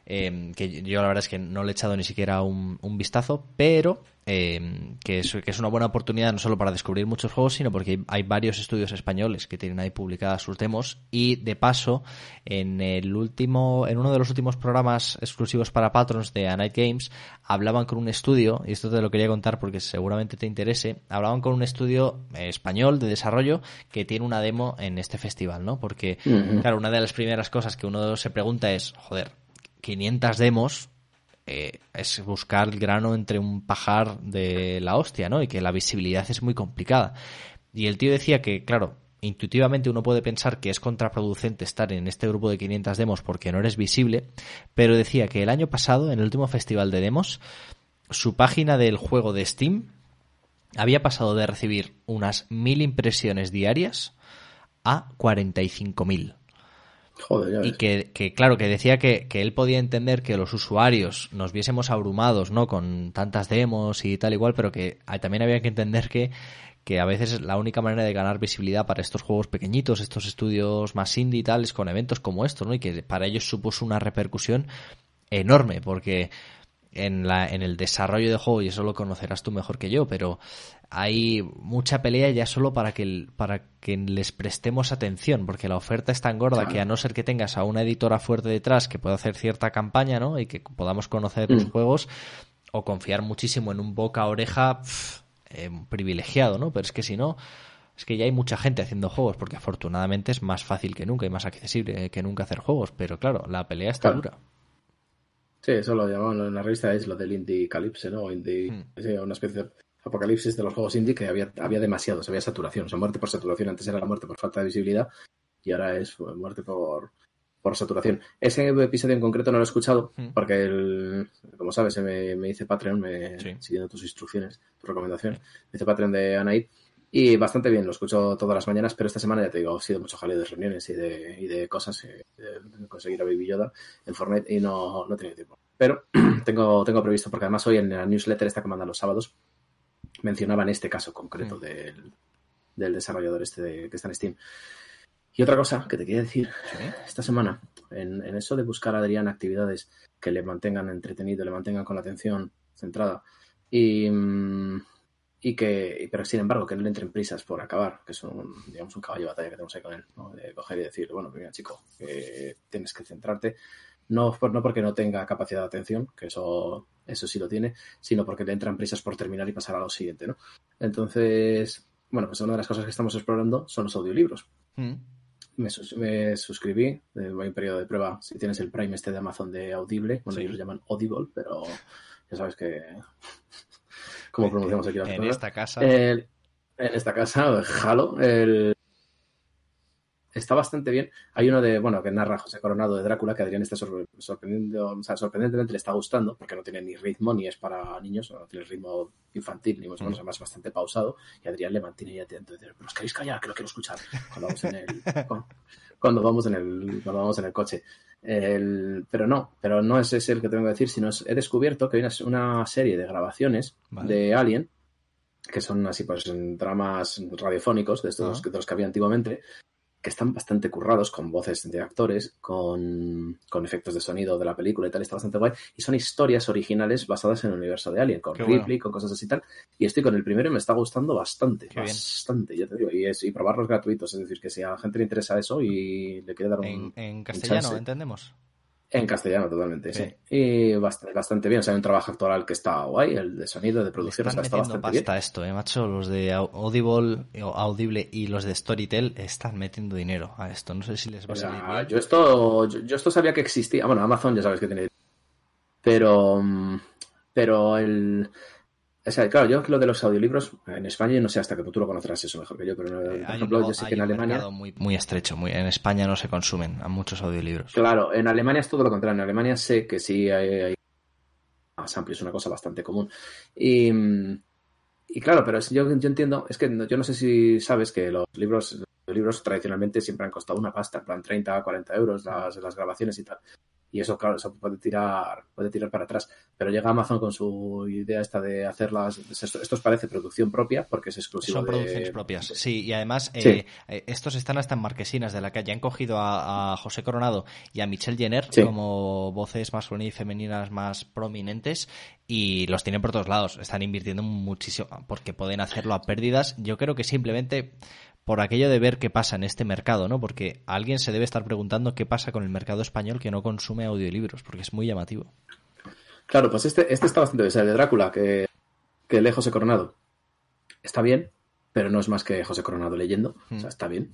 [SPEAKER 1] Em, que yo la verdad es que no le he echado ni siquiera un, vistazo, pero em, que, es, que es una buena oportunidad no solo para descubrir muchos juegos, sino porque hay varios estudios españoles que tienen ahí publicadas sus demos y de paso en el último en uno de los últimos programas exclusivos para patrons de A Night Games hablaban con un estudio y esto te lo quería contar porque seguramente te interese hablaban con un estudio eh, español de desarrollo que tiene una demo en este festival, ¿no? Porque claro una de las primeras cosas que uno se pregunta es joder 500 demos eh, es buscar el grano entre un pajar de la hostia, ¿no? Y que la visibilidad es muy complicada. Y el tío decía que, claro, intuitivamente uno puede pensar que es contraproducente estar en este grupo de 500 demos porque no eres visible, pero decía que el año pasado, en el último festival de demos, su página del juego de Steam había pasado de recibir unas mil impresiones diarias a 45.000 y que, claro, que decía que, él podía entender que los usuarios nos viésemos abrumados, ¿no? Con tantas demos y tal igual, pero que también había que entender que, que a veces la única manera de ganar visibilidad para estos juegos pequeñitos, estos estudios más indie y tal, es con eventos como estos, ¿no? Y que para ellos supuso una repercusión enorme, porque en, la, en el desarrollo de juego, y eso lo conocerás tú mejor que yo, pero hay mucha pelea ya solo para que, para que les prestemos atención, porque la oferta es tan gorda que a no ser que tengas a una editora fuerte detrás que pueda hacer cierta campaña, ¿no? Y que podamos conocer los mm. juegos, o confiar muchísimo en un boca a oreja eh, privilegiado, ¿no? Pero es que si no, es que ya hay mucha gente haciendo juegos, porque afortunadamente es más fácil que nunca y más accesible que nunca hacer juegos, pero claro, la pelea está dura.
[SPEAKER 2] Sí, eso lo llamaban en la revista, es lo del Indie Calypse, ¿no? Indie, una especie de apocalipsis de los juegos indie que había, había demasiados, había saturación. O sea, muerte por saturación. Antes era la muerte por falta de visibilidad y ahora es muerte por, por saturación. Ese episodio en concreto no lo he escuchado hmm. porque, el, como sabes, me, me hice Patreon me, siguiendo tus instrucciones, tu recomendación. Me hice Patreon de Anaid y bastante bien, lo escucho todas las mañanas, pero esta semana ya te digo, ha sido mucho jaleo de reuniones y de, y de cosas, de conseguir a Baby Yoda en Fortnite y no, no he tenido tiempo. Pero tengo, tengo previsto, porque además hoy en la newsletter esta que mandan los sábados, mencionaba en este caso concreto del, desarrollador este de, que está en Steam. Y otra cosa que te quería decir, esta semana, en, eso de buscar a Adrián actividades que le mantengan entretenido, le mantengan con la atención centrada y, mm, y que, pero sin embargo, que no le entren prisas por acabar, que es un, digamos, un caballo de batalla que tenemos ahí con él, de coger y decir, bueno, mira, chico, tienes que centrarte, no, no porque no tenga capacidad de atención, que eso, eso sí lo tiene, sino porque le entran prisas por terminar y pasar a lo siguiente, ¿no? Entonces, bueno, pues una de las cosas que estamos explorando son los audiolibros. Mm. Me, me, suscribí, voy un periodo de prueba, si tienes el Prime este de Amazon de Audible, bueno, ellos lo llaman Audible, pero ya sabes que como pronunciamos aquí las
[SPEAKER 1] en esta casa.
[SPEAKER 2] en esta casa, Halo, el, está bastante bien. Hay uno de, bueno, que narra José Coronado de Drácula, que Adrián está sorprendiendo, o sea, sorprendentemente le está gustando, porque no tiene ni ritmo, ni es para niños, no tiene ritmo infantil, ni más o menos, además bastante pausado, y Adrián le mantiene ya atento, pero os queréis callar, que lo quiero escuchar, cuando vamos en el, cuando, vamos en el, cuando vamos en el coche. El, pero no, pero no es ese el que tengo que decir, sino he descubierto que hay una, serie de grabaciones de Alien, que son así pues dramas radiofónicos de estos de los que había antiguamente, que están bastante currados, con voces de actores, con, efectos de sonido de la película y tal, está bastante guay. Y son historias originales basadas en el universo de Alien, con Ripley, con cosas así y tal. Y estoy con el primero y me está gustando bastante, bastante, ya te digo. Y, es, y probarlos gratuitos, es decir, que si a la gente le interesa eso y le quiere dar un.
[SPEAKER 1] En, en castellano, ¿entendemos?
[SPEAKER 2] En castellano, totalmente, sí. Y bastante, bastante, bien. O sea, hay un trabajo actoral que está guay, el de sonido, de producción,
[SPEAKER 1] está
[SPEAKER 2] bastante
[SPEAKER 1] pasta esto, eh, macho. Los de Audible, Audible y los de Storytel están metiendo dinero a esto. No sé si les va a salir bien.
[SPEAKER 2] Yo esto, yo, esto sabía que existía. Bueno, Amazon ya sabes que tiene. Pero, mm, pero el, o sea, claro, yo lo de los audiolibros en España no sé hasta qué tú lo conocerás eso mejor que yo, pero por eh, ejemplo, yo sé que en Alemania.
[SPEAKER 1] Muy, muy estrecho, muy, en España no se consumen a muchos audiolibros.
[SPEAKER 2] Claro, en Alemania es todo lo contrario. En Alemania sé que sí hay, más amplio, es una cosa bastante común. Y, y claro, pero yo, yo entiendo, es que yo no sé si sabes que los libros, los libros tradicionalmente siempre han costado una pasta, en plan 30, 40 euros las, las grabaciones y tal. Y eso, claro, eso puede tirar, puede tirar para atrás. Pero llega Amazon con su idea esta de hacerlas, esto, esto parece producción propia porque es exclusivo
[SPEAKER 1] Son producciones propias, sí, y además eh, eh, estos están hasta en marquesinas de la calle. Han cogido a, José Coronado y a Michelle Jenner como voces masculinas y femeninas más prominentes y los tienen por todos lados. Están invirtiendo muchísimo porque pueden hacerlo a pérdidas. Yo creo que simplemente por aquello de ver qué pasa en este mercado, ¿no? Porque alguien se debe estar preguntando qué pasa con el mercado español que no consume audiolibros, porque es muy llamativo.
[SPEAKER 2] Claro, pues este, este está bastante bien. el de Drácula, que, que lee José Coronado. Está bien, pero no es más que José Coronado leyendo. O sea, hmm. está bien.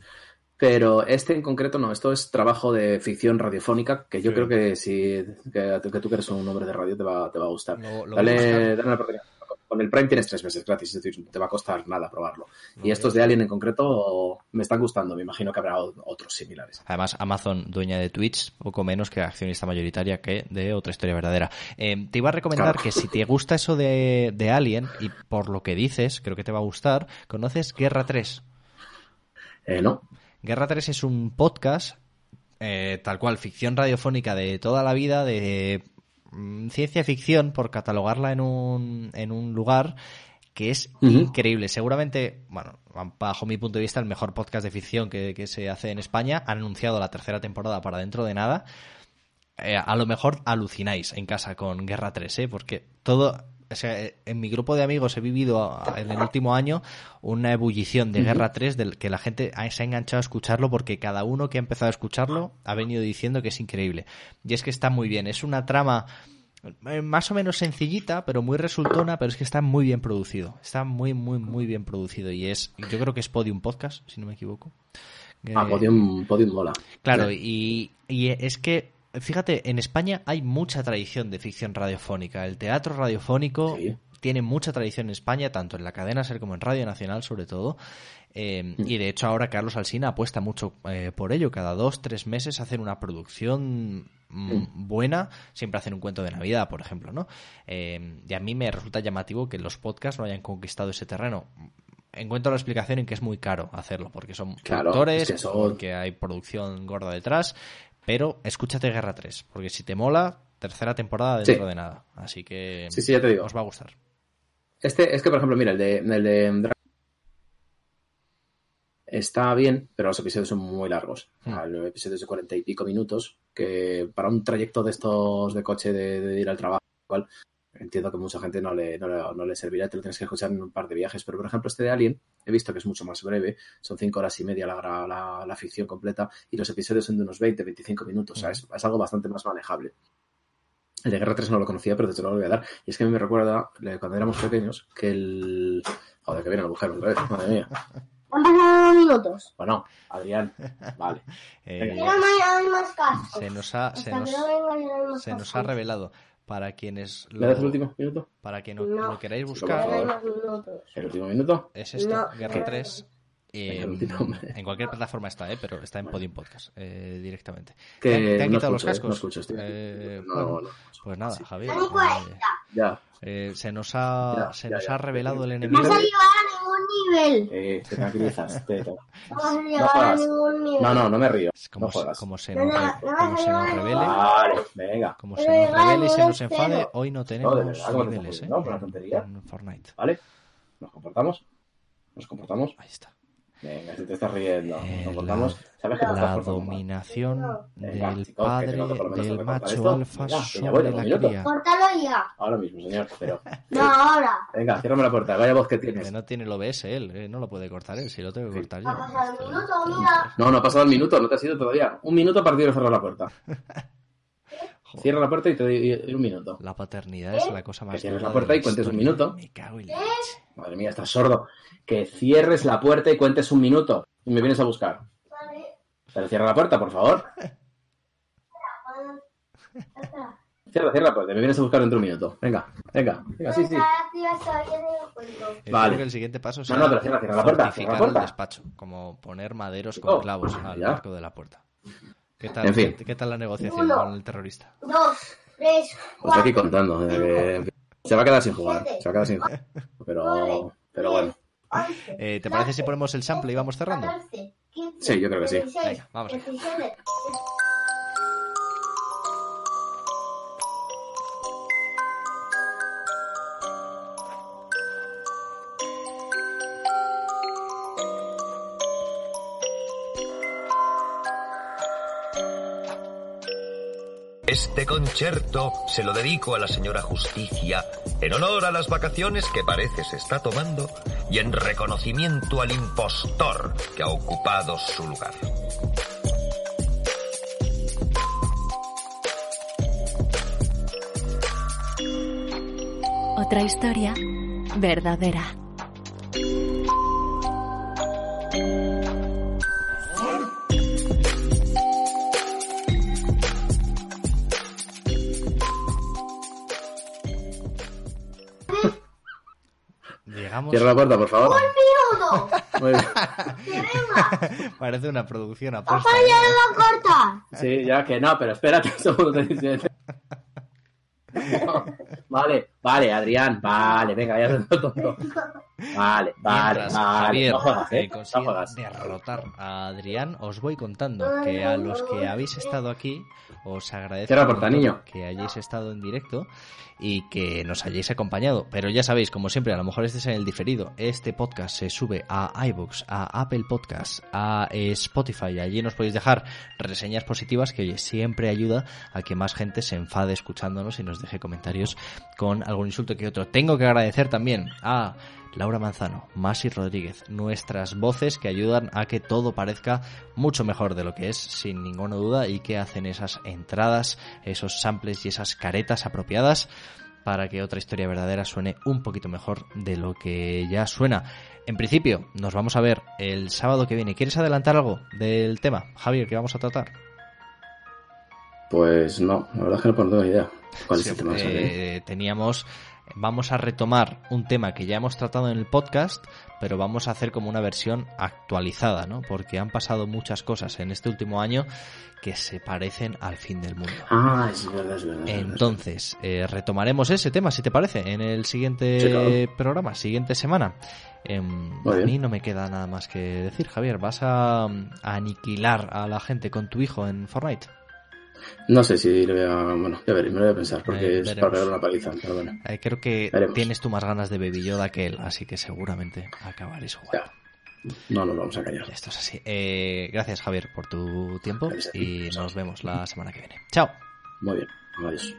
[SPEAKER 2] Pero este en concreto no, esto es trabajo de ficción radiofónica que yo creo que si que, tú que eres un hombre de radio te va, te va a gustar. dale, dale una oportunidad con el Prime tienes tres meses gratis, es decir, te va a costar nada probarlo. Y estos de Alien en concreto me están gustando, me imagino que habrá otros similares.
[SPEAKER 1] Además, Amazon, dueña de Twitch, poco menos que accionista mayoritaria que de otra historia verdadera. Eh, te iba a recomendar que si te gusta eso de, de Alien, y por lo que dices, creo que te va a gustar, ¿conoces Guerra 3?
[SPEAKER 2] Eh, no.
[SPEAKER 1] Guerra 3 es un podcast, eh, tal cual, ficción radiofónica de toda la vida, de ciencia ficción, por catalogarla en un, en un lugar que es increíble. Seguramente, bueno, bajo mi punto de vista, el mejor podcast de ficción que, se hace en España. Han anunciado la tercera temporada para dentro de nada. Eh, a lo mejor alucináis en casa con Guerra 3, ¿eh? porque todo o sea, en mi grupo de amigos he vivido en el último año una ebullición de Guerra 3 del que la gente se ha enganchado a escucharlo porque cada uno que ha empezado a escucharlo ha venido diciendo que es increíble. Y es que está muy bien. Es una trama eh, más o menos sencillita, pero muy resultona, pero es que está muy bien producido. Está muy, muy, muy bien producido. Y es, yo creo que es Podium Podcast, si no me equivoco.
[SPEAKER 2] Ah, Podium, Podium mola.
[SPEAKER 1] Claro, y, y es que fíjate, en España hay mucha tradición de ficción radiofónica. El teatro radiofónico tiene mucha tradición en España, tanto en la cadena SER como en Radio Nacional, sobre todo. Eh. Y de hecho ahora Carlos Alsina apuesta mucho eh, por ello. Cada dos, tres meses hacen una producción mm, mm. buena. Siempre hacen un cuento de Navidad, por ejemplo, ¿no? Eh, y a mí me resulta llamativo que los podcasts no hayan conquistado ese terreno encuentro la explicación en que es muy caro hacerlo, porque son productores, porque hay producción gorda detrás, pero escúchate Guerra 3, porque si te mola, tercera temporada dentro de nada. Así que
[SPEAKER 2] sí, sí, ya te digo.
[SPEAKER 1] os va a gustar.
[SPEAKER 2] Este, es que, por ejemplo, mira, el de, el de está bien, pero los episodios son muy largos. Hmm. Los episodios de cuarenta y pico minutos, que para un trayecto de estos de coche de, ir al trabajo, igual, entiendo que mucha gente no le, no, le servirá, te lo tienes que escuchar en un par de viajes, pero por ejemplo este de Alien he visto que es mucho más breve, son cinco horas y media la, la, ficción completa y los episodios son de unos 20, 25 minutos, o sea, es, algo bastante más manejable. El de Guerra 3 no lo conocía, pero desde luego lo voy a dar. Y es que a mí me recuerda, cuando éramos pequeños, que el... Joder, que viene la mujer otra vez, madre mía.
[SPEAKER 7] Han pasado minutos.
[SPEAKER 2] Bueno, Adrián, vale.
[SPEAKER 1] Eh, se nos ha, se nos, se nos ha revelado para quienes
[SPEAKER 2] lo, el último minuto?
[SPEAKER 1] Para que no, lo queráis buscar.
[SPEAKER 2] ¿El último minuto?
[SPEAKER 1] Es esto, Guerra 3. En cualquier plataforma está, ¿eh? pero está en Podium Podcast eh, directamente. ¿Te, han quitado los ¿eh? cascos?
[SPEAKER 2] No escucho,
[SPEAKER 1] eh, no, no, pues nada, Javier.
[SPEAKER 2] ya.
[SPEAKER 1] se nos ha, se nos ha revelado el enemigo.
[SPEAKER 7] No vas a llegar a ningún nivel.
[SPEAKER 2] Eh, te tranquilizas. Te,
[SPEAKER 7] no vas a ningún nivel.
[SPEAKER 2] No, no, no me río.
[SPEAKER 1] Como,
[SPEAKER 2] se,
[SPEAKER 1] como se, nos, como se nos revele.
[SPEAKER 2] Vale, venga.
[SPEAKER 1] Como se nos revele y se nos enfade, hoy no tenemos no, niveles, ¿eh?
[SPEAKER 2] No, por la tontería.
[SPEAKER 1] En Fortnite.
[SPEAKER 2] ¿Vale? ¿Nos comportamos? ¿Nos comportamos?
[SPEAKER 1] Ahí está.
[SPEAKER 2] Venga, si te estás riendo.
[SPEAKER 1] Eh, la, ¿Sabes que la dominación del padre del macho alfa sobre la cría.
[SPEAKER 7] Córtalo ya.
[SPEAKER 2] Ahora mismo, señor. Pero,
[SPEAKER 7] no, ahora.
[SPEAKER 2] Venga, ciérrame la puerta. Vaya voz que tienes. Que
[SPEAKER 1] no tiene el OBS él. Eh, no lo puede cortar él. Si lo tengo que cortar yo.
[SPEAKER 7] Ha pasado el minuto, mira.
[SPEAKER 2] No, no ha pasado el minuto. No te ha sido todavía. Un minuto a partir de cerrar la puerta. Cierra la puerta y te doy un minuto.
[SPEAKER 1] La paternidad es la cosa más.
[SPEAKER 2] Que cierres la puerta y cuentes un minuto.
[SPEAKER 1] Me cago en
[SPEAKER 2] Madre mía, estás sordo. Que cierres la puerta y cuentes un minuto. Y me vienes a buscar. Pero cierra la puerta, por favor. Cierra, cierra la puerta. Me vienes a buscar dentro de un minuto. Venga, venga, venga, sí, sí.
[SPEAKER 1] Vale. el siguiente paso
[SPEAKER 2] es no, no, pero cierra, cierra la puerta. Cierra la puerta.
[SPEAKER 1] el despacho, como poner maderos con oh, clavos al arco de la puerta. ¿Qué tal, ¿qué, tal la negociación con el terrorista?
[SPEAKER 7] Dos, tres, cuatro.
[SPEAKER 2] Pues aquí contando. Eh, se va a quedar sin jugar. Se va a quedar sin jugar. Pero, pero bueno.
[SPEAKER 1] Eh, ¿Te parece si ponemos el sample y vamos cerrando?
[SPEAKER 2] Sí, yo creo que sí.
[SPEAKER 1] Venga, vamos.
[SPEAKER 8] Este concierto se lo dedico a la señora Justicia en honor a las vacaciones que parece se está tomando y en reconocimiento al impostor que ha ocupado su lugar.
[SPEAKER 5] Otra historia verdadera.
[SPEAKER 2] Cierra la puerta, por favor.
[SPEAKER 7] Muy bien.
[SPEAKER 1] Parece una producción a
[SPEAKER 7] Papá, ya lo corta.
[SPEAKER 2] Sí, ya que no, pero espérate un segundo. Vale, vale, Adrián, vale, venga, ya se todo. Vale, vale,
[SPEAKER 1] Mientras
[SPEAKER 2] vale.
[SPEAKER 1] Javier
[SPEAKER 2] no juegas,
[SPEAKER 1] eh,
[SPEAKER 2] ¿eh? No juegas.
[SPEAKER 1] derrotar a Adrián, os voy contando que a los que habéis estado aquí os agradezco que hayáis estado en directo y que nos hayáis acompañado. Pero ya sabéis, como siempre, a lo mejor este es en el diferido. Este podcast se sube a iBooks, a Apple Podcasts, a Spotify. Allí nos podéis dejar reseñas positivas que oye, siempre ayuda a que más gente se enfade escuchándonos y nos deje comentarios con algún insulto que otro. Tengo que agradecer también a Laura Manzano, Masi Rodríguez, nuestras voces que ayudan a que todo parezca mucho mejor de lo que es, sin ninguna duda, y que hacen esas entradas, esos samples y esas caretas apropiadas para que otra historia verdadera suene un poquito mejor de lo que ya suena. En principio, nos vamos a ver el sábado que viene. ¿Quieres adelantar algo del tema, Javier, que vamos a tratar?
[SPEAKER 2] Pues no, la verdad es que no tengo ni idea. ¿Cuál
[SPEAKER 1] Sí,
[SPEAKER 2] es el tema?
[SPEAKER 1] eh, teníamos vamos a retomar un tema que ya hemos tratado en el podcast, pero vamos a hacer como una versión actualizada, ¿no? Porque han pasado muchas cosas en este último año que se parecen al fin del mundo.
[SPEAKER 2] Ah, es verdad, es verdad. es verdad.
[SPEAKER 1] Entonces, eh, retomaremos ese tema, si te parece, en el siguiente
[SPEAKER 2] Sí, claro.
[SPEAKER 1] programa, siguiente semana. Em, a mí no me queda nada más que decir, Javier. ¿Vas a, a aniquilar a la gente con tu hijo en Fortnite?
[SPEAKER 2] No sé si le voy a. Bueno, ya veré, me lo voy a pensar, porque
[SPEAKER 1] Eh,
[SPEAKER 2] es para pegar una paliza, pero bueno.
[SPEAKER 1] Eh, creo que
[SPEAKER 2] Veremos.
[SPEAKER 1] tienes tú más ganas de Baby Yoda que él, así que seguramente acabaréis jugando.
[SPEAKER 2] No nos vamos a callar.
[SPEAKER 1] Esto es así. Eh, gracias, Javier, por tu tiempo
[SPEAKER 2] Gracias
[SPEAKER 1] y nos vemos la semana que viene. Chao.
[SPEAKER 2] Muy bien, adiós.